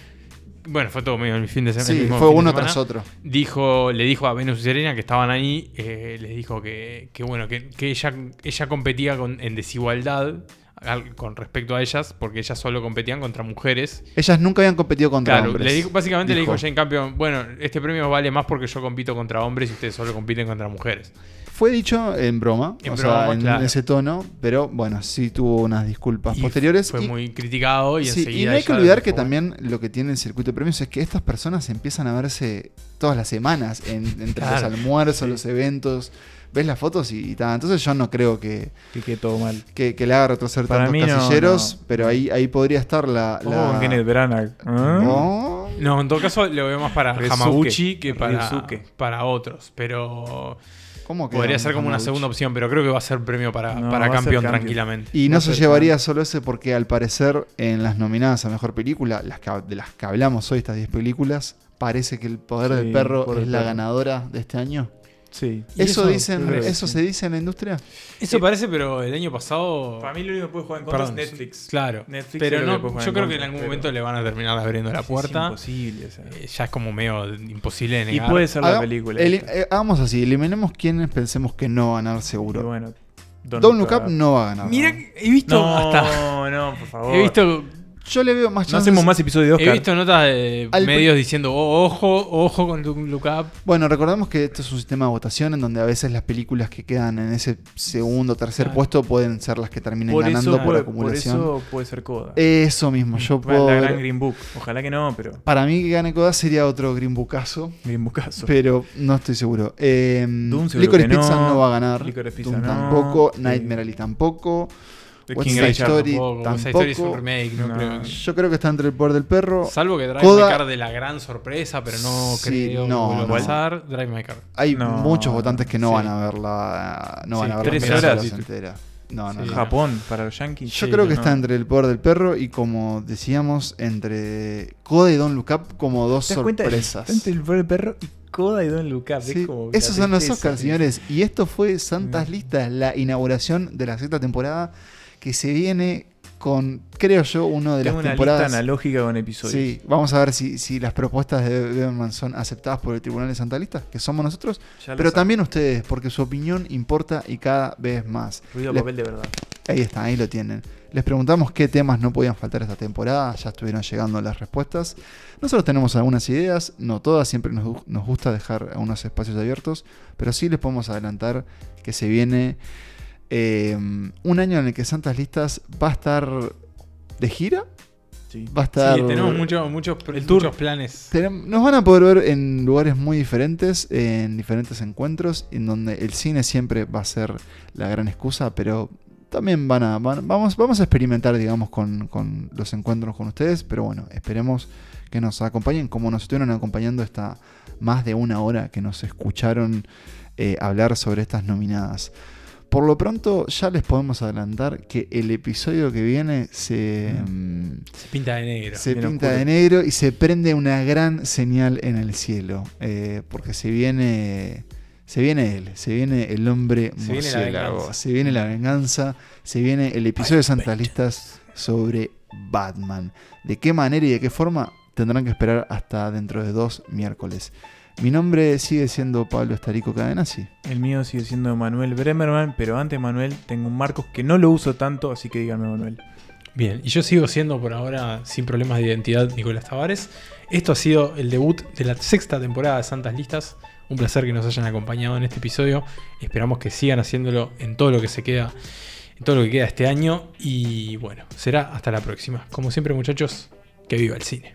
Speaker 1: Bueno, fue todo medio el fin de semana.
Speaker 2: Sí, fue uno
Speaker 1: semana.
Speaker 2: tras otro.
Speaker 1: Dijo, le dijo a Venus y Serena que estaban ahí, eh, les dijo que, que bueno, que, que ella, ella competía con, en desigualdad al- con respecto a ellas, porque ellas solo competían contra mujeres.
Speaker 2: Ellas nunca habían competido contra
Speaker 1: Claro,
Speaker 2: hombres.
Speaker 1: le dijo- básicamente le
Speaker 2: dijo.
Speaker 1: dijo Jane Campion, bueno, este premio vale más porque yo compito contra hombres y ustedes solo compiten contra mujeres.
Speaker 2: Fue dicho en broma,
Speaker 1: En
Speaker 2: o
Speaker 1: broma,
Speaker 2: sea, en
Speaker 1: claro.
Speaker 2: ese tono, pero bueno, sí tuvo unas disculpas
Speaker 1: Y
Speaker 2: posteriores.
Speaker 1: Fue
Speaker 2: y-
Speaker 1: muy criticado y
Speaker 2: Sí,
Speaker 1: enseguida.
Speaker 2: y no hay que olvidar que también lo que tiene el circuito de premios es que estas personas empiezan a verse todas las semanas, en- entre
Speaker 1: Claro.
Speaker 2: los almuerzos, los eventos. Ves las fotos y, y tal. Entonces yo no creo que,
Speaker 3: Que quede todo mal.
Speaker 2: que, que le haga retroceder
Speaker 3: Para
Speaker 2: tantos
Speaker 3: no,
Speaker 2: casilleros,
Speaker 3: no.
Speaker 2: pero ahí, ahí podría estar la... la-
Speaker 3: Oh, Kenneth Branagh. ¿Ah?
Speaker 2: Oh.
Speaker 1: No, en todo caso lo veo más para. Hamaguchi que para,
Speaker 3: Ryusuke.
Speaker 1: para otros, pero
Speaker 2: ¿Cómo queda
Speaker 1: podría ser como una segunda opción, pero creo que va a ser premio para,
Speaker 3: No,
Speaker 1: para campeón tranquilamente.
Speaker 2: Y no se llevaría solo ese porque al parecer en las nominadas a Mejor Película, las que- de las que hablamos hoy, estas 10 películas, parece que El Poder
Speaker 3: Sí,
Speaker 2: del Perro es la ganadora de este año.
Speaker 3: Sí.
Speaker 1: Y
Speaker 2: ¿Eso,
Speaker 1: eso-
Speaker 2: dicen,
Speaker 3: creo
Speaker 2: ¿eso
Speaker 3: sí.
Speaker 2: se dice en la industria?
Speaker 1: Eso parece, pero el año pasado.
Speaker 3: Para mí lo único que puede jugar en contra
Speaker 1: Perdón,
Speaker 3: es Netflix.
Speaker 1: Claro.
Speaker 3: Netflix
Speaker 1: pero no,
Speaker 3: que puede jugar
Speaker 1: yo creo que en algún
Speaker 3: pero-
Speaker 1: momento le van a terminar abriendo la
Speaker 3: Es
Speaker 1: puerta.
Speaker 3: imposible. o sea.
Speaker 1: Eh, ya es como medio imposible de
Speaker 3: Y
Speaker 1: negar.
Speaker 3: puede ser la
Speaker 2: Haga-
Speaker 3: película.
Speaker 2: eh, hagamos así, eliminemos quienes pensemos que no va a ganar
Speaker 3: Y
Speaker 2: seguro.
Speaker 3: bueno,
Speaker 2: Don't, Look Up no va a ganar.
Speaker 1: Mira, he visto
Speaker 3: No,
Speaker 1: hasta.
Speaker 3: no, por favor.
Speaker 1: He visto
Speaker 2: Yo le veo más
Speaker 3: No
Speaker 2: chances.
Speaker 3: hacemos más episodios de
Speaker 1: He
Speaker 3: Oscar.
Speaker 1: visto notas de
Speaker 2: Al-
Speaker 1: medios diciendo, "Oh, ojo, ojo con Look Up.
Speaker 2: Bueno, recordemos que esto es un sistema de votación en donde a veces las películas que quedan en ese segundo o tercer
Speaker 3: Claro.
Speaker 2: puesto pueden ser las que terminen
Speaker 3: Por
Speaker 2: ganando
Speaker 3: eso,
Speaker 2: por
Speaker 3: puede,
Speaker 2: acumulación.
Speaker 3: por eso puede ser Coda.
Speaker 2: Eso mismo, yo
Speaker 3: Bueno,
Speaker 2: puedo.
Speaker 3: La gran Green Book. Ojalá que no, pero.
Speaker 2: Para mí que gane Coda sería otro Green Bookazo.
Speaker 3: Green Bookazo.
Speaker 2: Pero no estoy seguro. Eh,
Speaker 3: Doom seguro
Speaker 2: Licorice
Speaker 3: que
Speaker 2: Pizza
Speaker 3: no.
Speaker 2: no va a ganar.
Speaker 3: Licorice Pizza
Speaker 2: Doom
Speaker 3: no.
Speaker 2: tampoco.
Speaker 3: Sí.
Speaker 2: Nightmare Alley tampoco.
Speaker 3: The King
Speaker 2: Side
Speaker 3: Richard
Speaker 2: Story
Speaker 1: tampoco. Story es un remake, no creo.
Speaker 2: Yo creo que está entre el poder del perro.
Speaker 1: Salvo que Drive
Speaker 2: Coda-
Speaker 1: My Car de la gran sorpresa, pero no
Speaker 2: Sí,
Speaker 1: creo
Speaker 2: no,
Speaker 1: que
Speaker 2: no.
Speaker 1: lo va a pasar. Drive My Car.
Speaker 2: Hay
Speaker 3: No,
Speaker 2: muchos votantes que no
Speaker 3: sí.
Speaker 2: van a verla. No van a verla
Speaker 3: tres horas.
Speaker 2: solas entera. No, no.
Speaker 3: Japón, para los yankees.
Speaker 2: Yo
Speaker 3: Sí,
Speaker 2: creo que
Speaker 3: no.
Speaker 2: está entre el poder del perro y como decíamos, entre Coda y Don Look Up como dos
Speaker 3: ¿Te das cuenta?
Speaker 2: sorpresas.
Speaker 3: Entre el poder del perro y Coda y Don Look Up.
Speaker 2: Sí,
Speaker 3: Es como la
Speaker 2: esos son los Oscars, señores. Y esto fue Santas Listas, la inauguración de la sexta temporada que se viene con, creo yo, uno de
Speaker 3: Tengo
Speaker 2: las
Speaker 3: una
Speaker 2: temporadas.
Speaker 3: lista analógica con episodios.
Speaker 2: Sí, vamos a ver si, si las propuestas de Beberman son aceptadas por el Tribunal de Santa Lista, que somos nosotros, pero también ustedes, porque su opinión importa y cada vez más.
Speaker 3: Ruido
Speaker 2: Les-
Speaker 3: papel de verdad.
Speaker 2: Ahí está, ahí lo tienen. Les preguntamos qué temas no podían faltar esta temporada, ya estuvieron llegando las respuestas. Nosotros tenemos algunas ideas, no todas, siempre nos, nos gusta dejar algunos espacios abiertos, pero sí les podemos adelantar que se viene eh, un año en el que Santas Listas va a estar de gira.
Speaker 3: Sí.
Speaker 2: Va a estar...
Speaker 1: Sí, tenemos muchos muchos
Speaker 3: El tour.
Speaker 1: muchos planes.
Speaker 2: Nos van a poder ver en lugares muy diferentes, en diferentes encuentros, en donde el cine siempre va a ser la gran excusa, pero también van a, van- vamos, vamos a experimentar, digamos, con, con los encuentros con ustedes, pero bueno, esperemos que nos acompañen, como nos estuvieron acompañando esta más de una hora que nos escucharon eh, hablar sobre estas nominadas. Por lo pronto, ya les podemos adelantar que el episodio que viene se, mm,
Speaker 1: Se pinta de negro.
Speaker 2: se pinta
Speaker 3: oscuro.
Speaker 2: de negro y se prende una gran señal en el cielo. eh, porque se viene. Se viene él, se viene el hombre
Speaker 1: Se
Speaker 2: murciélago, se viene la venganza, se viene el episodio de Santas Listas sobre Batman. ¿De qué manera y de qué forma? Tendrán que esperar hasta dentro de dos miércoles. Mi nombre sigue siendo Pablo Estarico Cadenazzi.
Speaker 3: El mío sigue siendo Manuel Bremerman, pero antes Manuel tengo un Marcos que no lo uso tanto, así que díganme Manuel.
Speaker 1: Bien, y yo sigo siendo por ahora sin problemas de identidad Nicolás Tavares. Esto ha sido el debut de la sexta temporada de Santas Listas. Un placer que nos hayan acompañado en este episodio. Esperamos que sigan haciéndolo en todo lo que se queda, en todo lo que queda este año. Y bueno, será hasta la próxima. Como siempre, muchachos, que viva el cine.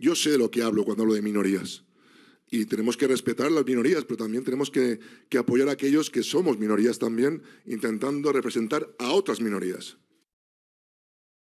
Speaker 21: Yo sé de lo que hablo cuando hablo de minorías. Y tenemos que respetar las minorías, pero también tenemos que, que apoyar a aquellos que somos minorías también, intentando representar a otras minorías.